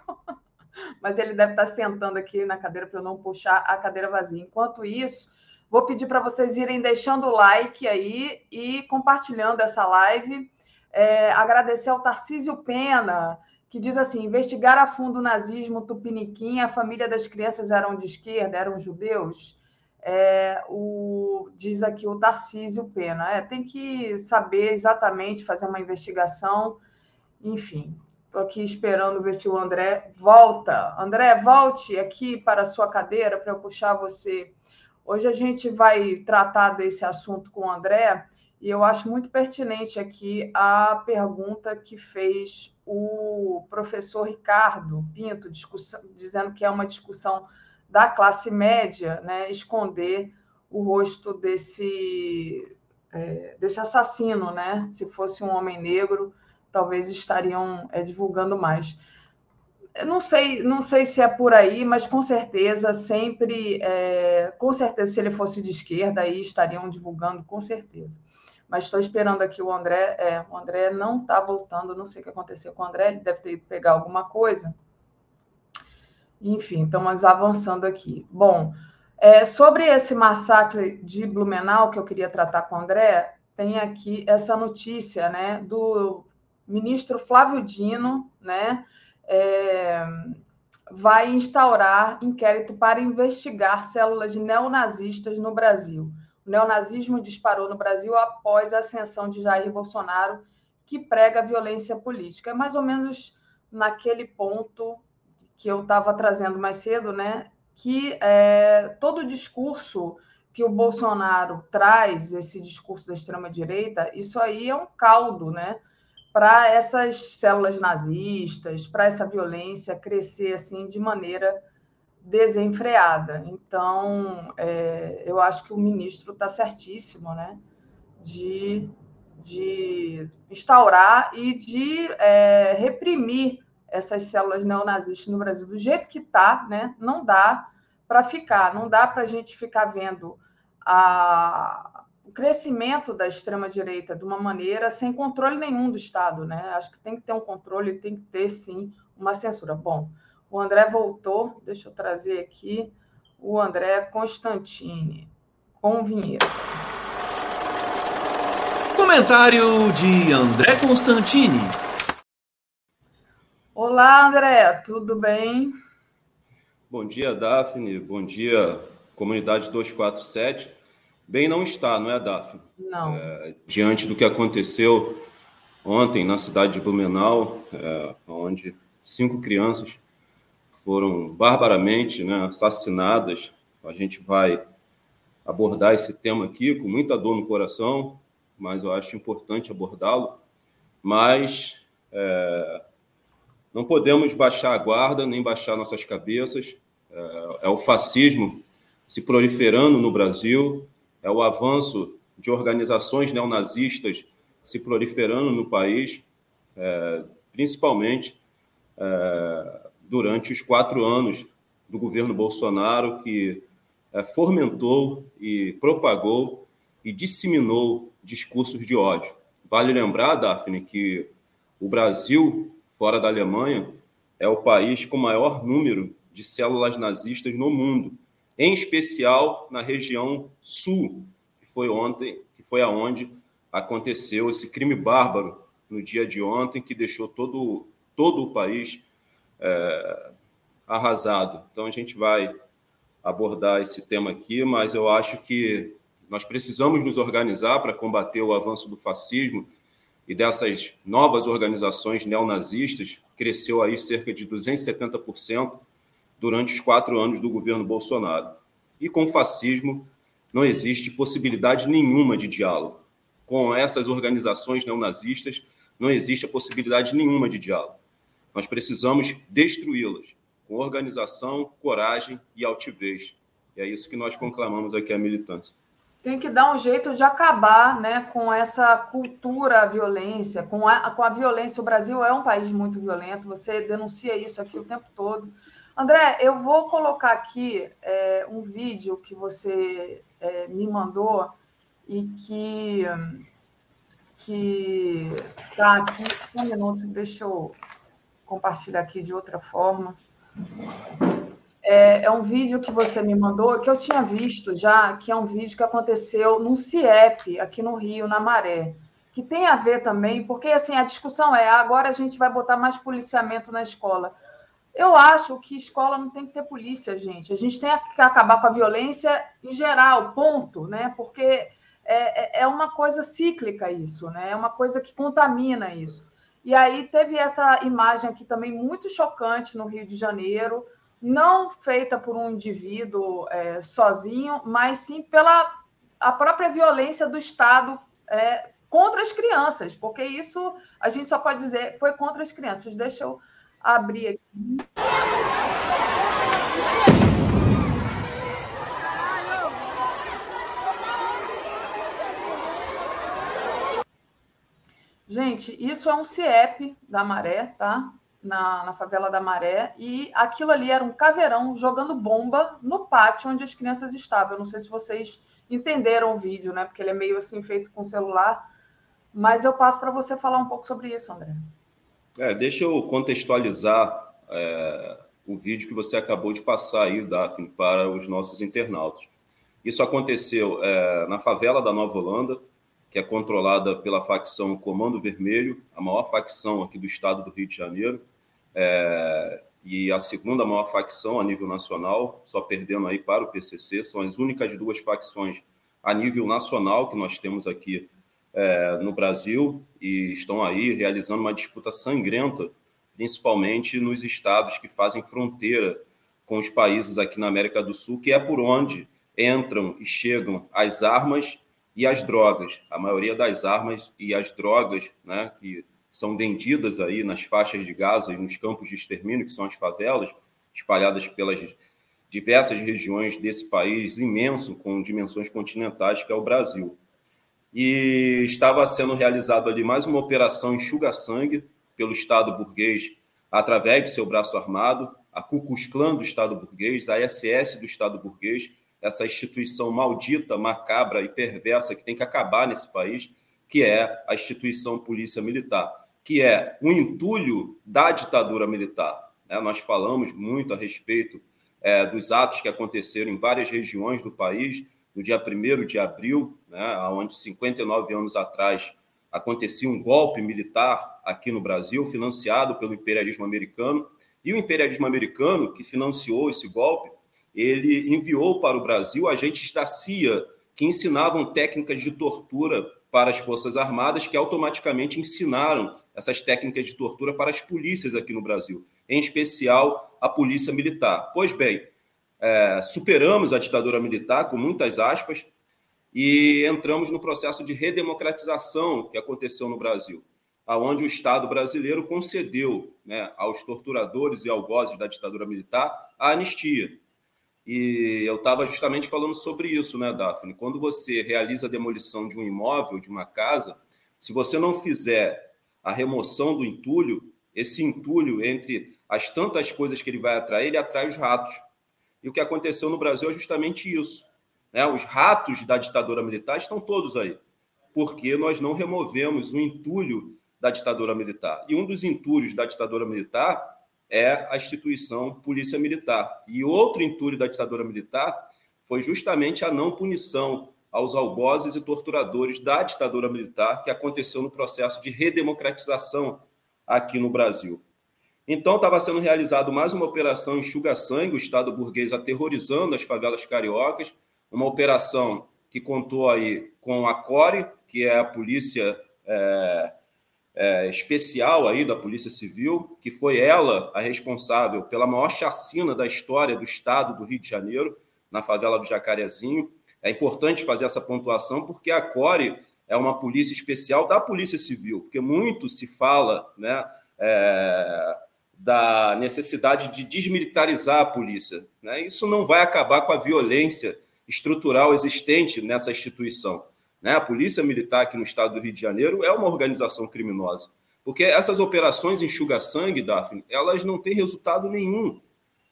Speaker 6: Mas ele deve estar tá sentando aqui na cadeira para eu não puxar a cadeira vazia. Enquanto isso, Vou pedir para vocês irem deixando o like aí e compartilhando essa live. É, agradecer ao Tarcísio Pena, que diz assim: investigar a fundo o nazismo tupiniquim, a família das crianças eram de esquerda, eram judeus. É, o, diz aqui o Tarcísio Pena. É, tem que saber exatamente, fazer uma investigação, enfim. Estou aqui esperando ver se o André volta. André, volte aqui para a sua cadeira para eu puxar você. Hoje a gente vai tratar desse assunto com o André e eu acho muito pertinente aqui a pergunta que fez o professor Ricardo Pinto, dizendo que é uma discussão da classe média, né, esconder o rosto desse, é, desse assassino, né? Se fosse um homem negro, talvez estariam é, divulgando mais. Eu não sei, não sei se é por aí, mas com certeza sempre, é, com certeza, se ele fosse de esquerda, aí estariam divulgando, com certeza. Mas estou esperando aqui o André. É, o André não está voltando, não sei o que aconteceu com o André, ele deve ter ido pegar alguma coisa. Enfim, estamos avançando aqui. Bom, é, sobre esse massacre de Blumenau que eu queria tratar com o André, tem aqui essa notícia né, do ministro Flávio Dino, né, é, vai instaurar inquérito para investigar células neonazistas no Brasil. O neonazismo disparou no Brasil após a ascensão de Jair Bolsonaro, que prega violência política. É mais ou menos naquele ponto que eu estava trazendo mais cedo, né? Que é, todo o discurso que o Bolsonaro traz, esse discurso da extrema-direita, isso aí é um caldo, né? Para essas células nazistas, para essa violência crescer assim de maneira desenfreada. Então, é, eu acho que o ministro está certíssimo, né? De, de instaurar e de é, reprimir essas células neonazistas no Brasil do jeito que está, né? Não dá para ficar, não dá para a gente ficar vendo a, o crescimento da extrema direita de uma maneira sem controle nenhum do Estado, né? Acho que tem que ter um controle, tem que ter sim uma censura. Bom, o André voltou, deixa eu trazer aqui o André Constantini com vinheta.
Speaker 5: Comentário de André Constantini.
Speaker 6: Olá, André, tudo bem?
Speaker 9: Bom dia, Daphne. Bom dia, comunidade 247. Bem não está, não é, Daphne?
Speaker 6: Não.
Speaker 9: É, diante do que aconteceu ontem na cidade de Blumenau, é, onde cinco crianças foram barbaramente né, assassinadas, a gente vai abordar esse tema aqui com muita dor no coração, mas eu acho importante abordá-lo. Mas é, não podemos baixar a guarda, nem baixar nossas cabeças. É, é o fascismo se proliferando no Brasil, é o avanço de organizações neonazistas se proliferando no país, é, principalmente é, durante os quatro anos do governo Bolsonaro, que é, fomentou e propagou e disseminou discursos de ódio. Vale lembrar, Daphne, que o Brasil fora da Alemanha, é o país com maior número de células nazistas no mundo, em especial na região sul, que foi ontem, que foi aonde aconteceu esse crime bárbaro no dia de ontem, que deixou todo, todo o país é, arrasado. Então a gente vai abordar esse tema aqui, mas eu acho que nós precisamos nos organizar para combater o avanço do fascismo e dessas novas organizações neonazistas cresceu aí cerca de 270% durante os quatro anos do governo Bolsonaro. E com o fascismo não existe possibilidade nenhuma de diálogo. Com essas organizações neonazistas não existe a possibilidade nenhuma de diálogo. Nós precisamos destruí-las com organização, coragem e altivez. E é isso que nós conclamamos aqui a militância
Speaker 6: tem que dar um jeito de acabar né, com essa cultura violência, com a, com a violência. O Brasil é um país muito violento, você denuncia isso aqui o tempo todo. André, eu vou colocar aqui é, um vídeo que você é, me mandou e que que está aqui. Um minuto, deixa eu compartilhar aqui de outra forma. É, é, um vídeo que você me mandou, que eu tinha visto já, que é um vídeo que aconteceu num CIEP, aqui no Rio, na Maré. que tem a ver também, porque assim a discussão é agora a gente vai botar mais policiamento na escola. Eu acho que escola não tem que ter polícia, gente. A gente tem que acabar com a violência em geral, ponto, né? Porque é, é, é uma coisa cíclica isso, né? É uma coisa que contamina isso. E aí teve essa imagem aqui também muito chocante no Rio de Janeiro, não feita por um indivíduo é, sozinho, mas sim pela a própria violência do Estado é, contra as crianças, porque isso a gente só pode dizer foi contra as crianças. Deixa eu abrir aqui. Gente, isso é um CIEP da Maré, tá? Na, na, favela da Maré, e aquilo ali era um caveirão jogando bomba no pátio onde as crianças estavam. Eu não sei se vocês entenderam o vídeo, né? Porque ele é meio assim feito com celular, mas eu passo para você falar um pouco sobre isso, André.
Speaker 9: É, deixa eu contextualizar é, o vídeo que você acabou de passar aí, Daphne, para os nossos internautas. Isso aconteceu é, na favela da Nova Holanda, que é controlada pela facção Comando Vermelho, a maior facção aqui do estado do Rio de Janeiro, é, e a segunda maior facção a nível nacional, só perdendo aí para o PCC, são as únicas duas facções a nível nacional que nós temos aqui é, no Brasil e estão aí realizando uma disputa sangrenta, principalmente nos estados que fazem fronteira com os países aqui na América do Sul, que é por onde entram e chegam as armas e as drogas. A maioria das armas e as drogas, né, que são vendidas aí nas faixas de Gaza e nos campos de extermínio, que são as favelas, espalhadas pelas diversas regiões desse país imenso, com dimensões continentais, que é o Brasil e estava sendo realizado ali mais uma operação enxuga-sangue pelo Estado burguês através de seu braço armado, a Ku Klux Klan do Estado burguês, a SS do Estado burguês, essa instituição maldita, macabra e perversa que tem que acabar nesse país, que é a instituição Polícia Militar, que é um entulho da ditadura militar. Né? Nós falamos muito a respeito é, dos atos que aconteceram em várias regiões do país, no dia 1 de abril, né, onde 59 anos atrás acontecia um golpe militar aqui no Brasil, financiado pelo imperialismo americano. E o imperialismo americano, que financiou esse golpe, ele enviou para o Brasil agentes da CIA que ensinavam técnicas de tortura para as Forças Armadas, que automaticamente ensinaram essas técnicas de tortura para as polícias aqui no Brasil, em especial a Polícia Militar. Pois bem, é, superamos a ditadura militar, com muitas aspas, e entramos no processo de redemocratização que aconteceu no Brasil, aonde o Estado brasileiro concedeu né, aos torturadores e algozes da ditadura militar a anistia. E eu estava justamente falando sobre isso, né, Daphne? Quando você realiza a demolição de um imóvel, de uma casa, se você não fizer a remoção do entulho, esse entulho, entre as tantas coisas que ele vai atrair, ele atrai os ratos. E o que aconteceu no Brasil é justamente isso. Né? Os ratos da ditadura militar estão todos aí, porque nós não removemos o entulho da ditadura militar. E um dos entulhos da ditadura militar é a instituição Polícia Militar. E outro entulho da ditadura militar foi justamente a não punição aos algozes e torturadores da ditadura militar que aconteceu no processo de redemocratização aqui no Brasil. Então, estava sendo realizado mais uma operação enxuga-sangue, o Estado burguês aterrorizando as favelas cariocas, uma operação que contou aí com a CORE, que é a polícia é, é, especial aí da Polícia Civil, que foi ela a responsável pela maior chacina da história do Estado do Rio de Janeiro, na favela do Jacarezinho. É importante fazer essa pontuação porque a CORE é uma polícia especial da Polícia Civil, porque muito se fala, né? É, da necessidade de desmilitarizar a polícia. Né? Isso não vai acabar com a violência estrutural existente nessa instituição. Né? A Polícia Militar aqui no estado do Rio de Janeiro é uma organização criminosa. Porque essas operações enxuga-sangue, Daphne, elas não têm resultado nenhum.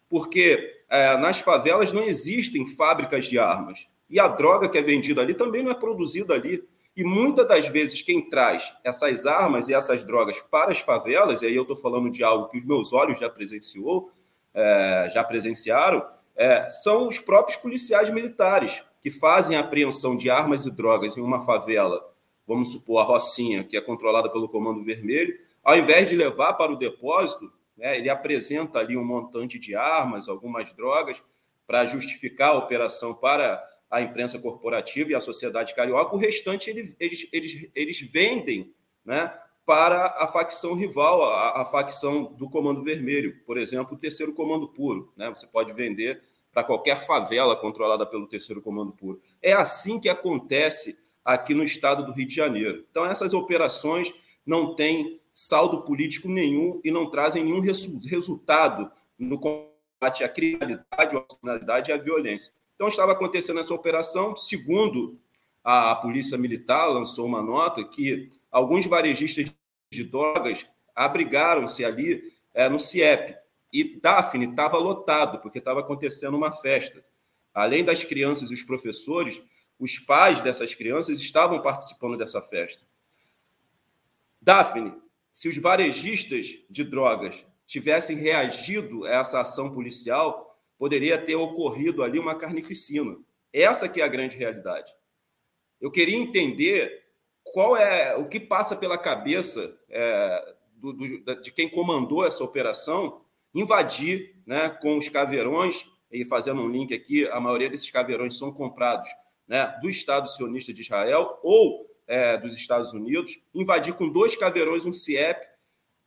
Speaker 9: Porque é, nas favelas não existem fábricas de armas. E a droga que é vendida ali também não é produzida ali. E muitas das vezes quem traz essas armas e essas drogas para as favelas, e aí eu estou falando de algo que os meus olhos já presenciou, é, já presenciaram, é, são os próprios policiais militares que fazem a apreensão de armas e drogas em uma favela. Vamos supor a Rocinha, que é controlada pelo Comando Vermelho, ao invés de levar para o depósito, né, ele apresenta ali um montante de armas, algumas drogas, para justificar a operação para a imprensa corporativa e a sociedade carioca, o restante eles, eles, eles, vendem né, para a facção rival, a, a, facção do Comando Vermelho, por exemplo, o Terceiro Comando Puro. Né? Você pode vender para qualquer favela controlada pelo Terceiro Comando Puro. É assim que acontece aqui no estado do Rio de Janeiro. Então, essas operações não têm saldo político nenhum e não trazem nenhum resultado no combate à criminalidade, à criminalidade e à violência. Então, estava acontecendo essa operação, segundo a Polícia Militar lançou uma nota que alguns varejistas de drogas abrigaram-se ali é, no CIEP. E Daphne estava lotado, porque estava acontecendo uma festa. Além das crianças e os professores, os pais dessas crianças estavam participando dessa festa. Daphne, se os varejistas de drogas tivessem reagido a essa ação policial, poderia ter ocorrido ali uma carnificina. Essa que é a grande realidade. Eu queria entender qual é o que passa pela cabeça é, do, do, de quem comandou essa operação invadir né, com os caveirões, e fazendo um link aqui, a maioria desses caveirões são comprados né, do Estado sionista de Israel ou é, dos Estados Unidos, invadir com dois caveirões um CIEP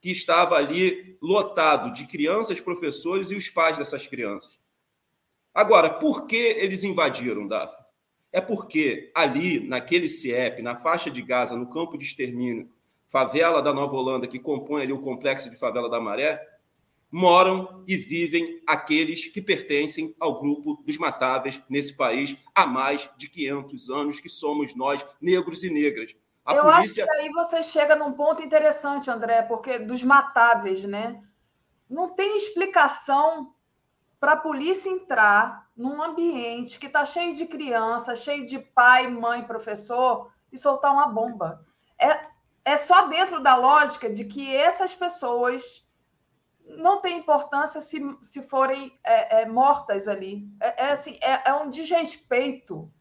Speaker 9: que estava ali lotado de crianças, professores e os pais dessas crianças. Agora, por que eles invadiram, Daf? É porque ali, naquele CIEP, na faixa de Gaza, no campo de extermínio, favela da Nova Holanda, que compõe ali o complexo de favela da Maré, moram e vivem aqueles que pertencem ao grupo dos matáveis nesse país há mais de 500 anos, que somos nós, negros e negras.
Speaker 6: A Eu polícia... acho que aí você chega num ponto interessante, André, porque dos matáveis, né? Não tem explicação para a polícia entrar num ambiente que está cheio de criança, cheio de pai, mãe, professor, e soltar uma bomba. É, é só dentro da lógica de que essas pessoas não tem importância se, se forem é, é, mortas ali. É, é assim, é, é, um desrespeito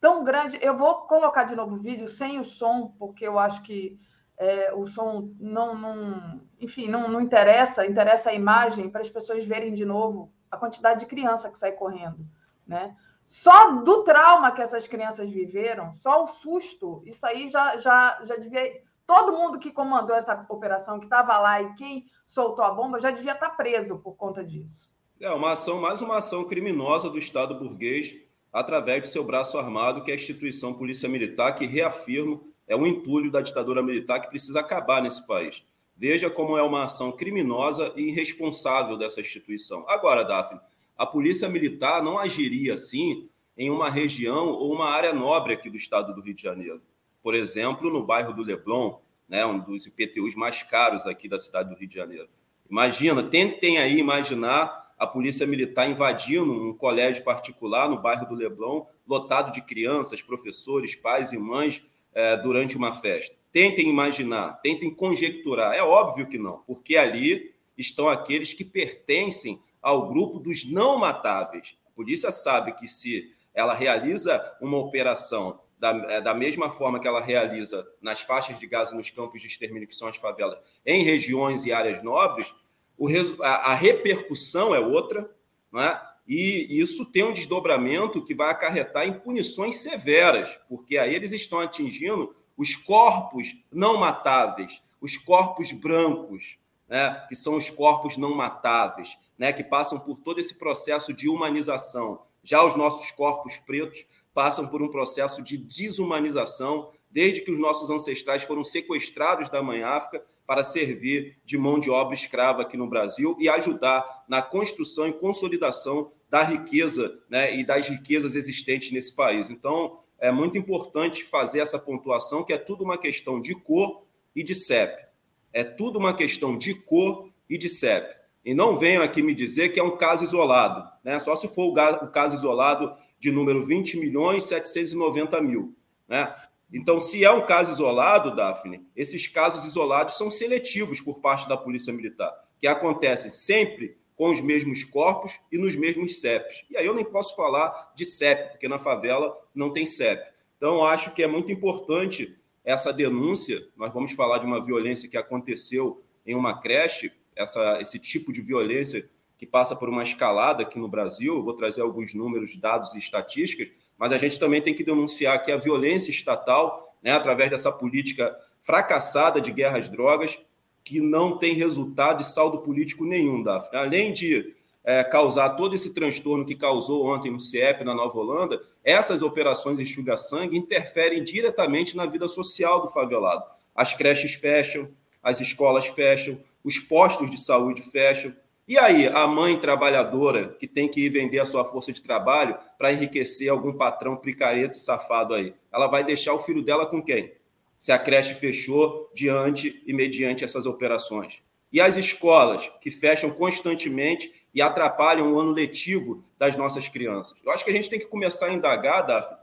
Speaker 6: tão grande. Eu vou colocar de novo o vídeo sem o som, porque eu acho que é, o som não, não enfim, não, não interessa, interessa a imagem para as pessoas verem de novo a quantidade de criança que sai correndo, né? Só do trauma que essas crianças viveram, só o susto, isso aí já, já, já devia. Todo mundo que comandou essa operação, que estava lá e quem soltou a bomba, já devia estar tá preso por conta disso.
Speaker 9: É uma ação, mais uma ação criminosa do Estado burguês, através de seu braço armado, que é a instituição Polícia Militar, que reafirmo é um entulho da ditadura militar que precisa acabar nesse país. Veja como é uma ação criminosa e irresponsável dessa instituição. Agora, Daphne, a polícia militar não agiria assim em uma região ou uma área nobre aqui do estado do Rio de Janeiro. Por exemplo, no bairro do Leblon, né, um dos IPTUs mais caros aqui da cidade do Rio de Janeiro. Imagina, tentem aí imaginar a polícia militar invadindo um colégio particular no bairro do Leblon, lotado de crianças, professores, pais e mães, é, durante uma festa. Tentem imaginar, tentem conjecturar. É óbvio que não, porque ali estão aqueles que pertencem ao grupo dos não matáveis. A polícia sabe que se ela realiza uma operação da, é, da mesma forma que ela realiza nas faixas de Gaza, nos campos de extermínio, que são as favelas, em regiões e áreas nobres, o, a, a repercussão é outra, né? e isso tem um desdobramento que vai acarretar em punições severas, porque aí eles estão atingindo os corpos não matáveis, os corpos brancos, né, que são os corpos não matáveis, né, que passam por todo esse processo de humanização. Já os nossos corpos pretos passam por um processo de desumanização, desde que os nossos ancestrais foram sequestrados da Mãe África para servir de mão de obra escrava aqui no Brasil e ajudar na construção e consolidação da riqueza né, e das riquezas existentes nesse país. Então, é muito importante fazer essa pontuação, que é tudo uma questão de cor e de CEP. É tudo uma questão de cor e de CEP. E não venham aqui me dizer que é um caso isolado, né? só se for o caso isolado de número 20 milhões 790 mil. Né? Então, se é um caso isolado, Daphne, esses casos isolados são seletivos por parte da Polícia Militar, que acontecem sempre com os mesmos corpos e nos mesmos CEPs. E aí eu nem posso falar de CEP, porque na favela não tem CEP. Então, acho que é muito importante essa denúncia. Nós vamos falar de uma violência que aconteceu em uma creche, essa, esse tipo de violência que passa por uma escalada aqui no Brasil. vou trazer alguns números, dados e estatísticas, mas a gente também tem que denunciar que a violência estatal, né, através dessa política fracassada de guerra às drogas, que não tem resultado e saldo político nenhum, Daphne. Além de é, causar todo esse transtorno que causou ontem no CIEP, na Nova Holanda, essas operações de enxuga-sangue interferem diretamente na vida social do favelado. As creches fecham, as escolas fecham, os postos de saúde fecham. E aí, a mãe trabalhadora que tem que ir vender a sua força de trabalho para enriquecer algum patrão picareta e safado aí, ela vai deixar o filho dela com quem? Se a creche fechou diante e mediante essas operações. E as escolas que fecham constantemente e atrapalham o ano letivo das nossas crianças. Eu acho que a gente tem que começar a indagar, Daphne,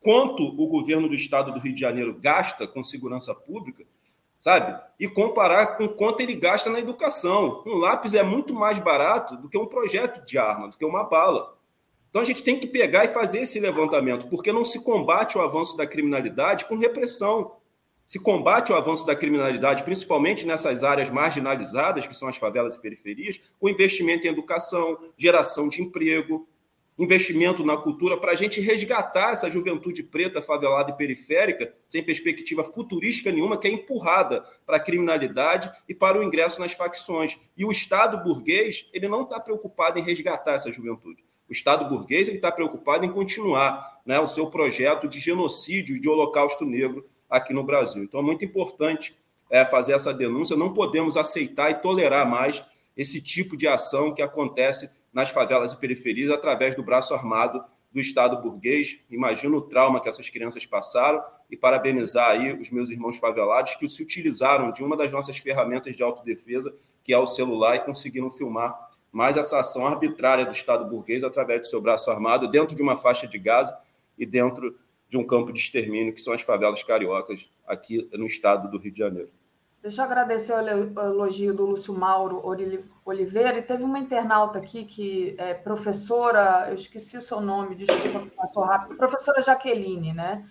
Speaker 9: quanto o governo do estado do Rio de Janeiro gasta com segurança pública, sabe? E comparar com quanto ele gasta na educação. Um lápis é muito mais barato do que um projeto de arma, do que uma bala. Então a gente tem que pegar e fazer esse levantamento, porque não se combate o avanço da criminalidade com repressão se combate o avanço da criminalidade, principalmente nessas áreas marginalizadas, que são as favelas e periferias, com investimento em educação, geração de emprego, investimento na cultura, para a gente resgatar essa juventude preta, favelada e periférica, sem perspectiva futurística nenhuma, que é empurrada para a criminalidade e para o ingresso nas facções. E o Estado burguês, ele não está preocupado em resgatar essa juventude. O Estado burguês está preocupado em continuar né, o seu projeto de genocídio de holocausto negro aqui no Brasil. Então, é muito importante é, fazer essa denúncia. Não podemos aceitar e tolerar mais esse tipo de ação que acontece nas favelas e periferias através do braço armado do Estado burguês. Imagino o trauma que essas crianças passaram e parabenizar aí os meus irmãos favelados que se utilizaram de uma das nossas ferramentas de autodefesa, que é o celular, e conseguiram filmar mais essa ação arbitrária do Estado burguês através do seu braço armado dentro de uma faixa de Gaza e dentro de um campo de extermínio, que são as favelas cariocas aqui no estado do Rio de Janeiro.
Speaker 6: Deixa eu agradecer o elogio do Lúcio Mauro Oliveira. E teve uma internauta aqui que é professora, eu esqueci o seu nome, desculpa, passou rápido. Professora Jaqueline, né?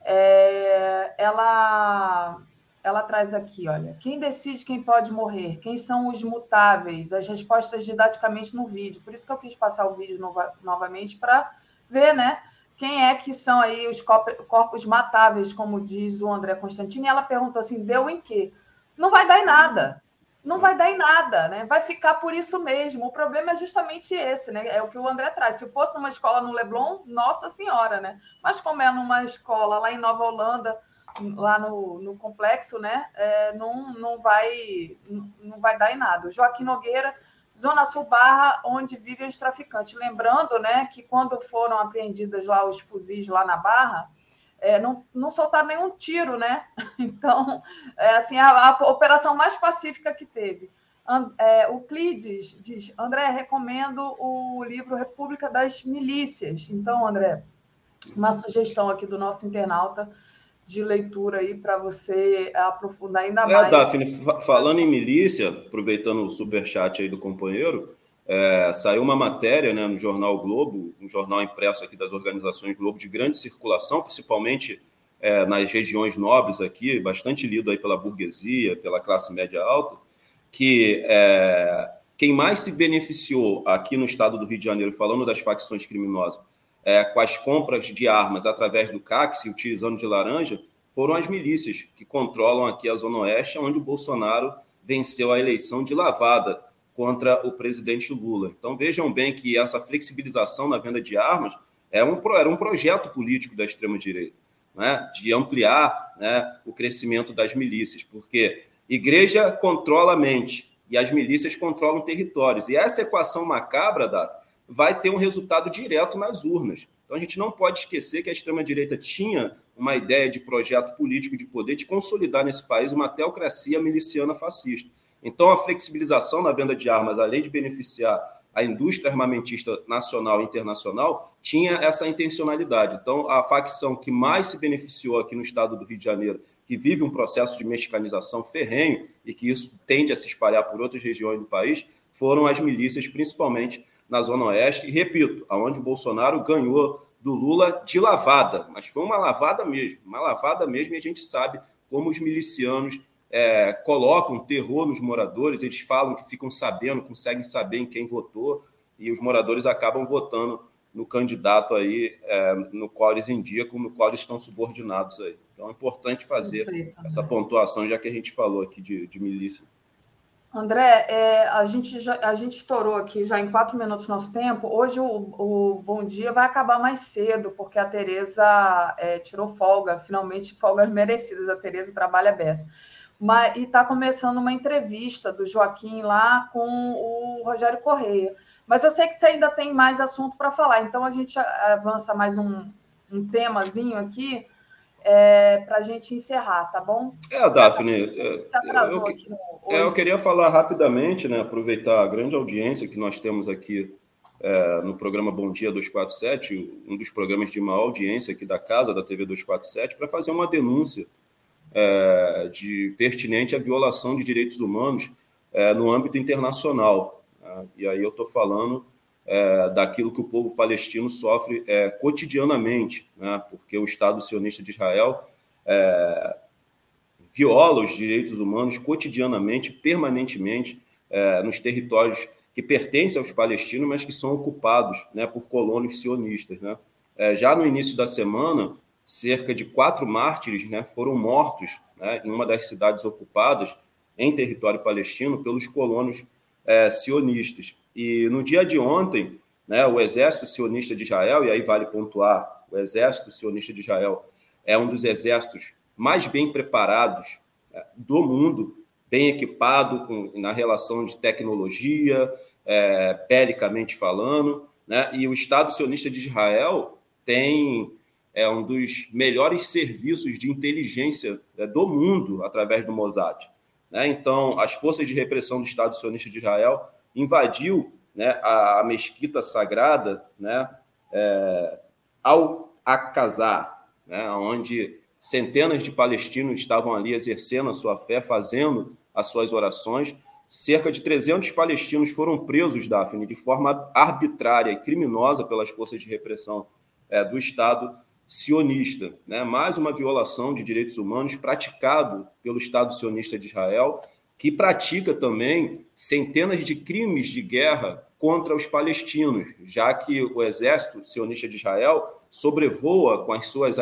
Speaker 6: É, ela, ela traz aqui, olha, quem decide quem pode morrer? Quem são os mutáveis? As respostas didaticamente no vídeo. Por isso que eu quis passar o vídeo nova, novamente para ver, né? Quem é que são aí os corpos matáveis, como diz o André Constantini, ela perguntou assim, deu em quê? Não vai dar em nada. Não vai dar em nada, né? Vai ficar por isso mesmo. O problema é justamente esse, né? É o que o André traz. Se fosse uma escola no Leblon, nossa senhora, né? Mas como é numa escola lá em Nova Holanda, lá no, no complexo, né? É, não, não, vai, não vai dar em nada. Joaquim Nogueira Zona Sul Barra, onde vivem os traficantes. Lembrando né, que quando foram apreendidas lá os fuzis lá na Barra, é, não, não soltaram nenhum tiro, né? Então, é assim, a, a operação mais pacífica que teve. É, o Clides diz, André, recomendo o livro República das Milícias. Então, André, uma sugestão aqui do nosso internauta de leitura aí para você aprofundar ainda é, mais.
Speaker 9: Daphne, falando em milícia, aproveitando o superchat aí do companheiro, é, saiu uma matéria né, no jornal Globo, um jornal impresso aqui das organizações Globo, de grande circulação, principalmente é, nas regiões nobres aqui, bastante lido aí pela burguesia, pela classe média alta, que é, quem mais se beneficiou aqui no estado do Rio de Janeiro, falando das facções criminosas, é, com as compras de armas através do CACS, utilizando de laranja, foram as milícias que controlam aqui a Zona Oeste, onde o Bolsonaro venceu a eleição de lavada contra o presidente Lula. Então vejam bem que essa flexibilização na venda de armas é um, era um projeto político da extrema-direita, né, de ampliar né, o crescimento das milícias, porque igreja controla a mente e as milícias controlam territórios. E essa equação macabra, Daphne, vai ter um resultado direto nas urnas. Então a gente não pode esquecer que a extrema-direita tinha uma ideia de projeto político de poder de consolidar nesse país uma teocracia miliciana fascista. Então a flexibilização na venda de armas, além de beneficiar a indústria armamentista nacional e internacional, tinha essa intencionalidade. Então a facção que mais se beneficiou aqui no estado do Rio de Janeiro, que vive um processo de mexicanização ferrenho e que isso tende a se espalhar por outras regiões do país, foram as milícias, principalmente na Zona Oeste, e repito, aonde o Bolsonaro ganhou do Lula de lavada, mas foi uma lavada mesmo, uma lavada mesmo, e a gente sabe como os milicianos é, colocam terror nos moradores, eles falam que ficam sabendo, conseguem saber em quem votou, e os moradores acabam votando no candidato aí, é, no qual eles indicam, no qual eles estão subordinados aí. Então é importante fazer Perfeito, essa pontuação, já que a gente falou aqui de, de milícia.
Speaker 6: André, é, a, gente já, a gente estourou aqui já em quatro minutos nosso tempo. Hoje o, o Bom Dia vai acabar mais cedo, porque a Tereza é, tirou folga, finalmente folgas merecidas. A Tereza trabalha beça. Mas, e está começando uma entrevista do Joaquim lá com o Rogério Correia. Mas eu sei que você ainda tem mais assunto para falar, então a gente avança mais um, um temazinho aqui é, para a gente encerrar, tá bom?
Speaker 9: É, Daphne. Você atrasou eu, aqui no, é, eu queria falar rapidamente, né, aproveitar a grande audiência que nós temos aqui é, no programa Bom Dia 247, um dos programas de maior audiência aqui da casa da TV 247, para fazer uma denúncia é, de pertinente à violação de direitos humanos é, no âmbito internacional. Né? E aí eu estou falando é, daquilo que o povo palestino sofre é, cotidianamente, né? porque o Estado sionista de Israel é, viola os direitos humanos cotidianamente, permanentemente, é, nos territórios que pertencem aos palestinos, mas que são ocupados né, por colônios sionistas. Né? É, já no início da semana, cerca de quatro mártires né, foram mortos né, em uma das cidades ocupadas em território palestino pelos colonos é, sionistas. E no dia de ontem, né, o exército sionista de Israel, e aí vale pontuar, o exército sionista de Israel é um dos exércitos mais bem preparados né, do mundo, bem equipado com, na relação de tecnologia, é, falando, né, e o Estado sionista de Israel tem é um dos melhores serviços de inteligência né, do mundo através do Mossad. Né? Então, as forças de repressão do Estado sionista de Israel invadiu né, a, mesquita sagrada né, é, ao Akazar, né, onde centenas de palestinos estavam ali exercendo a sua fé, fazendo as suas orações. Cerca de 300 palestinos foram presos, Daphne, de forma arbitrária e criminosa pelas forças de repressão é, do Estado sionista, né? mais uma violação de direitos humanos praticado pelo Estado sionista de Israel, que pratica também centenas de crimes de guerra contra os palestinos, já que o exército sionista de Israel sobrevoa com as suas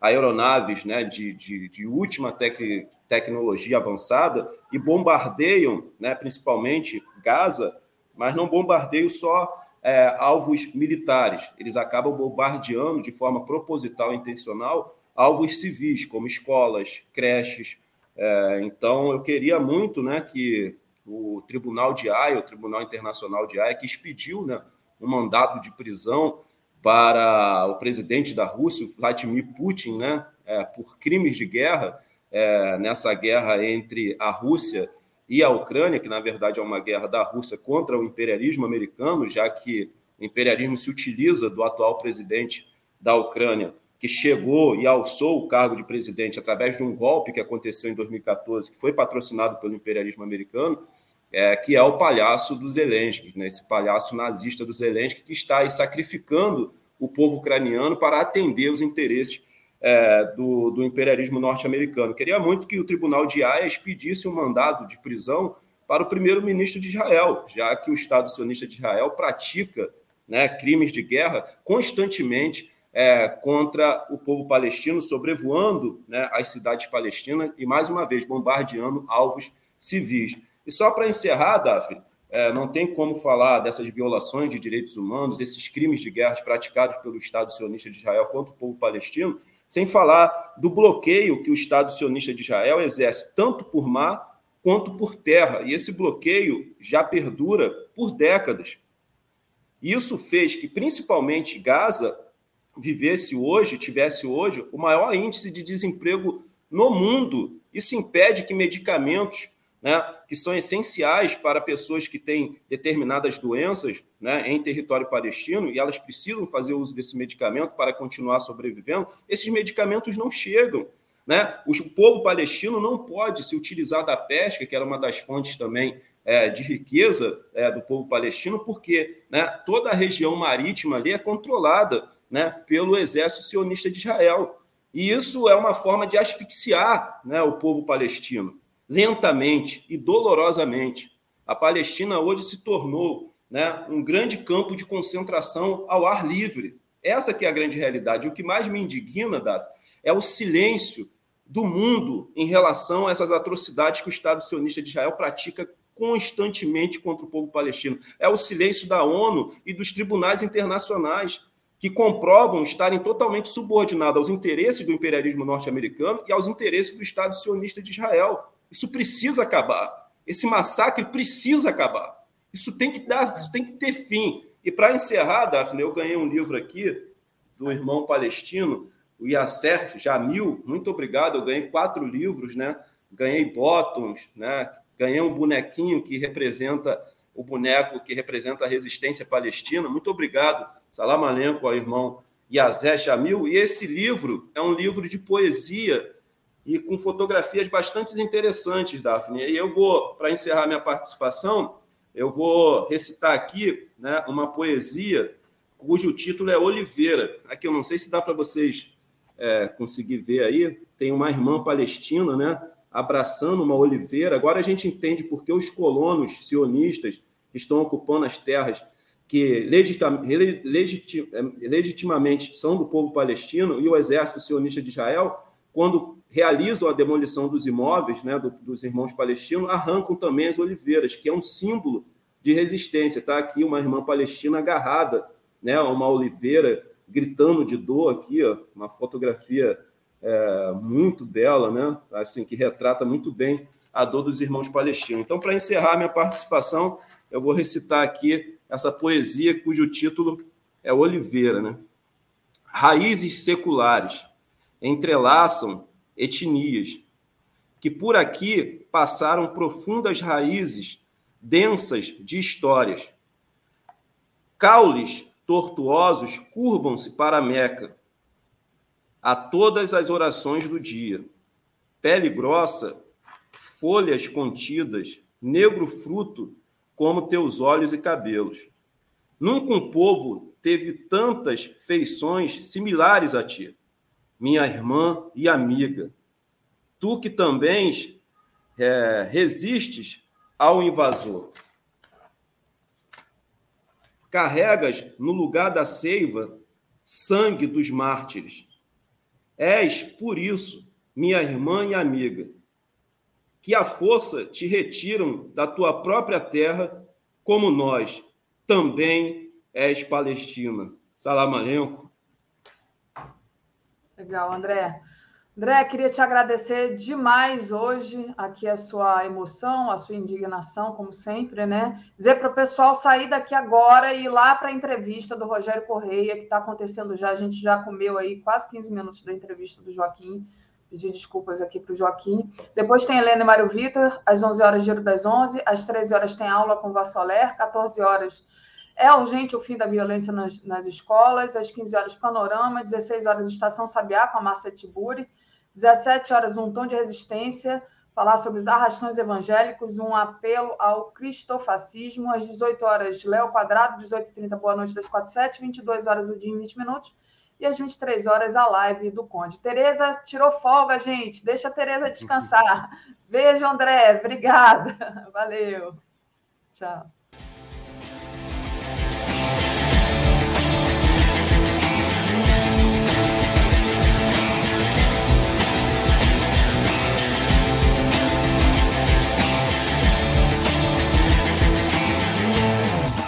Speaker 9: aeronaves né, de, de, de última tec, tecnologia avançada e bombardeiam, né, principalmente Gaza, mas não bombardeiam só é, alvos militares. Eles acabam bombardeando de forma proposital e intencional alvos civis, como escolas, creches. É, então, eu queria muito né, que o Tribunal de Haia, o Tribunal Internacional de Haia, que expediu né, um mandado de prisão para o presidente da Rússia, Vladimir Putin, né, é, por crimes de guerra, é, nessa guerra entre a Rússia e a Ucrânia, que na verdade é uma guerra da Rússia contra o imperialismo americano, já que o imperialismo se utiliza do atual presidente da Ucrânia, que chegou e alçou o cargo de presidente através de um golpe que aconteceu em 2014, que foi patrocinado pelo imperialismo americano, é, que é o palhaço do Zelensky, né? esse palhaço nazista do Zelensky, que está aí sacrificando o povo ucraniano para atender os interesses é, do, do, imperialismo norte-americano. Queria muito que o Tribunal de Haia expedisse um mandado de prisão para o primeiro-ministro de Israel, já que o Estado sionista de Israel pratica né, crimes de guerra constantemente é, contra o povo palestino, sobrevoando né, as cidades palestinas e, mais uma vez, bombardeando alvos civis. E só para encerrar, Daphne, é, não tem como falar dessas violações de direitos humanos, esses crimes de guerra praticados pelo Estado sionista de Israel contra o povo palestino, sem falar do bloqueio que o Estado sionista de Israel exerce tanto por mar quanto por terra. E esse bloqueio já perdura por décadas. Isso fez que, principalmente, Gaza vivesse hoje, tivesse hoje, o maior índice de desemprego no mundo. Isso impede que medicamentos né, que são essenciais para pessoas que têm determinadas doenças né, em território palestino e elas precisam fazer uso desse medicamento para continuar sobrevivendo, esses medicamentos não chegam. Né? O povo palestino não pode se utilizar da pesca, que era uma das fontes também é, de riqueza é, do povo palestino, porque né, toda a região marítima ali é controlada né, pelo exército sionista de Israel. E isso é uma forma de asfixiar né, o povo palestino, lentamente e dolorosamente. A Palestina hoje se tornou né, um grande campo de concentração ao ar livre. Essa que é a grande realidade. O que mais me indigna, Davi, é o silêncio do mundo em relação a essas atrocidades que o Estado sionista de Israel pratica constantemente contra o povo palestino. É o silêncio da ONU e dos tribunais internacionais que comprovam estarem totalmente subordinados aos interesses do imperialismo norte-americano e aos interesses do Estado sionista de Israel. Isso precisa acabar. Esse massacre precisa acabar. Isso tem que dar, isso tem que ter fim. E para encerrar, Daphne, eu ganhei um livro aqui do irmão palestino, o Yasser Jamil. Muito obrigado. Eu ganhei quatro livros, né? Ganhei bottoms, né? Ganhei um bonequinho que representa o boneco que representa a resistência palestina. Muito obrigado, Salam Alenco, ao irmão Yazé Jamil. E esse livro é um livro de poesia e com fotografias bastante interessantes, Daphne. E eu vou, para encerrar minha participação, eu vou recitar aqui né, uma poesia cujo título é Oliveira. Aqui eu não sei se dá para vocês é, conseguir ver aí. Tem uma irmã palestina, né? abraçando uma oliveira. Agora a gente entende por que os colonos sionistas que estão ocupando as terras que legitimamente são do povo palestino e o exército sionista de Israel, quando realizam a demolição dos imóveis né, dos irmãos palestinos, arrancam também as oliveiras, que é um símbolo de resistência. Está aqui uma irmã palestina agarrada né, a uma oliveira, gritando de dor aqui, ó, uma fotografia é, muito bela, né? Assim, que retrata muito bem a dor dos irmãos palestinos. Então, para encerrar minha participação, eu vou recitar aqui essa poesia cujo título é Oliveira, né? Raízes seculares entrelaçam etnias que por aqui passaram profundas raízes densas de histórias. Caules tortuosos curvam-se para Meca, a todas as orações do dia. Pele grossa, folhas contidas, negro fruto como teus olhos e cabelos. Nunca um povo teve tantas feições similares a ti, minha irmã e amiga. Tu que também é, resistes ao invasor. Carregas no lugar da seiva sangue dos mártires És, por isso, minha irmã e amiga, que a força te retiram da tua própria terra, como nós também és Palestina. Salam aleikum.
Speaker 6: Legal, André. André, queria te agradecer demais hoje aqui a sua emoção, a sua indignação, como sempre, né? Dizer para o pessoal sair daqui agora e ir lá para a entrevista do Rogério Correia, que está acontecendo já. A gente já comeu aí quase 15 minutos da entrevista do Joaquim. Pedir desculpas aqui para o Joaquim. Depois tem Helena e Mário Vitor, às 11 horas, Giro das 11. Às 13 horas tem aula com Vassoler. 14 horas é urgente o fim da violência nas, nas escolas. Às 15 horas, Panorama. 16 horas, Estação Sabiá, com a Márcia Tiburi. 17 horas, um tom de resistência, falar sobre os arrastões evangélicos, um apelo ao cristofascismo. Às 18 horas, Léo Quadrado, 18h30, Boa Noite 247, 22 horas, o dia em 20 minutos. E às 23 horas, a live do Conde. Tereza tirou folga, gente. Deixa a Tereza descansar. Beijo, André. Obrigada. Valeu. Tchau.